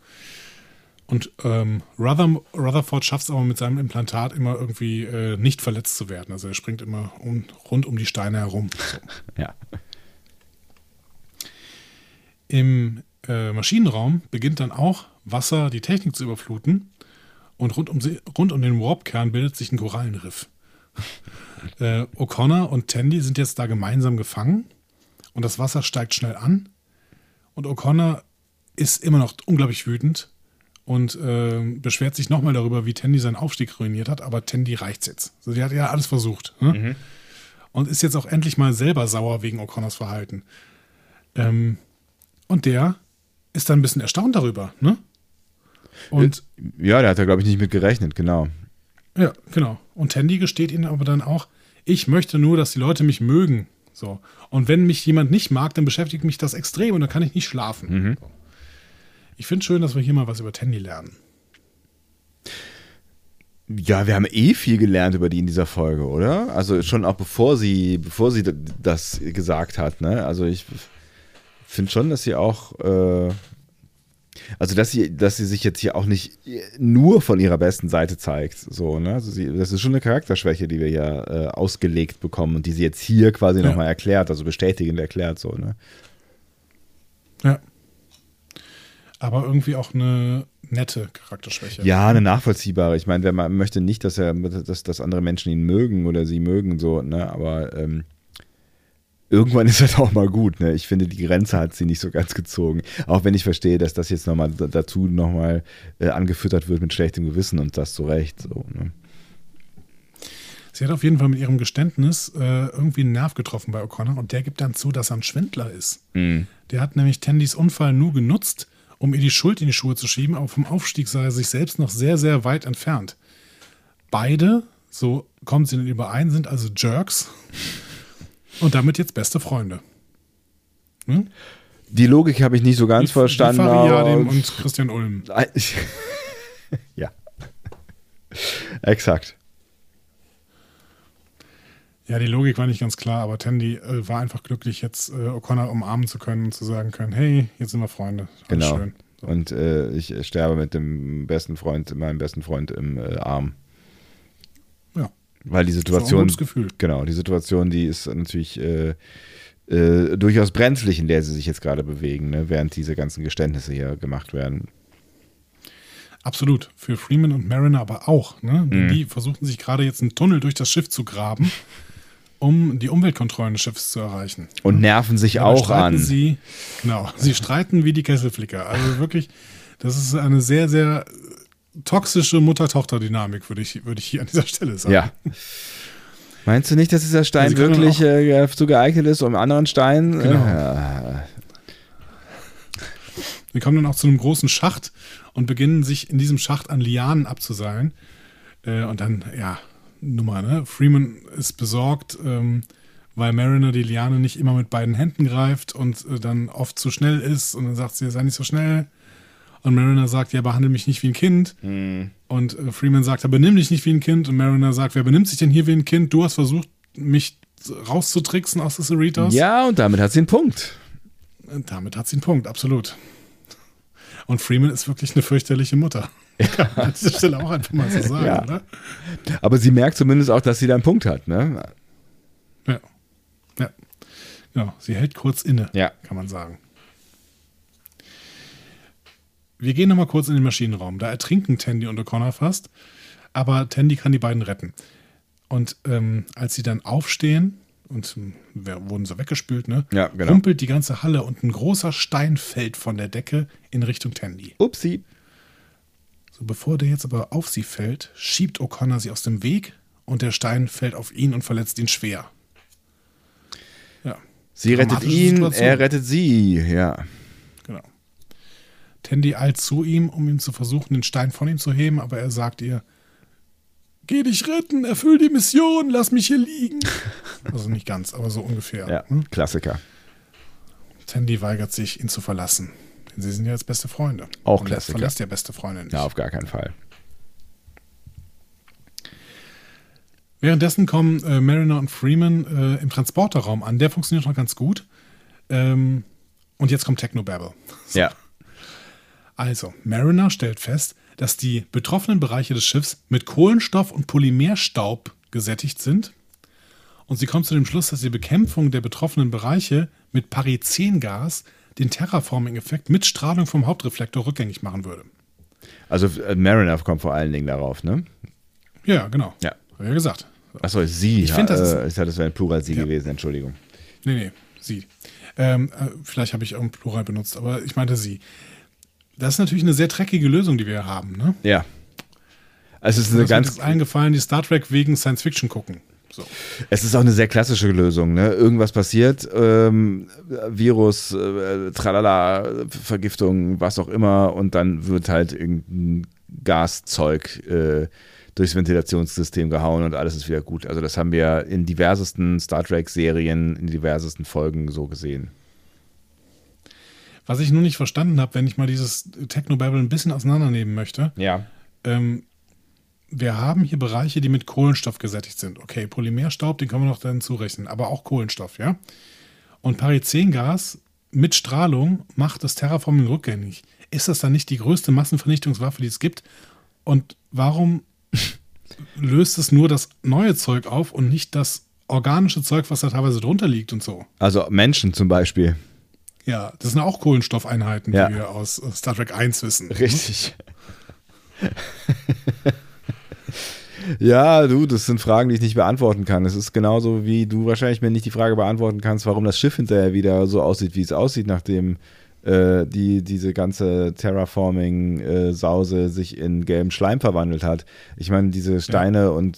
[SPEAKER 1] Und ähm, Ruther, Rutherford schafft es aber mit seinem Implantat immer irgendwie äh, nicht verletzt zu werden. Also er springt immer um, rund um die Steine herum. *laughs*
[SPEAKER 2] Ja.
[SPEAKER 1] Im äh, Maschinenraum beginnt dann auch Wasser die Technik zu überfluten und rund um, sie, rund um den Warp-Kern bildet sich ein Korallenriff. *laughs* äh, O'Connor und Tandy sind jetzt da gemeinsam gefangen und das Wasser steigt schnell an und O'Connor ist immer noch unglaublich wütend und äh, beschwert sich nochmal darüber, wie Tandy seinen Aufstieg ruiniert hat, aber Tandy reicht's jetzt. Also die hat ja alles versucht. Ne? Und ist jetzt auch endlich mal selber sauer wegen O'Connors Verhalten. Ähm, und der ist dann ein bisschen erstaunt darüber, ne? Und
[SPEAKER 2] Ja, der hat da, glaube ich, nicht mit gerechnet, genau.
[SPEAKER 1] ja, genau. Und Tandy gesteht ihnen aber dann auch, ich möchte nur, dass die Leute mich mögen. So. Und wenn mich jemand nicht mag, dann beschäftigt mich das extrem und dann kann ich nicht schlafen. So. Ich finde schön, dass wir hier mal was über Tandy lernen.
[SPEAKER 2] Ja, wir haben eh viel gelernt über die in dieser Folge, oder? Also schon auch bevor sie, bevor sie das gesagt hat, ne? Also ich finde schon, dass sie auch, äh, also dass sie, dass sie sich jetzt hier auch nicht nur von ihrer besten Seite zeigt, so, ne? Also sie, das ist schon eine Charakterschwäche, die wir hier äh, ausgelegt bekommen und die sie jetzt hier quasi
[SPEAKER 1] Ja.
[SPEAKER 2] nochmal erklärt, also bestätigend erklärt, so, ne?
[SPEAKER 1] Ja. Aber irgendwie auch eine nette Charakterschwäche.
[SPEAKER 2] Ja, eine nachvollziehbare. Ich meine, wer ma- möchte nicht, dass er, dass, dass andere Menschen ihn mögen oder sie mögen, so, ne? Aber ähm, irgendwann *laughs* ist das auch mal gut, ne? Ich finde, die Grenze hat sie nicht so ganz gezogen. Auch wenn ich verstehe, dass das jetzt nochmal dazu nochmal äh, angefüttert wird mit schlechtem Gewissen und das zu Recht. So, ne?
[SPEAKER 1] Sie hat auf jeden Fall mit ihrem Geständnis äh, irgendwie einen Nerv getroffen bei O'Connor und der gibt dann zu, dass er ein Schwindler ist. Der hat nämlich Tandys Unfall nur genutzt, um ihr die Schuld in die Schuhe zu schieben, aber vom Aufstieg sei er sich selbst noch sehr, sehr weit entfernt. Beide, so kommt sie dann überein, sind also Jerks und damit jetzt beste Freunde. Hm?
[SPEAKER 2] Die Logik habe ich nicht so ganz
[SPEAKER 1] Wie-
[SPEAKER 2] verstanden.
[SPEAKER 1] Wie Fariadim und Christian Ulm. *laughs*
[SPEAKER 2] ja. Exakt.
[SPEAKER 1] Ja, die Logik war nicht ganz klar, aber Tandy äh, war einfach glücklich, jetzt äh, O'Connor umarmen zu können und zu sagen können, hey, jetzt sind wir Freunde.
[SPEAKER 2] Genau.
[SPEAKER 1] schön. So.
[SPEAKER 2] Und äh, ich sterbe mit dem besten Freund, meinem besten Freund im äh, Arm.
[SPEAKER 1] Ja.
[SPEAKER 2] Weil die
[SPEAKER 1] Das war ein
[SPEAKER 2] Situation,
[SPEAKER 1] gutes Gefühl.
[SPEAKER 2] genau, die Situation, die ist natürlich äh, äh, durchaus brenzlig, in der sie sich jetzt gerade bewegen, ne? während diese ganzen Geständnisse hier gemacht werden.
[SPEAKER 1] Absolut. Für Freeman und Mariner aber auch. Ne?
[SPEAKER 2] Mhm.
[SPEAKER 1] Die versuchten sich gerade jetzt einen Tunnel durch das Schiff zu graben, *laughs* um die Umweltkontrollen des Schiffes zu erreichen.
[SPEAKER 2] Und nerven sich
[SPEAKER 1] Dabei
[SPEAKER 2] auch an.
[SPEAKER 1] Sie, genau, sie streiten wie die Kesselflicker. Also wirklich, das ist eine sehr, sehr toxische Mutter-Tochter-Dynamik, würde ich, würde ich hier an dieser Stelle sagen.
[SPEAKER 2] Ja. Meinst du nicht, dass dieser Stein
[SPEAKER 1] können
[SPEAKER 2] wirklich äh, dazu geeignet ist, um anderen Steinen?
[SPEAKER 1] Genau.
[SPEAKER 2] Äh,
[SPEAKER 1] Wir kommen dann auch zu einem großen Schacht und beginnen sich in diesem Schacht an Lianen abzuseilen. Äh, und dann, ja, Nummer, ne? Freeman ist besorgt, ähm, weil Mariner die Liane nicht immer mit beiden Händen greift und äh, dann oft zu schnell ist. Und dann sagt sie, sei nicht so schnell. Und Mariner sagt, ja, behandle mich nicht wie ein Kind. Und äh, Freeman sagt, aber benimm dich nicht wie ein Kind. Und Mariner sagt, wer benimmt sich denn hier wie ein Kind? Du hast versucht, mich rauszutricksen aus des Cerritos.
[SPEAKER 2] ja, und damit hat sie einen Punkt.
[SPEAKER 1] Und damit hat sie einen Punkt, absolut. Und Freeman ist wirklich eine fürchterliche Mutter. *laughs* Kann man an dieser Stelle auch einfach mal so sagen,
[SPEAKER 2] Ja.
[SPEAKER 1] oder?
[SPEAKER 2] Aber sie merkt zumindest auch, dass sie da einen Punkt hat. Ne?
[SPEAKER 1] Ja. Ja. Genau, sie hält kurz inne,
[SPEAKER 2] Ja.
[SPEAKER 1] kann man sagen. Wir gehen nochmal kurz in den Maschinenraum. Da ertrinken Tandy und O'Connor fast, aber Tandy kann die beiden retten. Und ähm, als sie dann aufstehen und wurden so weggespült, ne?
[SPEAKER 2] Ja, genau.
[SPEAKER 1] Rumpelt die ganze Halle und ein großer Stein fällt von der Decke in Richtung Tandy.
[SPEAKER 2] Upsi.
[SPEAKER 1] So, bevor der jetzt aber auf sie fällt, schiebt O'Connor sie aus dem Weg und der Stein fällt auf ihn und verletzt ihn schwer. Ja,
[SPEAKER 2] Sie rettet ihn,
[SPEAKER 1] Situation.
[SPEAKER 2] er rettet sie. Ja.
[SPEAKER 1] genau. Tandy eilt zu ihm, um ihm zu versuchen, den Stein von ihm zu heben, aber er sagt ihr, geh dich retten, erfüll die Mission, lass mich hier liegen. *laughs* Also nicht ganz, aber so ungefähr.
[SPEAKER 2] Ja,
[SPEAKER 1] Hm?
[SPEAKER 2] Klassiker.
[SPEAKER 1] Tandy weigert sich, ihn zu verlassen. Denn sie sind ja jetzt beste Freunde.
[SPEAKER 2] Auch
[SPEAKER 1] Und er
[SPEAKER 2] Klassiker.
[SPEAKER 1] verlässt ja beste Freunde nicht.
[SPEAKER 2] Ja, auf gar keinen Fall.
[SPEAKER 1] Währenddessen kommen äh, Mariner und Freeman äh, im Transporterraum an. Der funktioniert noch ganz gut. Ähm, und jetzt kommt Technobabble. So. *laughs*
[SPEAKER 2] Ja.
[SPEAKER 1] Also, Mariner stellt fest, dass die betroffenen Bereiche des Schiffs mit Kohlenstoff und Polymerstaub gesättigt sind. Und sie kommt zu dem Schluss, dass die Bekämpfung der betroffenen Bereiche mit Parizengas den Terraforming-Effekt mit Strahlung vom Hauptreflektor rückgängig machen würde.
[SPEAKER 2] Also äh, Mariner kommt vor allen Dingen darauf, ne?
[SPEAKER 1] Ja, genau.
[SPEAKER 2] Ja.
[SPEAKER 1] Hab ich ja gesagt.
[SPEAKER 2] Achso, sie.
[SPEAKER 1] Ich find, das ist-
[SPEAKER 2] äh, ich dachte, das wäre ein Plural sie
[SPEAKER 1] Ja.
[SPEAKER 2] gewesen, Entschuldigung.
[SPEAKER 1] Nee, nee, sie. Ähm, äh, vielleicht habe ich auch ein Plural benutzt, aber ich meinte sie. Das ist natürlich eine sehr dreckige Lösung, die wir haben. Ne?
[SPEAKER 2] Ja. Also es ist eine
[SPEAKER 1] Das ist
[SPEAKER 2] ganz,
[SPEAKER 1] uns eingefallen, die Star Trek wegen Science Fiction gucken. So.
[SPEAKER 2] es ist auch eine sehr klassische Lösung, ne? Irgendwas passiert, ähm, Virus, äh, Tralala, Vergiftung, was auch immer, und dann wird halt irgendein Gaszeug äh, durchs Ventilationssystem gehauen und alles ist wieder gut. Also das haben wir in diversesten Star Trek-Serien, in diversesten Folgen so gesehen.
[SPEAKER 1] Was ich nur nicht verstanden habe, wenn ich mal dieses Technobabble ein bisschen auseinandernehmen möchte.
[SPEAKER 2] Ja.
[SPEAKER 1] Ähm, wir haben hier Bereiche, die mit Kohlenstoff gesättigt sind. Okay, Polymerstaub, den können wir noch dann zurechnen, aber auch Kohlenstoff, ja? Und Parizengas mit Strahlung macht das Terraforming rückgängig. Ist das dann nicht die größte Massenvernichtungswaffe, die es gibt? Und warum *laughs* löst es nur das neue Zeug auf und nicht das organische Zeug, was da teilweise drunter liegt und so?
[SPEAKER 2] Also Menschen zum Beispiel.
[SPEAKER 1] Ja, das sind auch Kohlenstoffeinheiten,
[SPEAKER 2] Ja.
[SPEAKER 1] die wir aus äh, Star Trek 1 wissen.
[SPEAKER 2] Richtig. *laughs* Ja, du, das sind Fragen, die ich nicht beantworten kann. Es ist genauso, wie du wahrscheinlich mir nicht die Frage beantworten kannst, warum das Schiff hinterher wieder so aussieht, wie es aussieht, nachdem äh, die, diese ganze Terraforming-Sause sich in gelben Schleim verwandelt hat. Ich meine, diese Steine und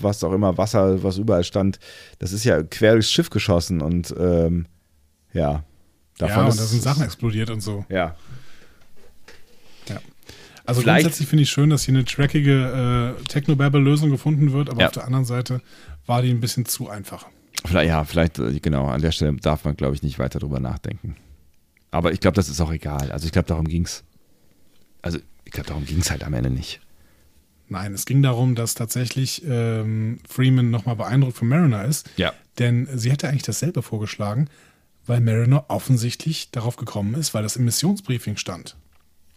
[SPEAKER 2] was auch immer, Wasser, was überall stand, das ist ja quer durchs Schiff geschossen und ähm, ja.
[SPEAKER 1] Ja, und da sind Sachen explodiert und so.
[SPEAKER 2] Ja,
[SPEAKER 1] Also
[SPEAKER 2] Vielleicht-
[SPEAKER 1] grundsätzlich finde ich schön, dass hier eine trackige äh, Technobabble-Lösung gefunden wird, aber
[SPEAKER 2] Ja.
[SPEAKER 1] auf der anderen Seite war die ein bisschen zu einfach.
[SPEAKER 2] Vielleicht, ja, vielleicht, äh, genau, an der Stelle darf man, glaube ich, nicht weiter drüber nachdenken. Aber ich glaube, das ist auch egal. Also ich glaube, darum ging's. Also ich glaube, darum ging's halt am Ende nicht.
[SPEAKER 1] Nein, es ging darum, dass tatsächlich ähm, Freeman nochmal beeindruckt von Mariner ist,
[SPEAKER 2] Ja.
[SPEAKER 1] denn sie hätte eigentlich dasselbe vorgeschlagen, weil Mariner offensichtlich darauf gekommen ist, weil das im Missionsbriefing stand.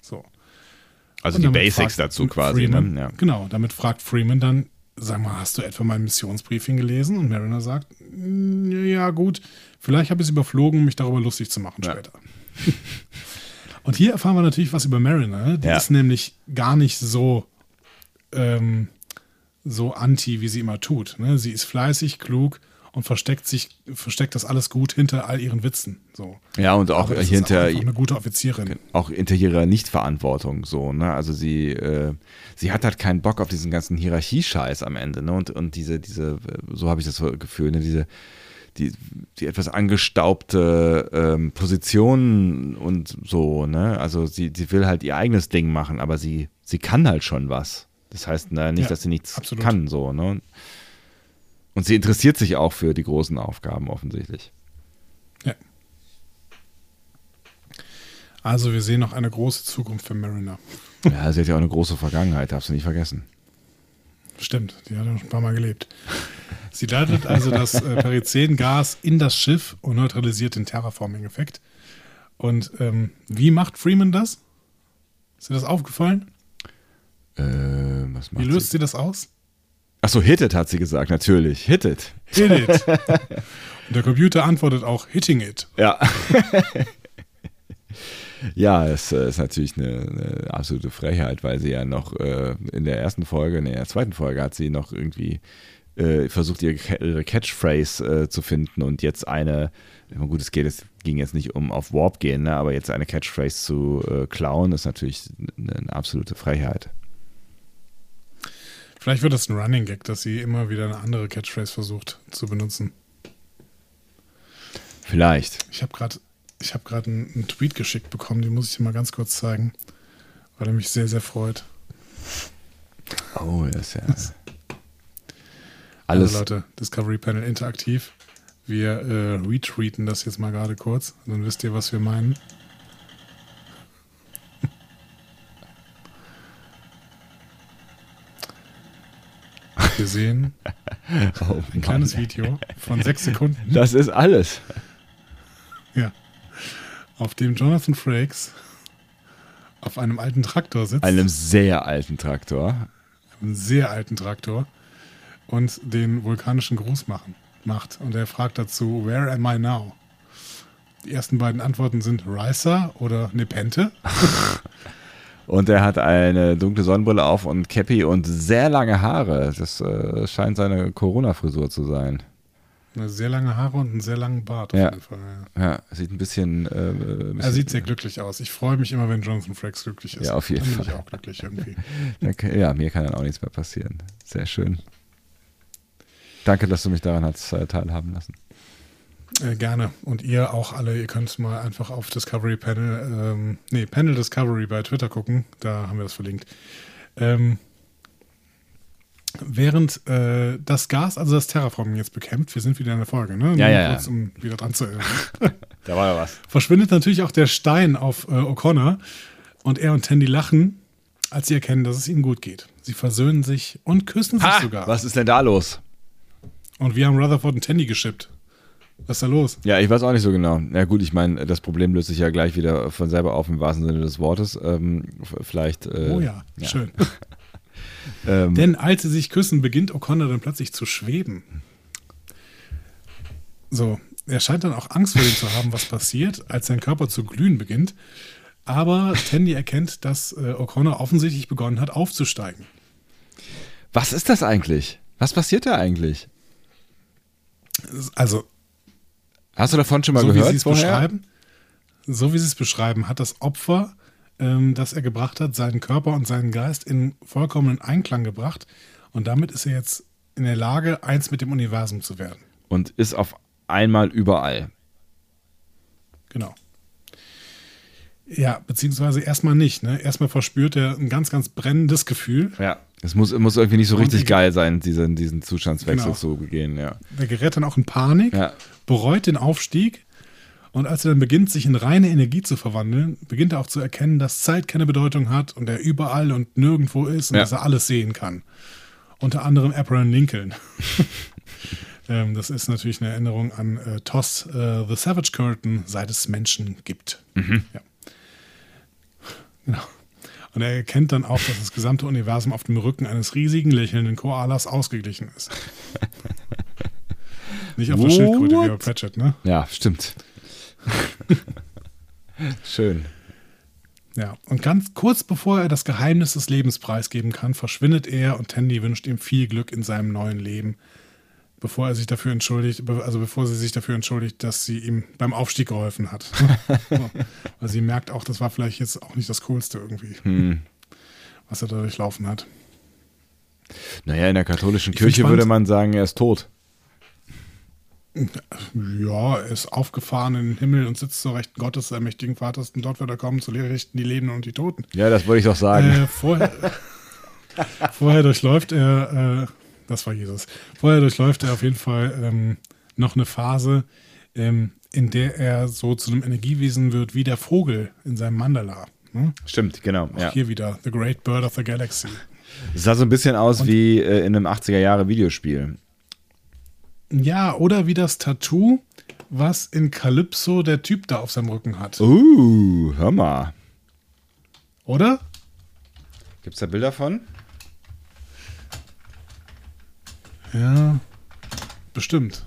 [SPEAKER 1] So.
[SPEAKER 2] Also
[SPEAKER 1] Und
[SPEAKER 2] die Basics dazu quasi.
[SPEAKER 1] Freeman,
[SPEAKER 2] ne? ja.
[SPEAKER 1] Genau, damit fragt Freeman dann, sag mal, hast du etwa mein Missionsbriefing gelesen? Und Mariner sagt, "Mm, ja gut, vielleicht habe ich es überflogen, um mich darüber lustig zu machen
[SPEAKER 2] Ja.
[SPEAKER 1] später. *laughs* Und hier erfahren wir natürlich was über Mariner. Die
[SPEAKER 2] Ja.
[SPEAKER 1] ist nämlich gar nicht so, ähm, so anti, wie sie immer tut. Ne? Sie ist fleißig, klug und versteckt sich, versteckt das alles gut hinter all ihren Witzen. So.
[SPEAKER 2] ja, und auch hinter,
[SPEAKER 1] eine gute Offizierin.
[SPEAKER 2] auch hinter ihrer Nichtverantwortung so, ne? Also sie, äh, sie hat halt keinen Bock auf diesen ganzen Hierarchiescheiß am Ende, ne? Und, und diese, diese, so habe ich das Gefühl, ne? Diese, die, die etwas angestaubte ähm, Position und so, ne? Also sie, sie will halt ihr eigenes Ding machen, aber sie, sie kann halt schon was. Das heißt na, nicht,
[SPEAKER 1] Ja,
[SPEAKER 2] dass sie nichts
[SPEAKER 1] absolut.
[SPEAKER 2] kann, so, ne? Und sie interessiert sich auch für die großen Aufgaben offensichtlich.
[SPEAKER 1] Ja. Also wir sehen noch eine große Zukunft für Mariner.
[SPEAKER 2] Ja, sie hat ja auch eine große Vergangenheit, darfst du nicht vergessen.
[SPEAKER 1] Stimmt, die hat ja schon ein paar Mal gelebt. Sie leitet also das äh, Perizengas in das Schiff und neutralisiert den Terraforming-Effekt. Und ähm, wie macht Freeman das? Ist dir das aufgefallen?
[SPEAKER 2] Äh, was
[SPEAKER 1] Wie
[SPEAKER 2] macht
[SPEAKER 1] löst
[SPEAKER 2] sie?
[SPEAKER 1] sie das aus?
[SPEAKER 2] Achso, hit it, hat sie gesagt, natürlich. Hit it.
[SPEAKER 1] Hit it. und der Computer antwortet auch hitting it.
[SPEAKER 2] Ja. *laughs* ja, es äh, ist natürlich eine, eine absolute Frechheit, weil sie ja noch äh, in der ersten Folge, in der zweiten Folge hat sie noch irgendwie äh, versucht, ihre, ihre Catchphrase äh, zu finden und jetzt eine, gut, es geht, es ging jetzt nicht um auf Warp gehen, ne, aber jetzt eine Catchphrase zu äh, klauen, ist natürlich eine, eine absolute Frechheit.
[SPEAKER 1] Vielleicht wird das ein Running Gag, dass sie immer wieder eine andere Catchphrase versucht zu benutzen.
[SPEAKER 2] Vielleicht.
[SPEAKER 1] Ich habe gerade ich habe gerade einen, einen Tweet geschickt bekommen, den muss ich dir mal ganz kurz zeigen, weil er mich sehr, sehr freut.
[SPEAKER 2] Oh, das ist ja. Alles.
[SPEAKER 1] Also Leute, Discovery Panel interaktiv. Wir äh, retweeten das jetzt mal gerade kurz. Dann wisst ihr, was wir meinen. Wir sehen *laughs*
[SPEAKER 2] oh,
[SPEAKER 1] ein kleines. Video von sechs Sekunden,
[SPEAKER 2] Das ist alles.
[SPEAKER 1] ja, auf dem Jonathan Frakes auf einem alten Traktor sitzt.
[SPEAKER 2] Einem sehr alten Traktor.
[SPEAKER 1] Einem sehr alten Traktor. Und den vulkanischen Gruß machen, macht. Und er fragt dazu, where am I now? Die ersten beiden Antworten sind Risa oder Nepente. *laughs*
[SPEAKER 2] Und er hat eine dunkle Sonnenbrille auf und Cappy und sehr lange Haare. Das äh, scheint seine Corona-Frisur zu sein.
[SPEAKER 1] Sehr lange Haare und einen sehr langen Bart
[SPEAKER 2] Ja.
[SPEAKER 1] auf jeden Fall. Ja.
[SPEAKER 2] Ja, sieht ein bisschen. Äh, ein bisschen
[SPEAKER 1] Er sieht sehr glücklich aus. Ich freue mich immer, wenn Jonathan Frakes glücklich ist.
[SPEAKER 2] Ja, auf jeden
[SPEAKER 1] dann bin
[SPEAKER 2] Fall.
[SPEAKER 1] ich auch glücklich irgendwie. *laughs*
[SPEAKER 2] Da kann- Ja, mir kann dann auch nichts mehr passieren. Sehr schön. Danke, dass du mich daran hast äh, teilhaben lassen.
[SPEAKER 1] Äh, gerne. Und ihr auch alle, ihr könnt mal einfach auf Discovery Panel, ähm, nee, Panel Discovery bei Twitter gucken. Da haben wir das verlinkt. Ähm, während äh, das Gas, also das Terraforming jetzt bekämpft, wir sind wieder in der Folge, ne? Nur
[SPEAKER 2] Ja, ja,
[SPEAKER 1] kurz,
[SPEAKER 2] ja.
[SPEAKER 1] um wieder dran zu erinnern. *laughs*
[SPEAKER 2] Da war ja was.
[SPEAKER 1] Verschwindet natürlich auch der Stein auf äh, O'Connor und er und Tandy lachen, als sie erkennen, dass es ihnen gut geht. Sie versöhnen sich und küssen sich
[SPEAKER 2] Ha,
[SPEAKER 1] sogar.
[SPEAKER 2] was ist denn da los?
[SPEAKER 1] Und wir haben Rutherford und Tandy geschippt. Was ist da los?
[SPEAKER 2] Ja, ich weiß auch nicht so genau. Na gut, ich meine, das Problem löst sich ja gleich wieder von selber auf im wahrsten Sinne des Wortes. Ähm, vielleicht. Äh,
[SPEAKER 1] Oh ja, schön. *laughs*
[SPEAKER 2] Ähm,
[SPEAKER 1] Denn als sie sich küssen, beginnt O'Connor dann plötzlich zu schweben. So, er scheint dann auch Angst vor dem zu haben, was passiert, als sein Körper zu glühen beginnt. Aber Tandy erkennt, dass äh, O'Connor offensichtlich begonnen hat, aufzusteigen.
[SPEAKER 2] was ist das eigentlich? Was passiert da eigentlich?
[SPEAKER 1] Also,
[SPEAKER 2] Hast du davon schon mal
[SPEAKER 1] so wie
[SPEAKER 2] gehört?
[SPEAKER 1] sie es
[SPEAKER 2] vorher?
[SPEAKER 1] beschreiben, so wie sie es beschreiben, hat das Opfer, ähm, das er gebracht hat, seinen Körper und seinen Geist in vollkommenen Einklang gebracht. Und damit ist er jetzt in der Lage, eins mit dem Universum zu werden.
[SPEAKER 2] Und ist auf einmal überall.
[SPEAKER 1] Genau. Ja, beziehungsweise erstmal nicht. Ne? Erstmal verspürt er ein ganz, ganz brennendes Gefühl.
[SPEAKER 2] Ja. Es muss, muss irgendwie nicht so
[SPEAKER 1] Und
[SPEAKER 2] richtig geil sein, diesen, diesen Zustandswechsel
[SPEAKER 1] Genau.
[SPEAKER 2] zu begehen, ja.
[SPEAKER 1] Er gerät dann auch in Panik,
[SPEAKER 2] Ja.
[SPEAKER 1] bereut den Aufstieg. Und als er dann beginnt, sich in reine Energie zu verwandeln, beginnt er auch zu erkennen, dass Zeit keine Bedeutung hat und er überall und nirgendwo ist und
[SPEAKER 2] Ja.
[SPEAKER 1] dass er alles sehen kann. Unter anderem Abraham Lincoln. *laughs* ähm, das ist natürlich eine Erinnerung an äh, Toss äh, The Savage Curtain, seit es Menschen gibt. Ja. Genau. Und er erkennt dann auch, dass das gesamte Universum auf dem Rücken eines riesigen, lächelnden Koalas ausgeglichen ist. Nicht auf der
[SPEAKER 2] What?
[SPEAKER 1] Schildkröte wie bei Pratchett, ne?
[SPEAKER 2] Ja, stimmt. *laughs* Schön.
[SPEAKER 1] Ja. Und ganz kurz bevor er das Geheimnis des Lebens preisgeben kann, verschwindet er und Tandy wünscht ihm viel Glück in seinem neuen Leben. Bevor er sich dafür entschuldigt, also bevor sie sich dafür entschuldigt, dass sie ihm beim Aufstieg geholfen hat. *laughs* so. Weil sie merkt auch, das war vielleicht jetzt auch nicht das Coolste irgendwie,
[SPEAKER 2] Hm.
[SPEAKER 1] was er da durchlaufen hat.
[SPEAKER 2] Naja, in der katholischen
[SPEAKER 1] Ich
[SPEAKER 2] Kirche würde man sagen, er ist tot.
[SPEAKER 1] Ja, er ist aufgefahren in den Himmel und sitzt zur Rechten Gottes, der mächtigen Vaters, und dort wird er kommen zu richten die Lebenden und die Toten.
[SPEAKER 2] Ja, das wollte ich doch sagen.
[SPEAKER 1] Äh, vorher, *laughs* vorher durchläuft er, äh, das war Jesus, vorher durchläuft er auf jeden Fall ähm, noch eine Phase, ähm, in der er so zu einem Energiewesen wird wie der Vogel in seinem Mandala. Ne?
[SPEAKER 2] Stimmt, genau.
[SPEAKER 1] Auch
[SPEAKER 2] Ja.
[SPEAKER 1] hier wieder, The Great Bird of the Galaxy.
[SPEAKER 2] Es *laughs* sah so ein bisschen aus wie äh, in einem 80er-Jahre-Videospiel.
[SPEAKER 1] Ja, oder wie das Tattoo, was in Calypso der Typ da auf seinem Rücken hat.
[SPEAKER 2] Uh, hör mal.
[SPEAKER 1] Oder?
[SPEAKER 2] Gibt es da Bilder von?
[SPEAKER 1] Ja, bestimmt.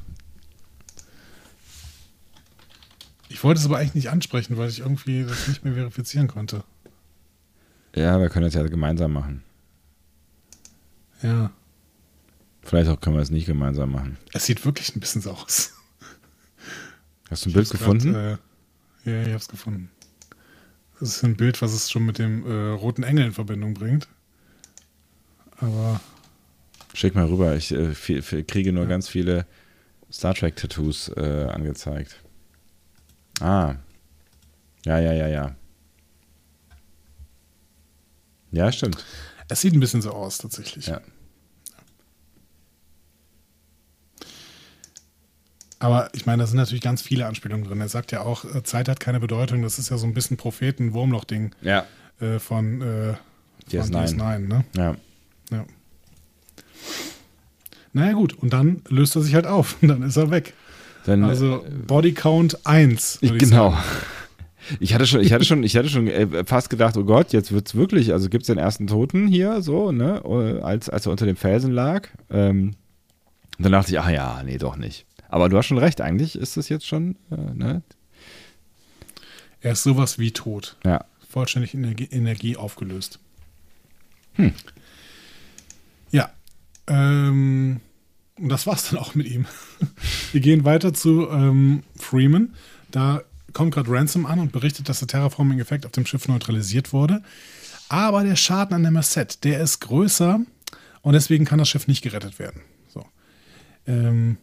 [SPEAKER 1] Ich wollte es aber eigentlich nicht ansprechen, weil ich irgendwie das nicht mehr verifizieren konnte.
[SPEAKER 2] Ja, wir können das ja gemeinsam machen.
[SPEAKER 1] Ja.
[SPEAKER 2] Vielleicht auch können wir es nicht gemeinsam machen.
[SPEAKER 1] Es sieht wirklich ein bisschen so aus.
[SPEAKER 2] Hast du ein Bild
[SPEAKER 1] Ich hab's
[SPEAKER 2] gefunden?
[SPEAKER 1] Grad, äh, ja, ich hab's gefunden. Das ist ein Bild, was es schon mit dem äh, roten Engel in Verbindung bringt. Aber
[SPEAKER 2] Schick mal rüber. Ich äh, viel, viel, kriege nur ganz viele Star Trek-Tattoos äh, angezeigt. Ah. Ja, ja, ja, ja. Ja, stimmt.
[SPEAKER 1] es sieht ein bisschen so aus, tatsächlich.
[SPEAKER 2] Ja.
[SPEAKER 1] Aber ich meine, da sind natürlich ganz viele Anspielungen drin. Er sagt ja auch, äh, Zeit hat keine Bedeutung. Das ist ja so ein bisschen Propheten-Wurmloch-Ding
[SPEAKER 2] Ja.
[SPEAKER 1] äh, von, äh, von
[SPEAKER 2] DS9.
[SPEAKER 1] DS9, ne?
[SPEAKER 2] Ja.
[SPEAKER 1] Ja. Naja, gut. Und dann löst er sich halt auf. Und *laughs* dann ist er weg.
[SPEAKER 2] Dann,
[SPEAKER 1] Also
[SPEAKER 2] äh,
[SPEAKER 1] Body Count 1.
[SPEAKER 2] ich, genau.
[SPEAKER 1] sagen. *laughs*
[SPEAKER 2] Ich hatte schon, ich hatte schon, ich hatte schon äh, fast gedacht, oh Gott, jetzt wird's wirklich, also gibt's den ersten Toten hier, so, ne, äh, als, als er unter dem Felsen lag. Ähm, dann dachte ich, ach ja, nee, doch nicht. Aber du hast schon recht, eigentlich ist das jetzt schon, äh, ne?
[SPEAKER 1] Er ist sowas wie tot.
[SPEAKER 2] Ja.
[SPEAKER 1] Vollständig Energie, Energie aufgelöst. Hm. Ähm, und das war's dann auch mit ihm. *laughs* Wir gehen weiter zu ähm, Freeman. Da kommt gerade Ransom an und berichtet, dass der Terraforming-Effekt auf dem Schiff neutralisiert wurde. Aber der Schaden an der Merced, der ist größer und deswegen kann das Schiff nicht gerettet werden. So. Ähm,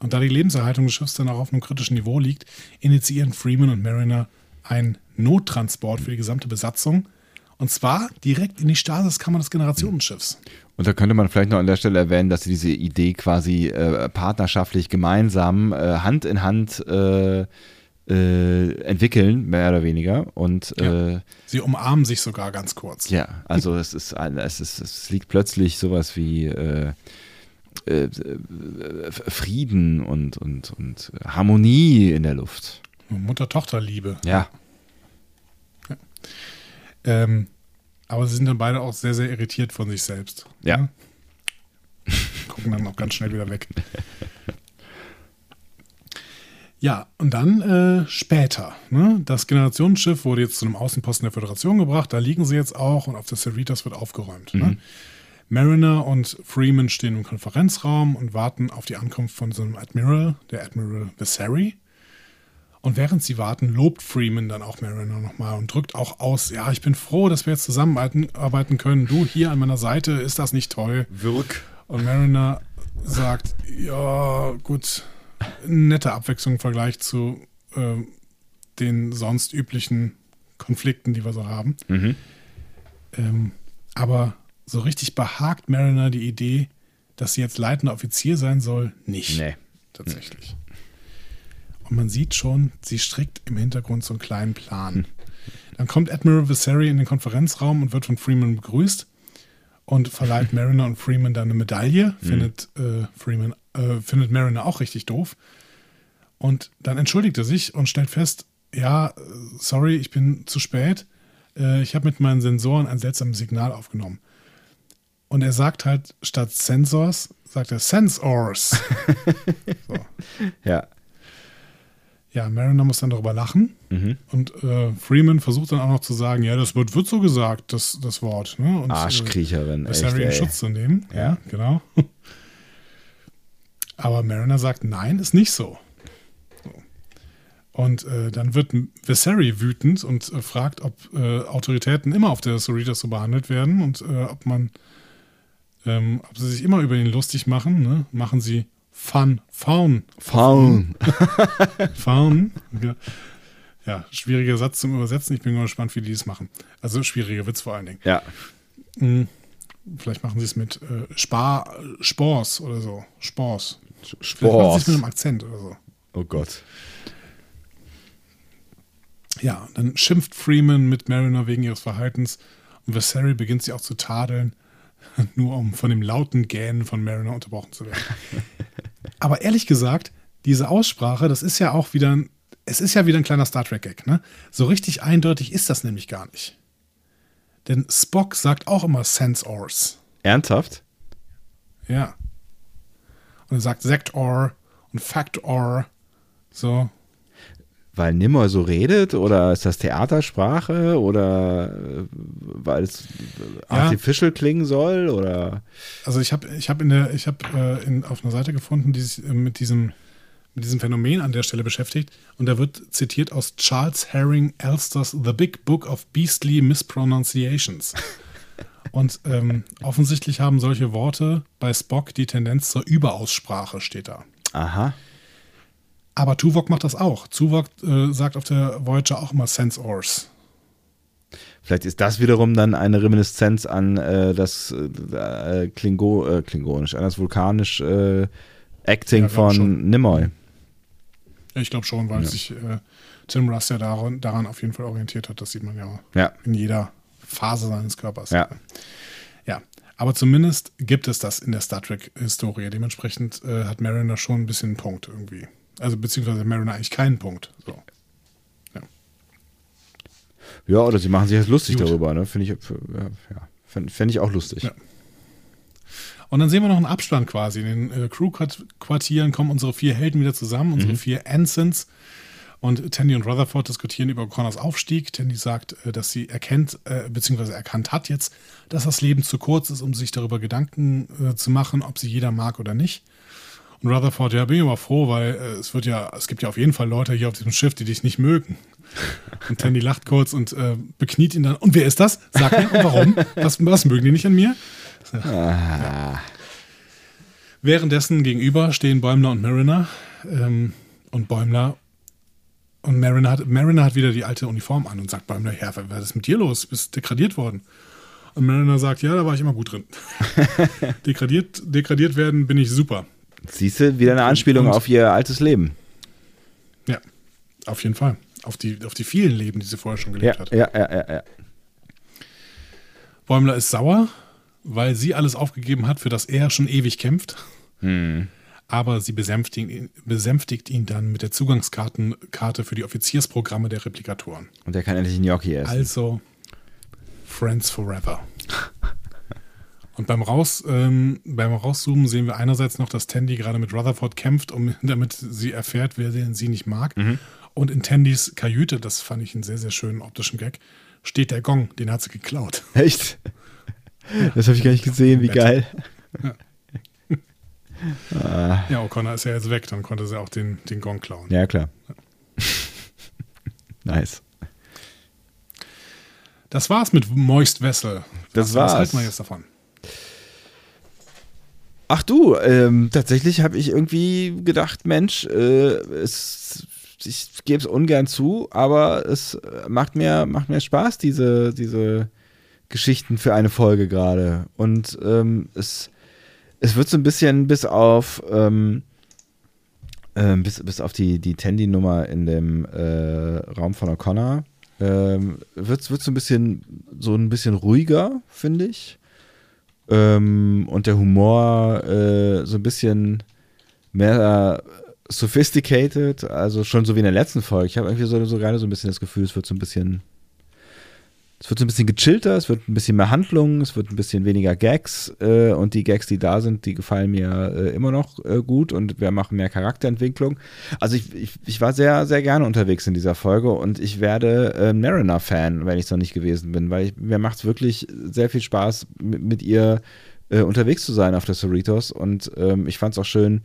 [SPEAKER 1] und da die Lebenserhaltung des Schiffs dann auch auf einem kritischen Niveau liegt, initiieren Freeman und Mariner einen Nottransport für die gesamte Besatzung. Und zwar direkt in die Stasiskammer des Generationenschiffs.
[SPEAKER 2] Und da könnte man vielleicht noch an der Stelle erwähnen, dass sie diese Idee quasi äh, partnerschaftlich gemeinsam äh, Hand in Hand äh, äh entwickeln, mehr oder weniger. Und ja. Äh,
[SPEAKER 1] sie umarmen sich sogar ganz kurz.
[SPEAKER 2] Ja, also es ist, es ist, es liegt plötzlich sowas wie äh, Frieden und, und, und Harmonie in der Luft.
[SPEAKER 1] Mutter-Tochter-Liebe.
[SPEAKER 2] Ja.
[SPEAKER 1] ja. Ähm, aber sie sind dann beide auch sehr, sehr irritiert von sich selbst.
[SPEAKER 2] Ja. ja?
[SPEAKER 1] Gucken dann auch ganz schnell wieder weg. Ja, und dann äh, später. Ne? Das Generationsschiff wurde jetzt zu einem Außenposten der Föderation gebracht. Da liegen sie jetzt auch und auf der Cerritos wird aufgeräumt. Ne? Mhm. Ne? Mariner und Freeman stehen im Konferenzraum und warten auf die Ankunft von so einem Admiral, der Admiral Viserys. Und während sie warten, lobt Freeman dann auch Mariner nochmal und drückt auch aus, ja, ich bin froh, dass wir jetzt zusammenarbeiten können. Du hier an meiner Seite, ist das nicht toll?
[SPEAKER 2] Wirk.
[SPEAKER 1] Und Mariner sagt, ja, gut, nette Abwechslung im Vergleich zu äh, den sonst üblichen Konflikten, die wir so haben. Mhm. Ähm, aber so richtig behagt Mariner die Idee, dass sie jetzt leitender Offizier sein soll, nicht.
[SPEAKER 2] Nee.
[SPEAKER 1] Tatsächlich. Und man sieht schon, sie strickt im Hintergrund so einen kleinen Plan. Dann kommt Admiral Viserys in den Konferenzraum und wird von Freeman begrüßt und verleiht *laughs* Mariner und Freeman dann eine Medaille. Hm. Findet, äh, Freeman, äh, findet Mariner auch richtig doof. Und dann entschuldigt er sich und stellt fest, ja, sorry, ich bin zu spät. Äh, ich habe mit meinen Sensoren ein seltsames Signal aufgenommen. Und er sagt halt, statt Sensors, sagt er Sensors. *laughs*
[SPEAKER 2] so. Ja.
[SPEAKER 1] Ja, Mariner muss dann darüber lachen. Mhm. Und äh, Freeman versucht dann auch noch zu sagen, ja, das wird, wird so gesagt, das, das Wort. Ne? Und,
[SPEAKER 2] Arschkriecherin.
[SPEAKER 1] Äh, Harry in Schutz zu nehmen. Ja, ja genau. *laughs* Aber Mariner sagt, nein, ist nicht so. Und äh, dann wird Viserys wütend und äh, fragt, ob äh, Autoritäten immer auf der Cerritos so behandelt werden und äh, ob man, ähm, ob sie sich immer über ihn lustig machen. Ne? Machen sie Fun. Faun.
[SPEAKER 2] Faun. *laughs*
[SPEAKER 1] Faun. Ja. ja, schwieriger Satz zum Übersetzen. Ich bin mal gespannt, wie die es machen. Also schwieriger Witz vor allen Dingen.
[SPEAKER 2] Ja.
[SPEAKER 1] Hm, vielleicht machen sie es mit äh, Spar, Spors oder so. Spors.
[SPEAKER 2] Spors.
[SPEAKER 1] Mit einem Akzent oder so.
[SPEAKER 2] Oh Gott.
[SPEAKER 1] Ja, dann schimpft Freeman mit Mariner wegen ihres Verhaltens und Viserys beginnt sie auch zu tadeln, *laughs* nur um von dem lauten Gähnen von Mariner unterbrochen zu werden. *laughs* Aber ehrlich gesagt, diese Aussprache, das ist ja auch wieder, es ist ja wieder ein kleiner Star Trek-Gag, ne? So richtig eindeutig ist das nämlich gar nicht. Denn Spock sagt auch immer Sense-Ors.
[SPEAKER 2] Ernsthaft?
[SPEAKER 1] Ja. Und er sagt Sect-Or und Fact-Or. So.
[SPEAKER 2] Weil Nimmer so redet oder ist das Theatersprache oder äh, weil es ja. artificial klingen soll oder?
[SPEAKER 1] Also ich habe ich habe in der ich habe äh, auf einer Seite gefunden, die sich äh, mit diesem mit diesem Phänomen an der Stelle beschäftigt und da wird zitiert aus Charles Herring Elsters The Big Book of Beastly Mispronunciations. *laughs* und ähm, offensichtlich haben solche Worte bei Spock die Tendenz zur Überaussprache, steht da.
[SPEAKER 2] Aha.
[SPEAKER 1] Aber Tuvok macht das auch. Tuvok äh, sagt auf der Voyager auch immer Sense-Ors.
[SPEAKER 2] Vielleicht ist das wiederum dann eine Reminiszenz an äh, das äh, Klingo, äh, Klingonisch, an das vulkanisch äh, Acting ja, von schon. Nimoy.
[SPEAKER 1] Ich glaube schon, weil ja. sich äh, Tim Russ ja daran, daran auf jeden Fall orientiert hat. Das sieht man ja,
[SPEAKER 2] ja.
[SPEAKER 1] in jeder Phase seines Körpers.
[SPEAKER 2] Ja.
[SPEAKER 1] ja. Aber zumindest gibt es das in der Star Trek-Historie. Dementsprechend hat Mariner schon ein bisschen einen Punkt irgendwie. Also beziehungsweise Mariner eigentlich keinen Punkt. So. Ja.
[SPEAKER 2] Ja, oder sie machen sich jetzt lustig Gut. darüber, ne? Finde ich, ja, fände ich auch lustig. Ja.
[SPEAKER 1] Und dann sehen wir noch einen Abstand quasi. In den äh, Crew-Quartieren kommen unsere vier Helden wieder zusammen, unsere mhm. vier Ensigns. Und Tandy und Rutherford diskutieren über Connors Aufstieg. Tandy sagt, äh, dass sie erkennt, äh, beziehungsweise erkannt hat jetzt, dass das Leben zu kurz ist, um sich darüber Gedanken äh, zu machen, ob sie jeder mag oder nicht. Und Rutherford, ja, bin ich aber froh, weil äh, es wird ja, es gibt ja auf jeden Fall Leute hier auf diesem Schiff, die dich nicht mögen. *laughs* Und Tandy lacht kurz und äh, bekniet ihn dann. Und wer ist das? Sag mir, und warum? Was, was mögen die nicht an mir? Ja. Währenddessen gegenüber stehen Bäumler und Mariner. Ähm, und Bäumler und Mariner hat, Mariner hat wieder die alte Uniform an und sagt Bäumler, ja, was ist mit dir los? Du bist degradiert worden. Und Mariner sagt, ja, da war ich immer gut drin. *laughs* degradiert, degradiert werden bin ich super.
[SPEAKER 2] Siehst du, wieder eine Anspielung und, auf ihr altes Leben.
[SPEAKER 1] Ja, auf jeden Fall. Auf die, auf die vielen Leben, die sie vorher schon gelebt
[SPEAKER 2] ja,
[SPEAKER 1] hat.
[SPEAKER 2] Ja, ja, ja, ja.
[SPEAKER 1] Bäumler ist sauer, weil sie alles aufgegeben hat, für das er schon ewig kämpft. Hm aber sie besänftigt ihn, besänftigt ihn dann mit der Zugangskarte für die Offiziersprogramme der Replikatoren.
[SPEAKER 2] Und er kann endlich Gnocchi essen.
[SPEAKER 1] Also Friends Forever. *laughs* Und beim, Raus, ähm, beim Rauszoomen sehen wir einerseits noch, dass Tandy gerade mit Rutherford kämpft, um, *laughs* damit sie erfährt, wer sie nicht mag. Mhm. Und in Tandys Kajüte, das fand ich einen sehr, sehr schönen optischen Gag, steht der Gong, den hat sie geklaut. *laughs*
[SPEAKER 2] Echt? Das habe ich gar nicht gesehen, wie geil. Ja.
[SPEAKER 1] Ah. Ja, O'Connor ist ja jetzt weg, dann konnte sie auch den, den Gong klauen.
[SPEAKER 2] Ja, klar. nice.
[SPEAKER 1] Das war's mit Moist Vessel.
[SPEAKER 2] Das was, war's. Was
[SPEAKER 1] halten wir jetzt davon?
[SPEAKER 2] Ach du, ähm, tatsächlich habe ich irgendwie gedacht, Mensch, äh, es, ich gebe es ungern zu, aber es macht mir, macht mir Spaß, diese, diese Geschichten für eine Folge gerade. Und ähm, es es wird so ein bisschen bis auf ähm, äh, bis, bis auf die, die Tandy-Nummer in dem äh, Raum von O'Connor ähm, wird es so ein bisschen so ein bisschen ruhiger, finde ich. Ähm, und der Humor äh, so ein bisschen mehr sophisticated, also schon so wie in der letzten Folge. Ich habe irgendwie so, so gerade so ein bisschen das Gefühl, es wird so ein bisschen es wird so ein bisschen gechillter, es wird ein bisschen mehr Handlung, es wird ein bisschen weniger Gags äh, und die Gags, die da sind, die gefallen mir äh, immer noch äh, gut und wir machen mehr Charakterentwicklung. Also ich, ich, ich, war sehr, sehr gerne unterwegs in dieser Folge und ich werde äh, Mariner-Fan, wenn ich es noch nicht gewesen bin, weil ich, mir macht es wirklich sehr viel Spaß, mit, mit ihr äh, unterwegs zu sein auf der Cerritos und ähm, ich fand es auch schön,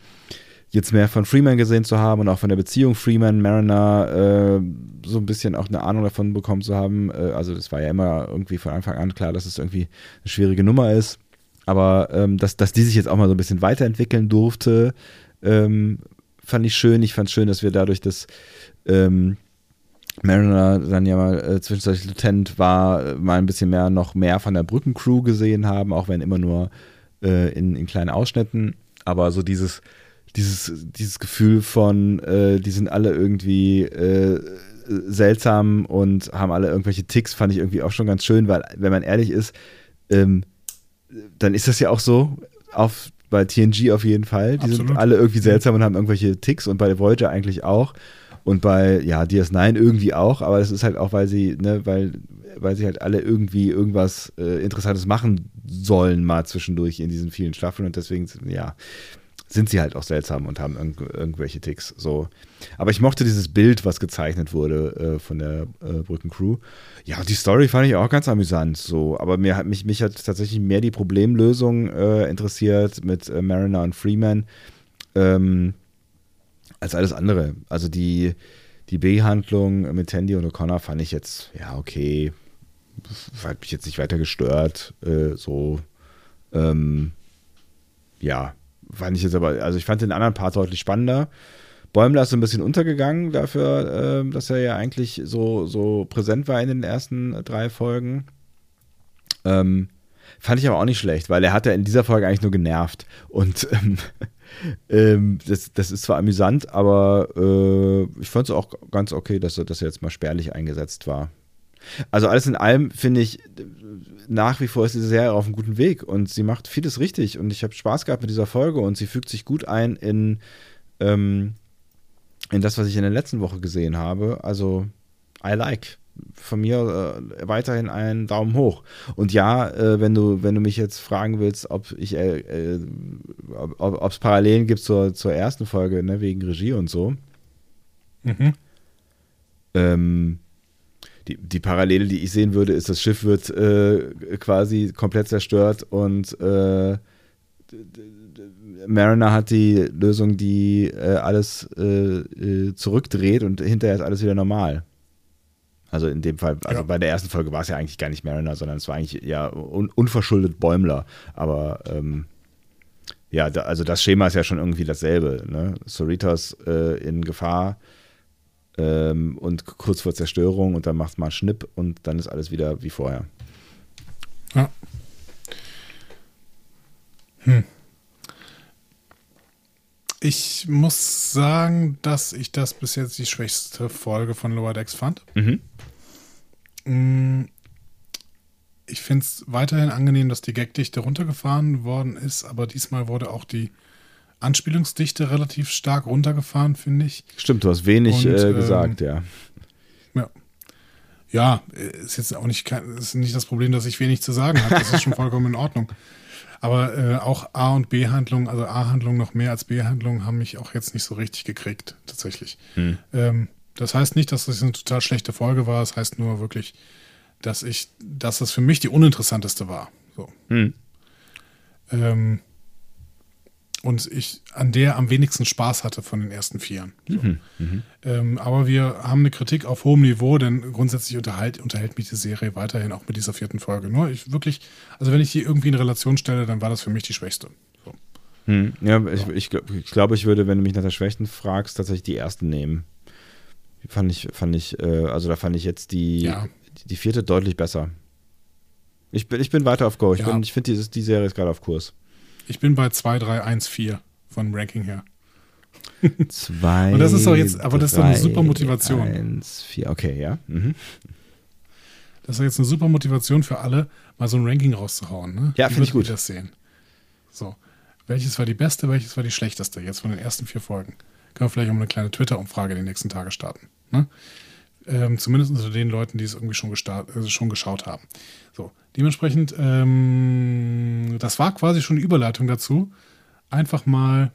[SPEAKER 2] jetzt mehr von Freeman gesehen zu haben und auch von der Beziehung Freeman-Mariner äh, so ein bisschen auch eine Ahnung davon bekommen zu haben. Äh, also das war ja immer irgendwie von Anfang an klar, dass es irgendwie eine schwierige Nummer ist. Aber ähm, dass, dass die sich jetzt auch mal so ein bisschen weiterentwickeln durfte, ähm, fand ich schön. Ich fand es schön, dass wir dadurch, dass ähm, Mariner dann ja mal äh, zwischenzeitlich Lieutenant war, mal ein bisschen mehr noch mehr von der Brückencrew gesehen haben, auch wenn immer nur äh, in, in kleinen Ausschnitten. Aber so dieses dieses, dieses Gefühl von, äh, die sind alle irgendwie äh, seltsam und haben alle irgendwelche Ticks, fand ich irgendwie auch schon ganz schön, weil, wenn man ehrlich ist, ähm, dann ist das ja auch so, auf, bei TNG auf jeden Fall. Die Absolut. sind alle irgendwie seltsam und haben irgendwelche Ticks und bei Voyager eigentlich auch. Und bei, ja, DS9 irgendwie auch, aber das ist halt auch, weil sie, ne, weil, weil sie halt alle irgendwie irgendwas äh, Interessantes machen sollen, mal zwischendurch in diesen vielen Staffeln und deswegen, ja, sind sie halt auch seltsam und haben irg irgendwelche Ticks. So. Aber ich mochte dieses Bild, was gezeichnet wurde äh, von der äh, Brückencrew. Ja, die Story fand ich auch ganz amüsant. So. Aber mir hat, mich, mich hat tatsächlich mehr die Problemlösung äh, interessiert mit äh, Mariner und Freeman ähm, als alles andere. Also die, die Behandlung mit Tandy und O'Connor fand ich jetzt, ja, okay. Hat mich jetzt nicht weiter gestört. Äh, so. Ähm, ja, fand ich jetzt aber, also ich fand den anderen Part deutlich spannender. Bäumler ist so ein bisschen untergegangen dafür, äh, dass er ja eigentlich so, so präsent war in den ersten drei Folgen. Ähm, fand ich aber auch nicht schlecht, weil er hat ja in dieser Folge eigentlich nur genervt. Und ähm, *laughs* ähm, das, das ist zwar amüsant, aber äh, ich fand es auch ganz okay, dass er, dass er jetzt mal spärlich eingesetzt war. Also alles in allem finde ich, nach wie vor ist diese Serie auf einem guten Weg und sie macht vieles richtig und ich habe Spaß gehabt mit dieser Folge und sie fügt sich gut ein in, ähm, in das, was ich in der letzten Woche gesehen habe. Also, I like. von mir äh, weiterhin einen Daumen hoch. Und ja, äh, wenn du, wenn du mich jetzt fragen willst, ob ich äh, äh ob es Parallelen gibt zur, zur ersten Folge, ne, wegen Regie und so. Mhm. Ähm, die, die Parallele, die ich sehen würde, ist, das Schiff wird äh, quasi komplett zerstört und äh, Mariner hat die Lösung, die äh, alles äh, äh, zurückdreht und hinterher ist alles wieder normal. Also in dem Fall, also ja. bei der ersten Folge war es ja eigentlich gar nicht Mariner, sondern es war eigentlich ja un unverschuldet Bäumler. Aber ähm, ja, da, also das Schema ist ja schon irgendwie dasselbe. Ne? Cerritos äh, in Gefahr ähm, und kurz vor Zerstörung und dann macht man Schnipp und dann ist alles wieder wie vorher. Ja.
[SPEAKER 1] Hm. Ich muss sagen, dass ich das bis jetzt die schwächste Folge von Lower Decks fand. Mhm. Mm, ich finde es weiterhin angenehm, dass die Gagdichte runtergefahren worden ist, aber diesmal wurde auch die Anspielungsdichte relativ stark runtergefahren, finde ich.
[SPEAKER 2] Stimmt, du hast wenig Und, äh, gesagt, ähm,
[SPEAKER 1] ja. Ja. Ja, ist jetzt auch nicht, ist nicht das Problem, dass ich wenig zu sagen habe. Das ist schon *laughs* vollkommen in Ordnung. Aber äh, auch A- und B-Handlungen, also A-Handlungen noch mehr als B-Handlungen, haben mich auch jetzt nicht so richtig gekriegt, tatsächlich. Hm. Ähm, das heißt nicht, dass das eine total schlechte Folge war. Es das heißt nur wirklich, dass ich, dass das für mich die uninteressanteste war. So. Hm. Ähm, und ich an der am wenigsten Spaß hatte von den ersten Vieren. So. Mhm, mh. ähm, aber wir haben eine Kritik auf hohem Niveau, denn grundsätzlich unterhalt, unterhält mich die Serie weiterhin auch mit dieser vierten Folge. Nur ich wirklich, also wenn ich die irgendwie in Relation stelle, dann war das für mich die schwächste. So.
[SPEAKER 2] Hm, ja, ich, ich, ich glaube, ich würde, wenn du mich nach der Schwächten fragst, tatsächlich die ersten nehmen. Fand ich, fand ich, äh, also da fand ich jetzt die, ja. die, die, vierte deutlich besser. Ich bin, ich bin weiter auf Go. Ich, ja. ich finde, die Serie ist gerade auf Kurs.
[SPEAKER 1] Ich bin bei 2, 3, 1, 4 von Ranking her.
[SPEAKER 2] Zwei. *laughs*
[SPEAKER 1] Und das ist auch jetzt, aber das ist doch eine super Motivation.
[SPEAKER 2] 1, 4, okay, ja. Mhm.
[SPEAKER 1] Das ist jetzt eine super Motivation für alle, mal so ein Ranking rauszuhauen. Ne?
[SPEAKER 2] Ja, finde ich gut.
[SPEAKER 1] das sehen. So. Welches war die beste, welches war die schlechteste jetzt von den ersten vier Folgen? Können wir vielleicht auch mal eine kleine Twitter-Umfrage die nächsten Tage starten. Ne? Ähm, zumindest unter den Leuten, die es irgendwie schon, gestart, also schon geschaut haben. So, dementsprechend, ähm, das war quasi schon die Überleitung dazu, einfach mal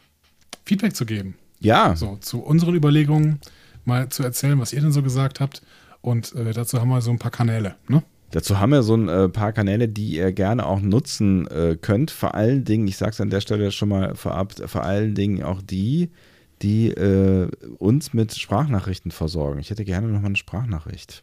[SPEAKER 1] Feedback zu geben.
[SPEAKER 2] Ja.
[SPEAKER 1] So, zu unseren Überlegungen, mal zu erzählen, was ihr denn so gesagt habt. Und äh, dazu haben wir so ein paar Kanäle, ne?
[SPEAKER 2] Dazu haben wir so ein äh, paar Kanäle, die ihr gerne auch nutzen äh, könnt. Vor allen Dingen, ich sage es an der Stelle schon mal vorab, vor allen Dingen auch die, die äh, uns mit Sprachnachrichten versorgen. Ich hätte gerne noch mal eine Sprachnachricht.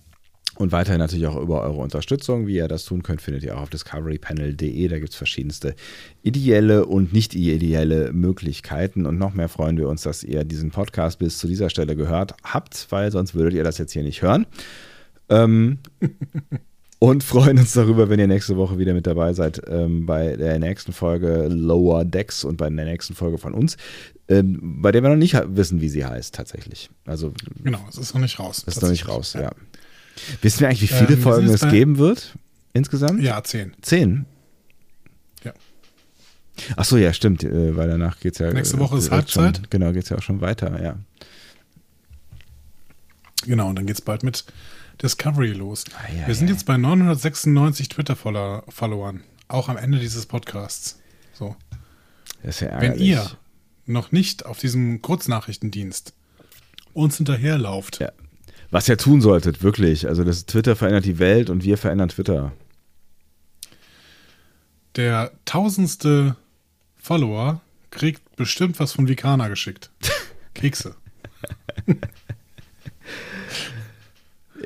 [SPEAKER 2] Und weiterhin natürlich auch über eure Unterstützung. Wie ihr das tun könnt, findet ihr auch auf discoverypanel.de. Da gibt es verschiedenste ideelle und nicht ideelle Möglichkeiten. Und noch mehr freuen wir uns, dass ihr diesen Podcast bis zu dieser Stelle gehört habt, weil sonst würdet ihr das jetzt hier nicht hören. Ähm, *laughs* und freuen uns darüber, wenn ihr nächste Woche wieder mit dabei seid ähm, bei der nächsten Folge Lower Decks und bei der nächsten Folge von uns, ähm, bei der wir noch nicht wissen, wie sie heißt tatsächlich. Also
[SPEAKER 1] genau, es ist noch nicht raus.
[SPEAKER 2] Es ist noch nicht raus, ja. ja. Wissen wir eigentlich, wie viele ähm, Folgen es geben wird insgesamt?
[SPEAKER 1] Ja, zehn.
[SPEAKER 2] Zehn?
[SPEAKER 1] Ja.
[SPEAKER 2] Ach so, ja, stimmt, äh, weil danach geht es ja.
[SPEAKER 1] Nächste Woche ist Halbzeit.
[SPEAKER 2] Schon, genau, geht es ja auch schon weiter, ja.
[SPEAKER 1] Genau, und dann geht es bald mit Discovery los. Ah, ja, Wir sind ja. jetzt bei 996 Twitter-Followern, auch am Ende dieses Podcasts. So.
[SPEAKER 2] Das ist ja
[SPEAKER 1] ärgerlich. Wenn ihr noch nicht auf diesem Kurznachrichtendienst uns hinterherlauft.
[SPEAKER 2] Ja. Was ihr tun solltet, wirklich. Also das Twitter verändert die Welt und wir verändern Twitter.
[SPEAKER 1] Der tausendste Follower kriegt bestimmt was von Vikana geschickt. *laughs* Kekse.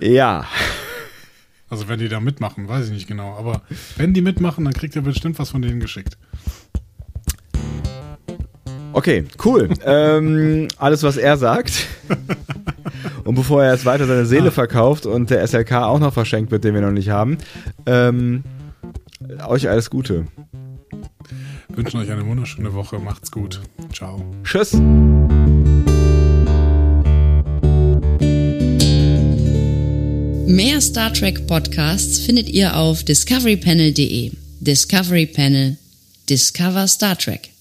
[SPEAKER 2] Ja.
[SPEAKER 1] Also wenn die da mitmachen, weiß ich nicht genau. Aber wenn die mitmachen, dann kriegt er bestimmt was von denen geschickt.
[SPEAKER 2] Okay, cool. *laughs* ähm, alles, was er sagt. Und bevor er jetzt weiter seine Seele ah. verkauft und der SLK auch noch verschenkt wird, den wir noch nicht haben, ähm, euch alles Gute.
[SPEAKER 1] Wünschen euch eine wunderschöne Woche. Macht's gut. Ciao.
[SPEAKER 2] Tschüss.
[SPEAKER 3] Mehr Star Trek Podcasts findet ihr auf discoverypanel.de. Discovery Panel. Discover Star Trek.